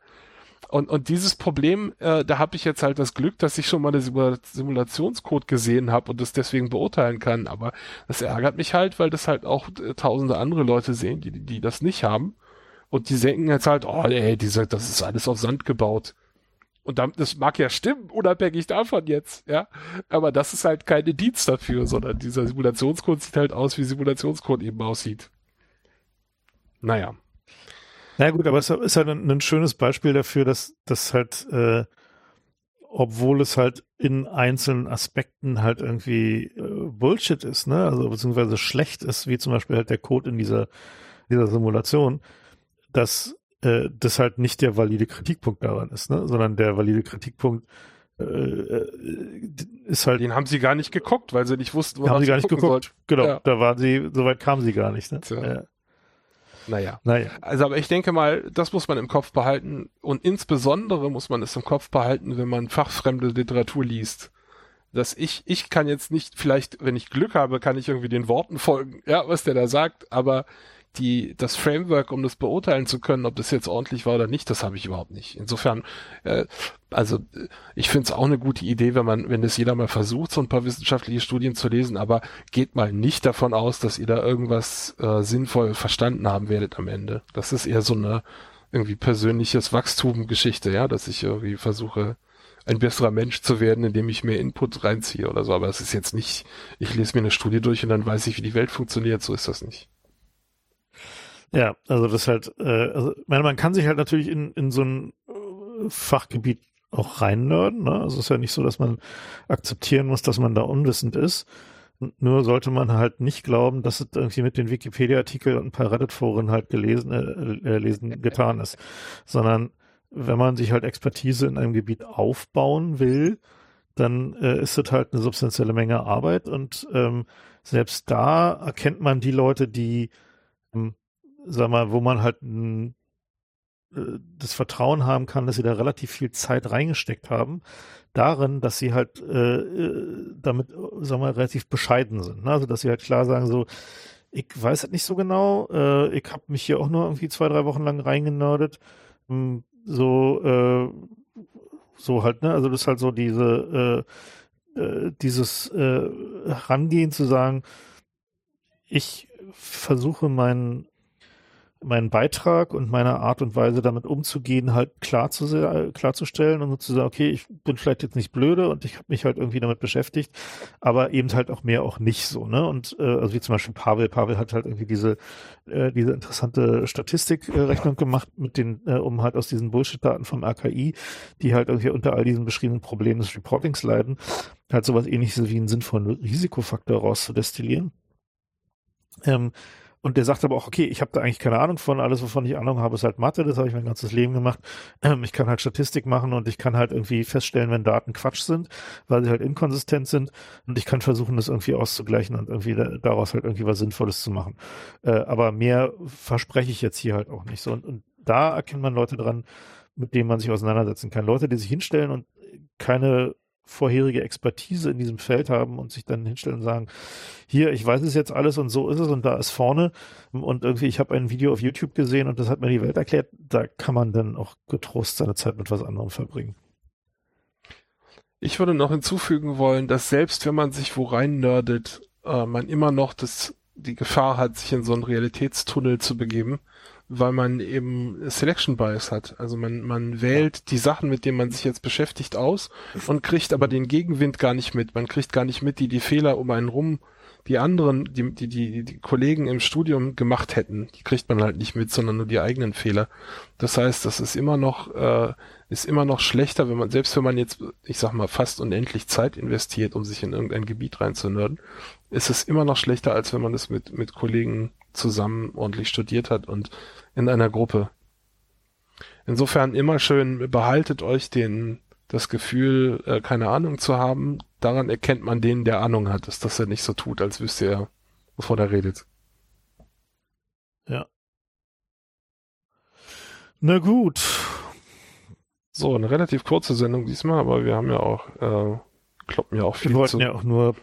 Und, und dieses Problem, äh, da habe ich jetzt halt das Glück, dass ich schon mal eine Simulationscode gesehen habe und das deswegen beurteilen kann. Aber das ärgert mich halt, weil das halt auch äh, tausende andere Leute sehen, die, die das nicht haben. Und die denken jetzt halt, oh ey, diese, das ist alles auf Sand gebaut. Und das mag ja stimmen, unabhängig davon jetzt, ja. Aber das ist halt keine Dienst dafür, sondern dieser Simulationscode sieht halt aus, wie Simulationscode eben aussieht. Naja. Na gut, aber es ist halt ein, ein schönes Beispiel dafür, dass das halt, äh, obwohl es halt in einzelnen Aspekten halt irgendwie äh, Bullshit ist, ne, also beziehungsweise schlecht ist, wie zum Beispiel halt der Code in dieser, dieser Simulation, dass äh, das halt nicht der valide Kritikpunkt daran ist, ne, sondern der valide Kritikpunkt äh, äh ist halt. Den haben sie gar nicht geguckt, weil sie nicht wussten, wo haben sie gar nicht geguckt. Sollt. Genau, ja. da waren sie, soweit kamen sie gar nicht. Ne? Ja. Naja. naja. Also, aber ich denke mal, das muss man im Kopf behalten und insbesondere muss man es im Kopf behalten, wenn man fachfremde Literatur liest. Dass ich, ich kann jetzt nicht, vielleicht, wenn ich Glück habe, kann ich irgendwie den Worten folgen, ja, was der da sagt, aber die, das Framework, um das beurteilen zu können, ob das jetzt ordentlich war oder nicht, das habe ich überhaupt nicht. Insofern, äh, also ich finde es auch eine gute Idee, wenn man, wenn das jeder mal versucht, so ein paar wissenschaftliche Studien zu lesen, aber geht mal nicht davon aus, dass ihr da irgendwas äh, sinnvoll verstanden haben werdet am Ende. Das ist eher so eine irgendwie persönliches Wachstum-Geschichte, ja, dass ich irgendwie versuche, ein besserer Mensch zu werden, indem ich mehr Input reinziehe oder so. Aber es ist jetzt nicht, ich lese mir eine Studie durch und dann weiß ich, wie die Welt funktioniert. So ist das nicht. Ja, also das halt, äh, also meine, man kann sich halt natürlich in, in so ein äh, Fachgebiet auch reinnörden. Ne? Also es ist ja nicht so, dass man akzeptieren muss, dass man da unwissend ist. Nur sollte man halt nicht glauben, dass es irgendwie mit den Wikipedia-Artikeln und ein paar Reddit-Foren halt gelesen, äh, äh, lesen, *laughs* getan ist, sondern wenn man sich halt Expertise in einem Gebiet aufbauen will, dann äh, ist es halt eine substanzielle Menge Arbeit und ähm, selbst da erkennt man die Leute, die, sag mal, wo man halt ein, äh, das Vertrauen haben kann, dass sie da relativ viel Zeit reingesteckt haben, darin, dass sie halt äh, äh damit, sag mal, relativ bescheiden sind. Ne? Also dass sie halt klar sagen, so, ich weiß halt nicht so genau, äh, ich habe mich hier auch nur irgendwie zwei, drei Wochen lang reingenördet. Hm, so, äh, so halt, ne? Also das ist halt so diese, äh, äh, dieses äh, Rangehen zu sagen, ich versuche meinen meinen Beitrag und meine Art und Weise damit umzugehen halt klar zu, klarzustellen und zu sagen, okay, ich bin vielleicht jetzt nicht blöde und ich habe mich halt irgendwie damit beschäftigt, aber eben halt auch mehr auch nicht so, ne? Und äh, also wie zum Beispiel Pavel, Pavel hat halt irgendwie diese äh, diese interessante Statistikrechnung äh, gemacht mit den, äh, um halt aus diesen Bullshit-Daten vom RKI, die halt irgendwie unter all diesen beschriebenen Problemen des Reportings leiden, halt sowas ähnliches wie einen sinnvollen Risikofaktor rauszudestillieren. Ähm, und der sagt aber auch, okay, ich habe da eigentlich keine Ahnung von, alles, wovon ich Ahnung habe, ist halt Mathe, das habe ich mein ganzes Leben gemacht. Ähm, ich kann halt Statistik machen und ich kann halt irgendwie feststellen, wenn Daten Quatsch sind, weil sie halt inkonsistent sind und ich kann versuchen, das irgendwie auszugleichen und irgendwie da, daraus halt irgendwie was Sinnvolles zu machen. Äh, aber mehr verspreche ich jetzt hier halt auch nicht so. Und, und da erkennt man Leute dran, mit denen man sich auseinandersetzen kann. Leute, die sich hinstellen und keine vorherige Expertise in diesem Feld haben und sich dann hinstellen und sagen, hier, ich weiß es jetzt alles und so ist es und da ist vorne und irgendwie, ich habe ein Video auf YouTube gesehen und das hat mir die Welt erklärt, da kann man dann auch getrost seine Zeit mit was anderem verbringen. Ich würde noch hinzufügen wollen, dass selbst wenn man sich wo rein nerdet, äh, man immer noch das, die Gefahr hat, sich in so einen Realitätstunnel zu begeben weil man eben Selection Bias hat. Also man, man wählt die Sachen, mit denen man sich jetzt beschäftigt, aus und kriegt aber den Gegenwind gar nicht mit. Man kriegt gar nicht mit, die die Fehler um einen rum, die anderen, die, die, die, die Kollegen im Studium gemacht hätten, die kriegt man halt nicht mit, sondern nur die eigenen Fehler. Das heißt, das ist immer noch, äh, ist immer noch schlechter, wenn man, selbst wenn man jetzt, ich sag mal, fast unendlich Zeit investiert, um sich in irgendein Gebiet reinzunörden, ist es immer noch schlechter, als wenn man es mit, mit Kollegen zusammen ordentlich studiert hat und in einer Gruppe. Insofern immer schön behaltet euch den, das Gefühl, äh, keine Ahnung zu haben. Daran erkennt man den, der Ahnung hat, ist, dass er nicht so tut, als wüsste er, wovon er redet. Ja. Na gut. So, eine relativ kurze Sendung diesmal, aber wir haben ja auch, äh, kloppen ja auch viel Wir wollten zu. ja auch nur.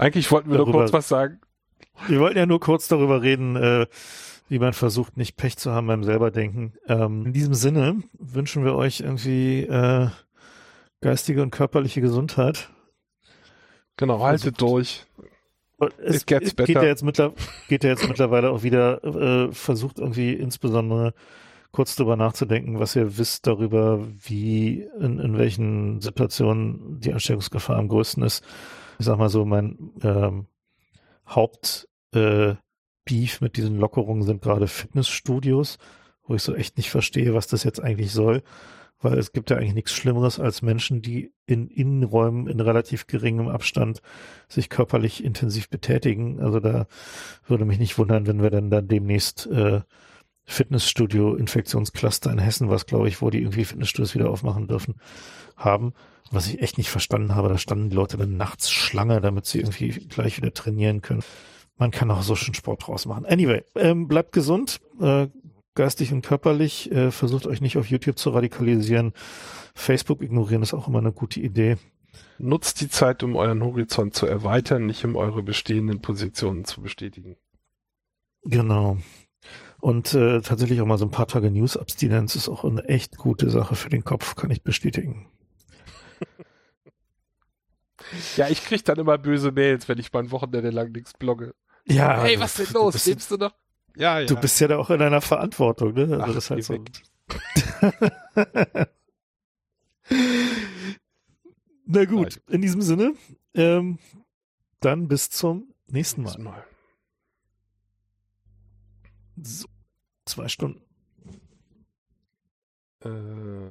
Eigentlich wollten wir darüber, nur kurz was sagen. Wir wollten ja nur kurz darüber reden, äh, wie man versucht, nicht Pech zu haben beim selberdenken. Ähm, in diesem Sinne wünschen wir euch irgendwie äh, geistige und körperliche Gesundheit. Genau, haltet versucht. durch. Es, es geht, ja jetzt geht ja jetzt mittlerweile auch wieder, äh, versucht irgendwie insbesondere kurz darüber nachzudenken, was ihr wisst darüber, wie, in, in welchen Situationen die Ansteckungsgefahr am größten ist. Ich sag mal so, mein ähm, Haupt äh, Beef mit diesen Lockerungen sind gerade Fitnessstudios, wo ich so echt nicht verstehe, was das jetzt eigentlich soll. Weil es gibt ja eigentlich nichts Schlimmeres als Menschen, die in Innenräumen in relativ geringem Abstand sich körperlich intensiv betätigen. Also da würde mich nicht wundern, wenn wir dann dann demnächst äh, Fitnessstudio-Infektionscluster in Hessen, was glaube ich, wo die irgendwie Fitnessstudios wieder aufmachen dürfen, haben. Was ich echt nicht verstanden habe, da standen die Leute dann nachts Schlange, damit sie irgendwie gleich wieder trainieren können. Man kann auch so schön Sport draus machen. Anyway, ähm, bleibt gesund, äh, geistig und körperlich. Äh, versucht euch nicht auf YouTube zu radikalisieren. Facebook ignorieren ist auch immer eine gute Idee. Nutzt die Zeit, um euren Horizont zu erweitern, nicht um eure bestehenden Positionen zu bestätigen. Genau. Und äh, tatsächlich auch mal so ein paar Tage News-Abstinenz ist auch eine echt gute Sache für den Kopf, kann ich bestätigen. Ja, ich krieg dann immer böse Mails, wenn ich mal ein Wochenende lang nichts blogge. Ja. Hey, was ist denn los? Lebst du noch? Ja, ja. Du bist ja da auch in einer Verantwortung, ne? Also Ach, das halt so. *laughs* Na gut, in diesem Sinne, ähm, dann bis zum nächsten Mal. Mal. So, zwei Stunden. Äh.